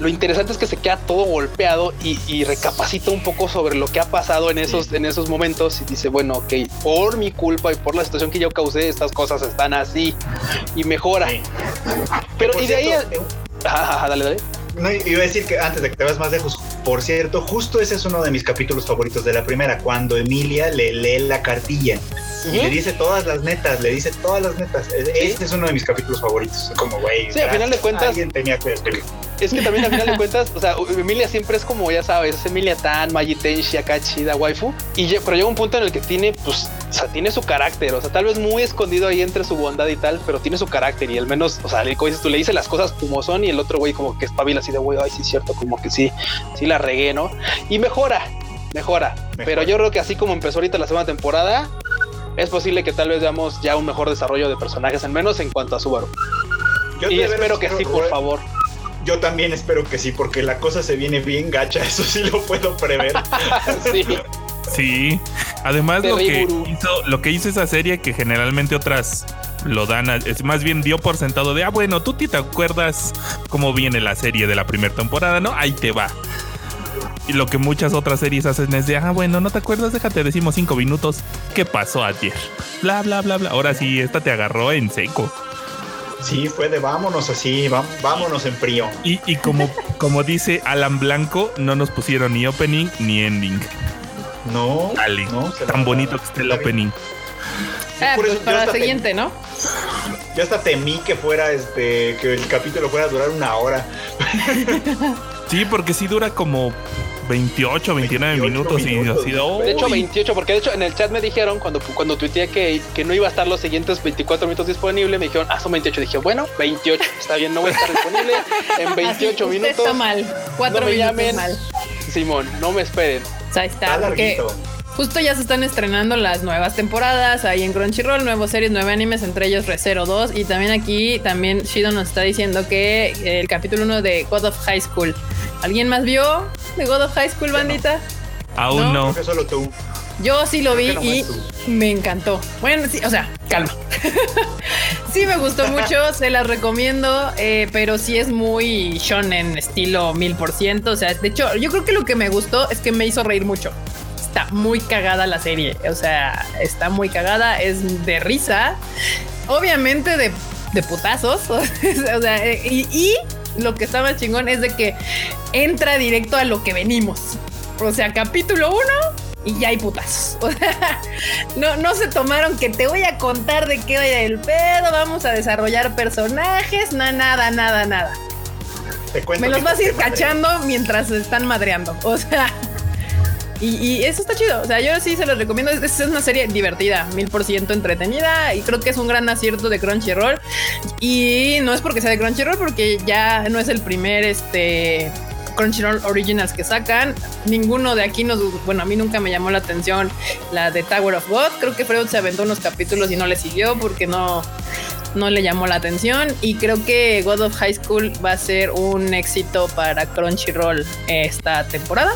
lo interesante es que se queda todo golpeado y, recapacita un poco sobre lo que ha pasado en esos, en esos momentos y dice, bueno, ok, por mi culpa y por la situación que yo causé, estas cosas están así y mejora. Pero y de ahí... Eh, dale, dale. No, iba a decir que antes de que te vas más lejos, por cierto, justo ese es uno de mis capítulos favoritos de la primera, cuando Emilia le lee la cartilla y le dice todas las netas, le dice todas las netas. Este es uno de mis capítulos favoritos. Como, güey, sí, al final de cuentas, alguien tenía que es que también al final de cuentas, o sea, Emilia siempre es como, ya sabes, es Emilia Tan, Magi Tenshi, acá chida, waifu. Y pero llega un punto en el que tiene, pues, o sea, tiene su carácter, o sea, tal vez muy escondido ahí entre su bondad y tal, pero tiene su carácter y al menos, o sea, como dices tú, le dice las cosas como son y el otro güey como que espabila así de, güey, ay, sí es cierto, como que sí, sí la regué, ¿no? Y mejora, mejora. Pero yo creo que así como empezó ahorita la segunda temporada, es posible que tal vez veamos ya un mejor desarrollo de personajes, al menos en cuanto a Subaru. Yo y espero que sí, por favor. Yo también espero que sí, porque la cosa se viene bien gacha, eso sí lo puedo prever. sí. Sí, además lo que, hizo, lo que hizo esa serie que generalmente otras lo dan, es más bien dio por sentado de, ah, bueno, tú te acuerdas cómo viene la serie de la primera temporada, ¿no? Ahí te va. Y lo que muchas otras series hacen es de, ah, bueno, no te acuerdas, déjate, decimos cinco minutos, ¿qué pasó ayer? Bla, bla, bla, bla. Ahora sí, esta te agarró en seco. Sí, fue de vámonos así, vámonos en frío. Y, y como, como dice Alan Blanco, no nos pusieron ni opening ni ending. No, no tan bonito que esté el opening. Ah, pues para la siguiente, ¿no? Yo hasta temí que fuera este, que el capítulo fuera a durar una hora. sí, porque sí dura como 28, 29 minutos, y así de, hecho 28, porque de hecho en el chat me dijeron cuando, cuando tuiteé que, que no iba a estar los siguientes 24 minutos disponible, me dijeron, ah, son 28. Dije, bueno, 28, está bien, no voy a estar disponible en 28 minutos. Está mal, 4 minutos llamen. mal. Simón, no me esperen. O sea, está, porque justo ya se están estrenando las nuevas temporadas ahí en Crunchyroll, nuevos series, nueve animes, entre ellos Recero 2 y también aquí también Shido nos está diciendo que el capítulo 1 de God of High School. ¿Alguien más vio de God of High School, bandita? Aún no. solo tú. Yo sí lo vi y me encantó. Bueno, sí, o sea, calma. sí me gustó mucho, se las recomiendo, eh, pero sí es muy shonen estilo mil por ciento. O sea, de hecho, yo creo que lo que me gustó es que me hizo reír mucho. Está muy cagada la serie, o sea, está muy cagada, es de risa, obviamente de, de putazos, o sea, y, y lo que está más chingón es de que entra directo a lo que venimos. O sea, capítulo uno y ya hay putas. O sea, no, no se tomaron que te voy a contar de qué vaya el pedo, vamos a desarrollar personajes, nada, nada, nada, nada. Me los vas a ir cachando mientras se están madreando. O sea, y, eso está chido. O sea, yo sí se los recomiendo. Es, es una serie divertida, mil por ciento entretenida. Y creo que es un gran acierto de Crunchyroll. Y no es porque sea de Crunchyroll, porque ya no es el primer este Crunchyroll Originals que sacan. Ninguno de aquí nos, bueno, a mí nunca me llamó la atención la de Tower of God. Creo que Freud se aventó unos capítulos y no le siguió porque no, no le llamó la atención. Y creo que God of High School va a ser un éxito para Crunchyroll esta temporada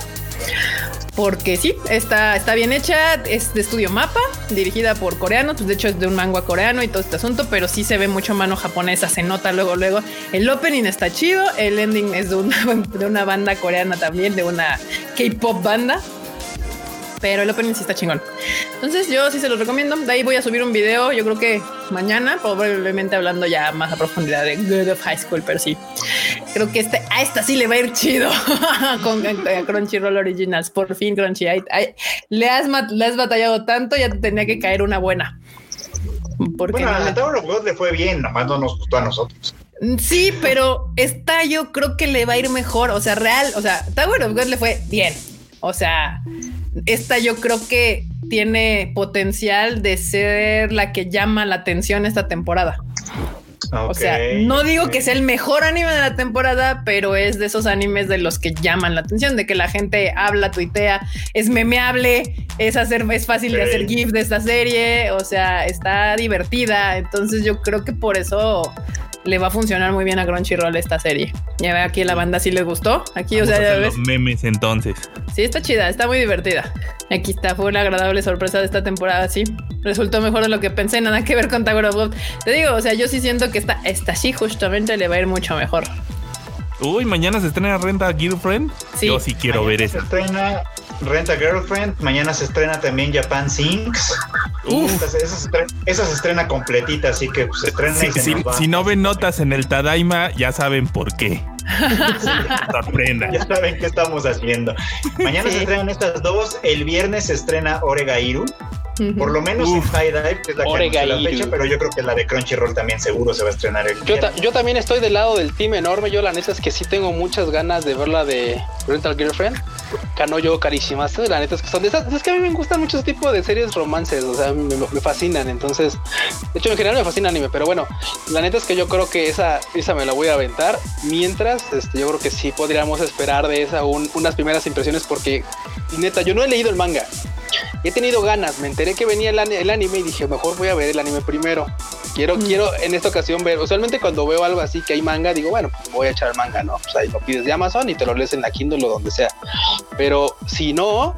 porque sí, está, está bien hecha, es de estudio mapa, dirigida por coreanos, pues de hecho es de un manga coreano y todo este asunto, pero sí se ve mucho mano japonesa, se nota luego, luego. El opening está chido, el ending es de una, de una banda coreana también, de una K-pop banda. Pero el opening sí está chingón. Entonces yo sí se los recomiendo. De ahí voy a subir un video, yo creo que mañana, probablemente hablando ya más a profundidad de Good of High School, pero sí. Creo que este, a esta sí le va a ir chido con Crunchyroll Originals. Por fin, Crunchy. le, has, le has batallado tanto, ya te tenía que caer una buena. Porque bueno, a Tower of God le fue bien, nomás no nos gustó a nosotros. Sí, pero esta yo creo que le va a ir mejor. O sea, real, o sea, Tower of God le fue bien. O sea, esta yo creo que tiene potencial de ser la que llama la atención esta temporada. o sea, no digo que sea el mejor anime de la temporada, pero es de esos animes de los que llaman la atención, de que la gente habla, tuitea, es memeable, es hacer, es fácil de hacer GIF de esta serie, o sea, está divertida. Entonces yo creo que por eso le va a funcionar muy bien a Crunchyroll esta serie. Ya ve aquí la banda si les gustó. Aquí, o sea, ya ves. Los memes entonces. Sí, está chida, está muy divertida. Aquí está, fue una agradable sorpresa de esta temporada, sí. Resultó mejor de lo que pensé, nada que ver con Tower of God. Te digo, o sea, yo sí siento que esta, esta sí justamente le va a ir mucho mejor. Uy, mañana se estrena Renta Girlfriend. Sí. Yo sí quiero ver eso. Se estrena Renta Girlfriend. Mañana se estrena también Japan Sinks. Esa, se estrena, completita, así que pues, se estrena y Si no ven notas en el Tadaima, ya saben por qué. Sorprenda. Ya saben qué estamos haciendo. Mañana se estrenan estas dos. El viernes se estrena Por lo menos en High Dive, que es la que la fecha, pero yo creo que la de Crunchyroll también seguro se va a estrenar el yo, yo también estoy del lado del team enorme. Yo la neta es que sí tengo muchas ganas de ver la de Rental Girlfriend. Kanoyo Karishimasu. La neta es que son de esas. Es que a mí me gustan muchos tipos de series romances. O sea, me, fascinan. Entonces, de hecho, en general me fascina anime. Pero bueno, la neta es que yo creo que esa, esa me la voy a aventar. Mientras, este, yo creo que sí podríamos esperar de esa unas primeras impresiones. Porque, neta, yo no he leído el manga. He tenido ganas, me enteré que venía el, anime y dije, mejor voy a ver el anime primero. Quiero, mm. quiero en esta ocasión ver, usualmente cuando veo algo así que hay manga, digo, bueno, voy a echar el manga, ¿no? Pues ahí lo pides de Amazon y te lo lees en la Kindle o donde sea. Pero si no,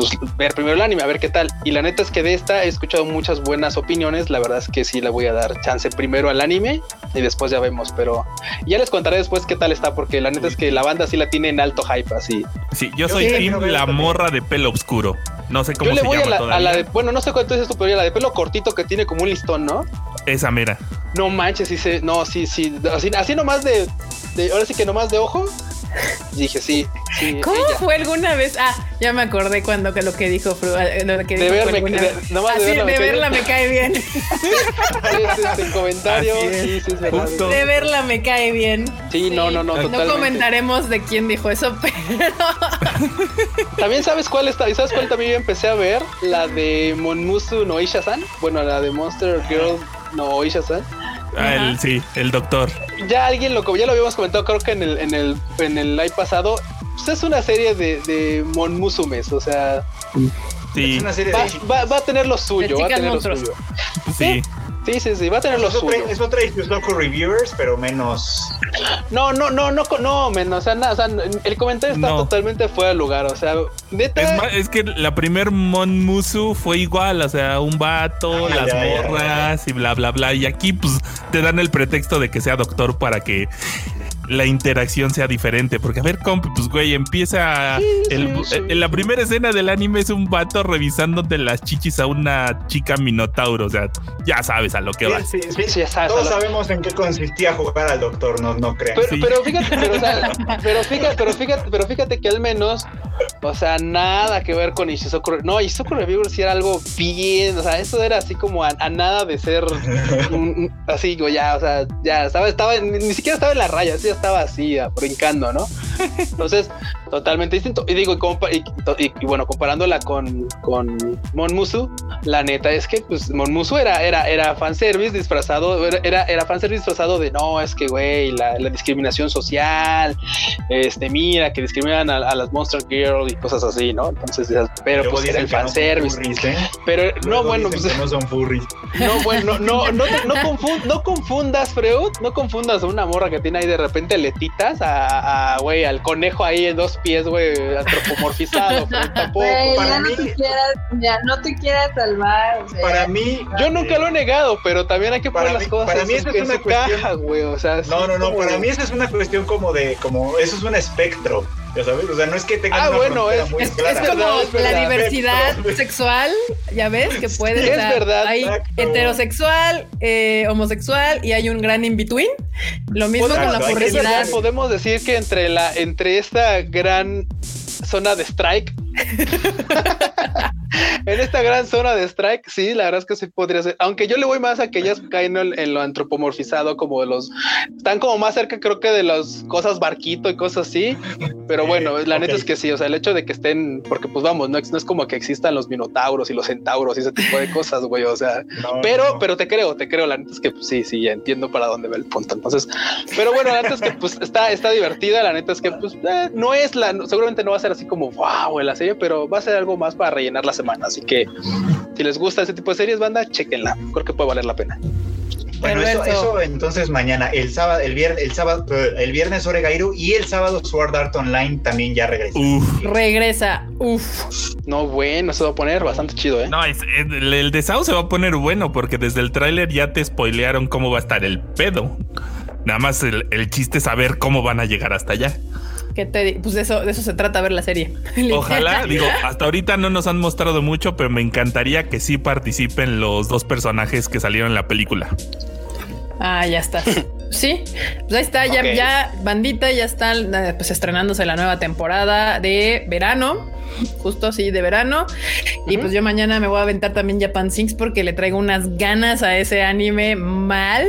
pues ver primero el anime, a ver qué tal. Y la neta es que de esta he escuchado muchas buenas opiniones. La verdad es que sí le voy a dar chance primero al anime y después ya vemos. Pero ya les contaré después qué tal está, porque la neta es que la banda sí la tiene en alto hype, así. Sí, yo soy team la morra de pelo oscuro. No sé cómo yo le voy a la, de, bueno, no sé cuánto es tu, pero la de pelo cortito que tiene como un listón, ¿no? Esa mera. No manches, sí se, no, sí, sí, así, así nomás de, de, ahora sí que nomás de ojo, Dije, sí. ¿Cómo fue alguna vez? Ah, ya me acordé cuando que lo que dijo eh, Lo que de verme, de, verla, me cae bien. el comentario. Sí, sí, de verla me cae bien. Sí, no, no, no. No comentaremos de quién dijo eso, pero. también sabes cuál está. ¿Y sabes cuál también empecé a ver? La de Monmusu no Isha-san. Bueno, la de Monster Girl no Isha-san. Ah, el, sí, el doctor. Ya alguien lo, ya lo habíamos comentado, creo que en el, en el, en el live pasado. Pues es una serie de, de Monmusumes, o sea. Sí. Es una serie va, de... va, va, a tener lo suyo, va a tener lo suyo. Sí. Sí, sí, sí, va a tener lo suyo. es otra de loco reviewers, pero menos. No, no, no, no, no, menos. O sea, nada, o sea, el comentario está totalmente fuera de lugar. O sea, neta. Es, más, es que la primer Monmusu fue igual, o sea, un vato, ah, las morras y bla, bla, bla. Y aquí, pues, te dan el pretexto de que sea doctor para que la interacción sea diferente. Porque, a ver, comp, pues, güey, empieza. En la primera escena del anime es un vato revisándote las chichis a una chica minotauro. O sea, ya sabes a lo que va. Sí, sí, Todos sabemos en qué consistía jugar al doctor, no, no crean. Pero, fíjate, pero, pero, fíjate, pero fíjate, pero fíjate que al menos, o sea, nada que ver con Ishizoku. No, Ishizoku Reviewer sí era algo bien. O sea, eso era así como a, nada de ser así, ya, o sea, ya estaba, estaba, ni, siquiera estaba en la raya, sí, estaba así, brincando, ¿no? Entonces, totalmente distinto. Y digo, y, bueno, comparándola con, con Monmusu, la neta es que pues Monmusu era, era, era fanservice disfrazado, era, era fanservice disfrazado de no, es que güey, la, discriminación social, este, mira, que discriminan a, las Monster Girl y cosas así, ¿no? Entonces, pero pues era el fanservice. ¿eh? Pero no, bueno, pues. No son furries. No, bueno, no, no, no, no confundas, Freud, no confundas a una morra que tiene ahí de repente letitas a, güey, al conejo ahí en dos pies, güey, antropomorfizado. tampoco. para ya, mí, no te quieras, ya no te quieras salvar. para mí. Yo nunca lo he negado, pero también hay que poner las cosas. Para mí, eso es una cuestión. güey, o sea, no, no, no. Para mí, eso es una cuestión como de. como Eso es un espectro Ya sabes, o sea, no es que tengan Ah, una bueno, frontera es- muy Es, clara. es como es la diversidad sexual, ya ves, que puede Sí, es verdad. Hay Exacto. heterosexual, eh, homosexual y hay un gran in-between. Lo mismo con la publicidad. podemos decir que entre la entre esta gran zona de strike en esta gran zona de strike, sí, la verdad es que sí podría ser. Aunque yo le voy más a que ellas caen en, lo antropomorfizado, como de los están como más cerca, creo que de las cosas barquito y cosas así. Pero bueno, la neta es que sí, o sea, el hecho de que estén, porque pues vamos, no, es- no es como que existan los minotauros y los centauros y ese tipo de cosas, güey. O sea, No, pero, no. pero te creo, te creo. La neta es que pues, sí, sí, ya entiendo para dónde va el punto. Entonces, pero bueno, la neta es que pues está, está divertida. La neta es que pues eh, no es la, seguramente no va a ser así como wow en la serie, pero va a ser algo más para rellenar la semana. Así que si les gusta ese tipo de series, banda, chequenla. Creo que puede valer la pena. Bueno, eso, eso entonces mañana, el sábado, el viernes, el sábado, el viernes Oregairu y el sábado Sword Art Online también ya regresa. Uf. Regresa. Uf. No, bueno, se va a poner bastante chido, ¿eh? No, es- el, el de Sao se va a poner bueno porque desde el tráiler ya te spoilearon cómo va a estar el pedo. Nada más el, el chiste es saber cómo van a llegar hasta allá. ¿Qué te Pues de eso, de eso se trata ver la serie. Ojalá, digo, hasta ahorita no nos han mostrado mucho, pero me encantaría que sí participen los dos personajes que salieron en la película. Ah, ya está. Sí, pues ahí está, ya, ya, bandita, ya están eh, pues estrenándose la nueva temporada de verano, justo así de verano. Y Ujú. pues yo mañana me voy a aventar también Japan Sinks porque le traigo unas ganas a ese anime mal,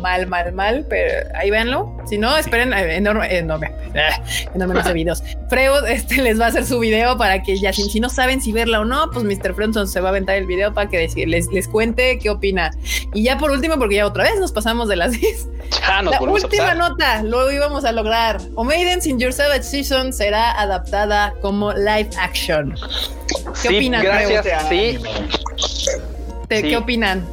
mal, mal, mal, pero ahí véanlo. Si no, esperen, eh, enorme, enorme, ah, enorme no hace videos. Freud este, les va a hacer su video para que ya, si, si no saben si verla o no, pues Mr. Fredson se va a aventar el video para que les, les, les cuente qué opina. Y ya por último, porque ya otra vez nos pasamos de las 10. Ya nos La última nota, lo íbamos a lograr. O Maidens in Your Savage Season será adaptada como live action. ¿Qué Sí, opinan? gracias. Sí, anime. ¿Te- Sí. ¿Qué opinan?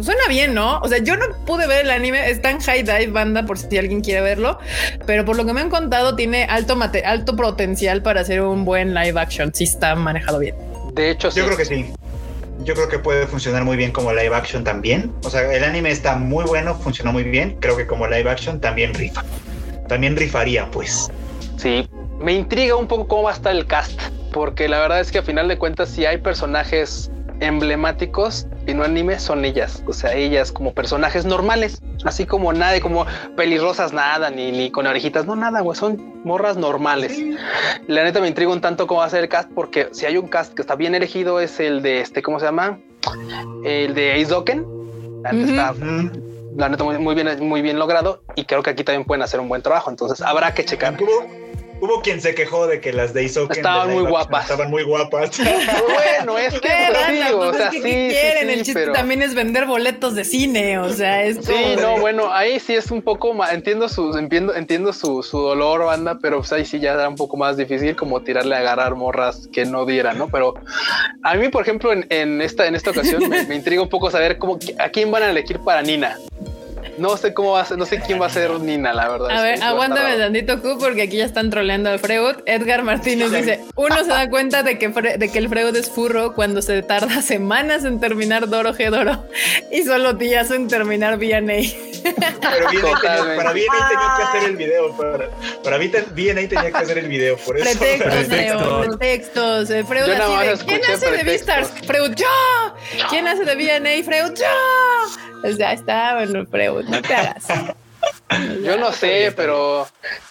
Suena bien, ¿no? O sea, yo no pude ver el anime, está en High Dive Banda por si alguien quiere verlo, pero por lo que me han contado tiene alto mate- alto potencial para hacer un buen live action, si está manejado bien. de hecho, sí. Yo creo que sí. Yo creo que puede funcionar muy bien como live action también. O sea, el anime está muy bueno, funcionó muy bien. Creo que como live action también rifa. También rifaría, pues. Sí, me intriga un poco cómo va a estar el cast, porque la verdad es que a final de cuentas, si hay personajes emblemáticos y no anime, son ellas. O sea, ellas como personajes normales, así como nadie, como pelirrosas, nada, ni, ni con orejitas, no, nada, güey, son morras normales. La neta me intriga un tanto cómo va a ser el cast, porque si hay un cast que está bien elegido, es el de este, ¿cómo se llama? El de. La neta está Ujú. la neta muy, muy bien, muy bien logrado y creo que aquí también pueden hacer un buen trabajo. Entonces habrá que checar. Hubo quien se quejó de que las de Isoken Estaban de muy guapas. Estaban muy guapas. Bueno, es que pues, sí, banda, o sea, es que, sí, ¿qué sí, quieren? sí, el chiste pero- también es vender boletos de cine, o sea, es Sí, como no, bueno, ahí sí es un poco más, entiendo su, entiendo, entiendo su, su dolor, banda, pero pues ahí sí ya era un poco más difícil como tirarle a agarrar morras que no dieran, ¿no? Pero a mí, por ejemplo, en, en esta, en esta ocasión me, me intriga un poco saber cómo, a quién van a elegir para Nina. No sé cómo va a ser, no sé quién va a ser Nina, la verdad. A ver, aguántame tantito, Q, porque aquí ya están troleando al Freud. Edgar Martínez dice: Uno se da cuenta de que, Fre- de que el Freud es furro cuando se tarda semanas en terminar Doro Gedoro y solo días en terminar VA. Pero bien para ahí tenía que hacer el video. Para, para mí ahí tenía que hacer el video. Por eso. Pretextos, Pretextos. Leo, pretextos. El Freud así de, ¿Quién hace de. Beastars? Freud, yo. ¿Quién hace de VA? Freud, yo. O sea, está, bueno, Freud, no te hagas. Yo no sé, pero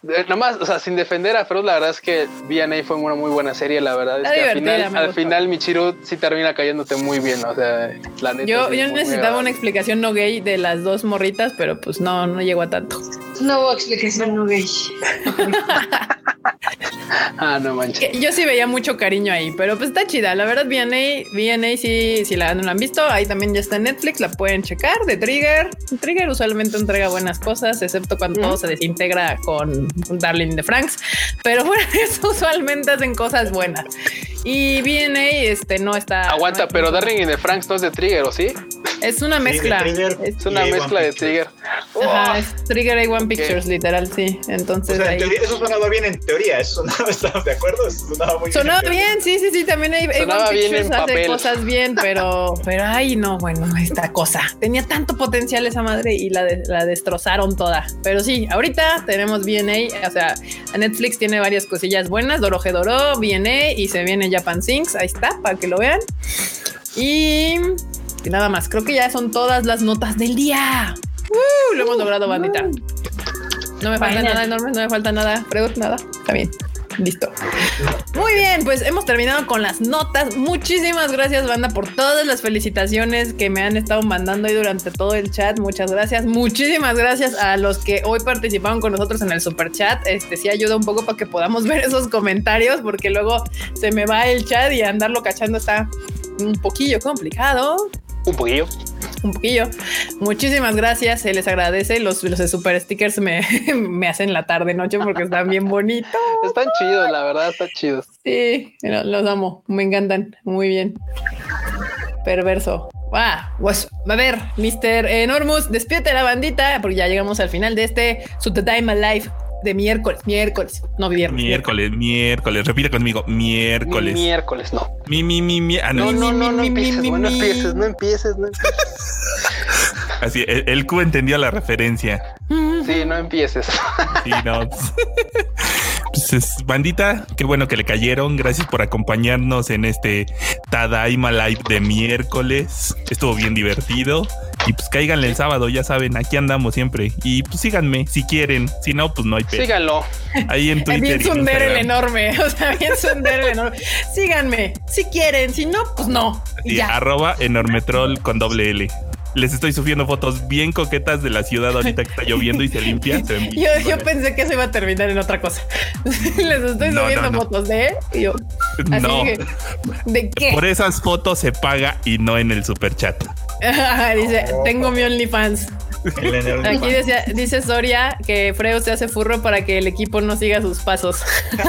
eh, nomás, o sea, sin defender a Freud, la verdad es que V&A fue una muy buena serie, la verdad es que al final, al final Michiru sí termina cayéndote muy bien, o sea, la neta. Yo, yo muy, muy necesitaba una explicación no gay de las dos morritas, pero pues no, no llegó a tanto. No hubo explicación, no gay. Ah, no manches. Que Yo sí veía mucho cariño ahí, pero pues está chida. La verdad, VNA, VNA sí, si la no la han visto, ahí también ya está en Netflix, la pueden checar de Trigger. Trigger usualmente entrega buenas cosas, excepto cuando todo se desintegra con Darling de Franks, pero bueno, eso usualmente hacen cosas buenas. Y VNA este no está. Aguanta, no- pero Darling y de Franks no es de Trigger, ¿o sí? es una Sí, de mezcla. Trigger. Es- Es una mezcla de. Trigger. Ajá, es Trigger A1 Pictures, literal, sí. Entonces. eso sonaba bien en teoría, eso sonaba, ¿estamos de acuerdo? Eso sonaba muy sonaba bien. sí, sí, sí. También A1 Pictures hace cosas bien, pero, pero ay, no, bueno, esta cosa. Tenía tanto potencial esa madre y la, la destrozaron toda. Pero sí, ahorita tenemos BNA, o sea, Netflix tiene varias cosillas buenas, Doro BNA y se viene Japan Sinks, ahí está, para que lo vean. Y, y nada más, creo que ya son todas las notas del día. Uh, lo hemos logrado, bandita. No me falta nada enorme, no me falta nada. Pregunta nada. Está bien. Listo. Muy bien, pues hemos terminado con las notas. Muchísimas gracias, banda, por todas las felicitaciones que me han estado mandando ahí durante todo el chat. Muchas gracias. Muchísimas gracias a los que hoy participaron con nosotros en el super chat. Este sí ayuda un poco para que podamos ver esos comentarios, porque luego se me va el chat y andarlo cachando está un poquillo complicado. Un poquillo un poquillo. Muchísimas gracias, se les agradece. Los, los super stickers me, me hacen la tarde noche porque están bien bonitos. Están chidos, la verdad, están chidos. Sí, los amo, me encantan, muy bien. Perverso. Ah, pues, a ver, Mr. Enormous, despídete la bandita porque ya llegamos al final de este Su Time Alive de miércoles, miércoles, no viernes. Miércoles, miércoles, repite conmigo, miércoles. miércoles, no. Mi, mi, mi, mi. Ah, no, no, no, no, empieces, no empieces, no empieces, no empieces. Así, el, Q entendió la referencia. Sí, no empieces. Sí, no. Pues bandita, qué bueno que le cayeron. Gracias por acompañarnos en este Tadaima Live de miércoles. Estuvo bien divertido. Y pues cáiganle el sábado, ya saben, aquí andamos siempre. Y pues síganme si quieren. Si no, pues no hay pena. Síganlo. Ahí en Twitter. Bien Sunder el enorme. O sea, bien Sunder el enorme. Síganme si quieren. Si no, pues no. Y ya. Arroba enormetrol con doble L les estoy subiendo fotos bien coquetas de la ciudad ahorita que está lloviendo y se limpia. yo, pensé que se iba a terminar en otra cosa. les estoy subiendo fotos de y yo. no. ¿De qué? Por esas fotos se paga y no en el super chat. dice, tengo mi OnlyFans. Aquí dice Soria que Freo se hace furro para que el equipo no siga sus pasos.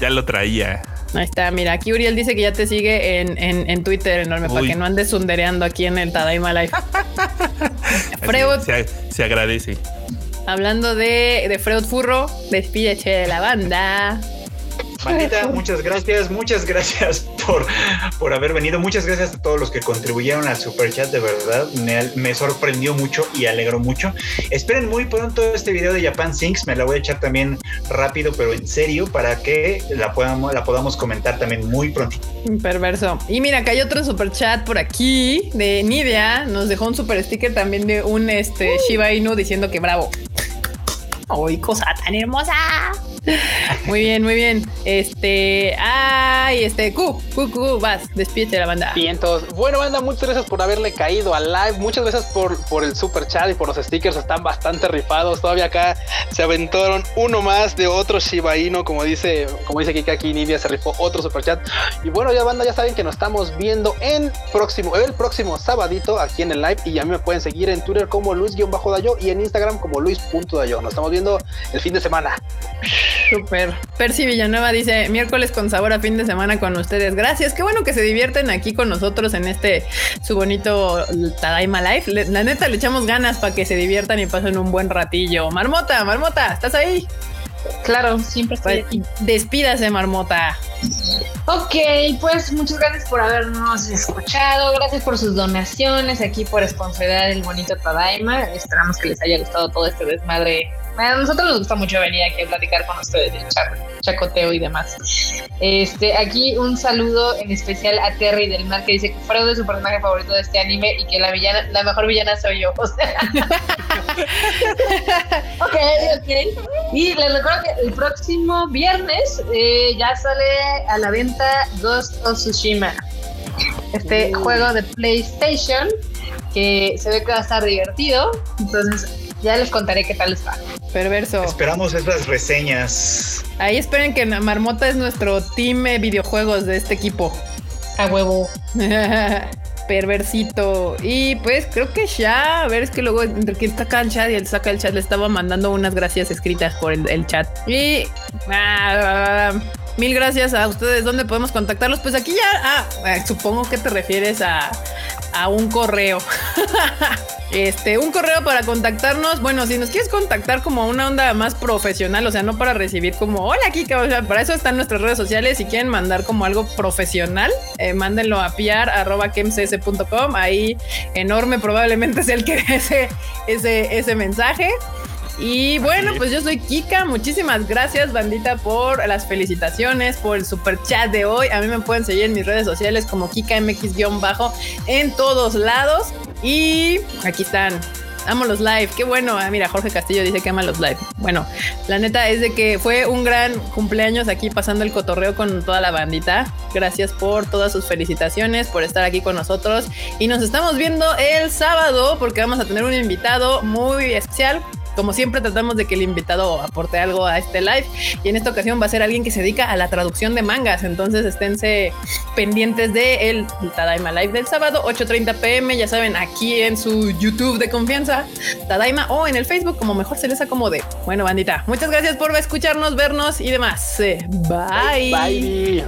ya lo traía. Ahí está, mira, aquí Uriel dice que ya te sigue en, en, Twitter enorme para que no andes sundereando aquí en el Tadaima Life. Freud. Se, agradece. Hablando de, de Freud Furro, despídete de la banda. Bandita, muchas gracias, muchas gracias por, por haber venido. Muchas gracias a todos los que contribuyeron al super chat, de verdad. Me, sorprendió mucho y alegró mucho. Esperen muy pronto este video de Japan Sinks. Me la voy a echar también rápido, pero en serio, para que la podamos, la podamos comentar también muy pronto. Perverso. Y mira, que hay otro super chat por aquí de Nidia. Nos dejó un super sticker también de un este, Shiba Inu diciendo que bravo. ¡Ay, cosa tan hermosa! Muy bien, muy bien. Este, ay, este, Q, Q, Q, vas, despídete la banda. Bien, todos. Bueno, banda, muchas gracias por haberle caído al live. Muchas gracias por, por el super chat y por los stickers. Están bastante rifados. Todavía acá se aventaron uno más de otro Shiba Inu, como dice, como dice Kika aquí, Nivia se rifó otro super chat. Y bueno, ya banda, ya saben que nos estamos viendo en próximo, el próximo sabadito aquí en el live. Y ya me pueden seguir en Twitter como Luis-Dayo y en Instagram como Luis.dayo. Nos estamos viendo el fin de semana. Súper. Percy Villanueva dice, miércoles con sabor a fin de semana con ustedes. Gracias. Qué bueno que se divierten aquí con nosotros en este su bonito Tadaima Life. la neta, le echamos ganas para que se diviertan y pasen un buen ratillo. Marmota, Marmota, ¿estás ahí? Claro, siempre estoy aquí. Despídase, Marmota. Ok, pues muchas gracias por habernos escuchado, gracias por sus donaciones aquí por sponsorar el bonito Tadaima. Esperamos que les haya gustado todo este desmadre a nosotros nos gusta mucho venir aquí a platicar con ustedes de chacoteo y demás. Este, aquí un saludo en especial a Terry del Mar que dice que Freud es su personaje favorito de este anime y que la villana, la mejor villana soy yo. O sea. ok, ok. Y les recuerdo que el próximo viernes eh, ya sale a la venta Ghost of Tsushima. Este uh. juego de PlayStation que se ve que va a estar divertido. Entonces ya les contaré qué tal está. Perverso. Esperamos esas reseñas. Ahí esperen que Marmota es nuestro team videojuegos de este equipo. A huevo. Perversito. Y pues creo que ya, a ver, es que luego entre que acá el chat y él saca el chat, le estaba mandando unas gracias escritas por el, chat. Y ah, mil gracias a ustedes. ¿Dónde podemos contactarlos? Pues aquí ya, ah, eh, supongo que te refieres a a un correo. Este, un correo para contactarnos. Bueno, si nos quieres contactar como una onda más profesional, o sea, no para recibir como hola Kika, o sea, para eso están nuestras redes sociales. Si quieren mandar como algo profesional, eh, mándenlo a piar.kemcs.com. Ahí enorme probablemente es el que ese, ese, ese mensaje. Y bueno, pues yo soy Kika. Muchísimas gracias, bandita, por las felicitaciones, por el super chat de hoy. A mí me pueden seguir en mis redes sociales como KikaMX-bajo en todos lados. Y aquí están. Amo los live, qué bueno. Ah, mira, Jorge Castillo dice que ama los live. Bueno, la neta es de que fue un gran cumpleaños aquí pasando el cotorreo con toda la bandita. Gracias por todas sus felicitaciones, por estar aquí con nosotros. Y nos estamos viendo el sábado porque vamos a tener un invitado muy especial como siempre tratamos de que el invitado aporte algo a este live y en esta ocasión va a ser alguien que se dedica a la traducción de mangas, entonces esténse pendientes de el Tadaima Live del sábado 8.30 pm, ya saben, aquí en su YouTube de confianza, Tadaima o en el Facebook como mejor se les acomode. Bueno, bandita, muchas gracias por escucharnos, vernos y demás. Bye. Bye.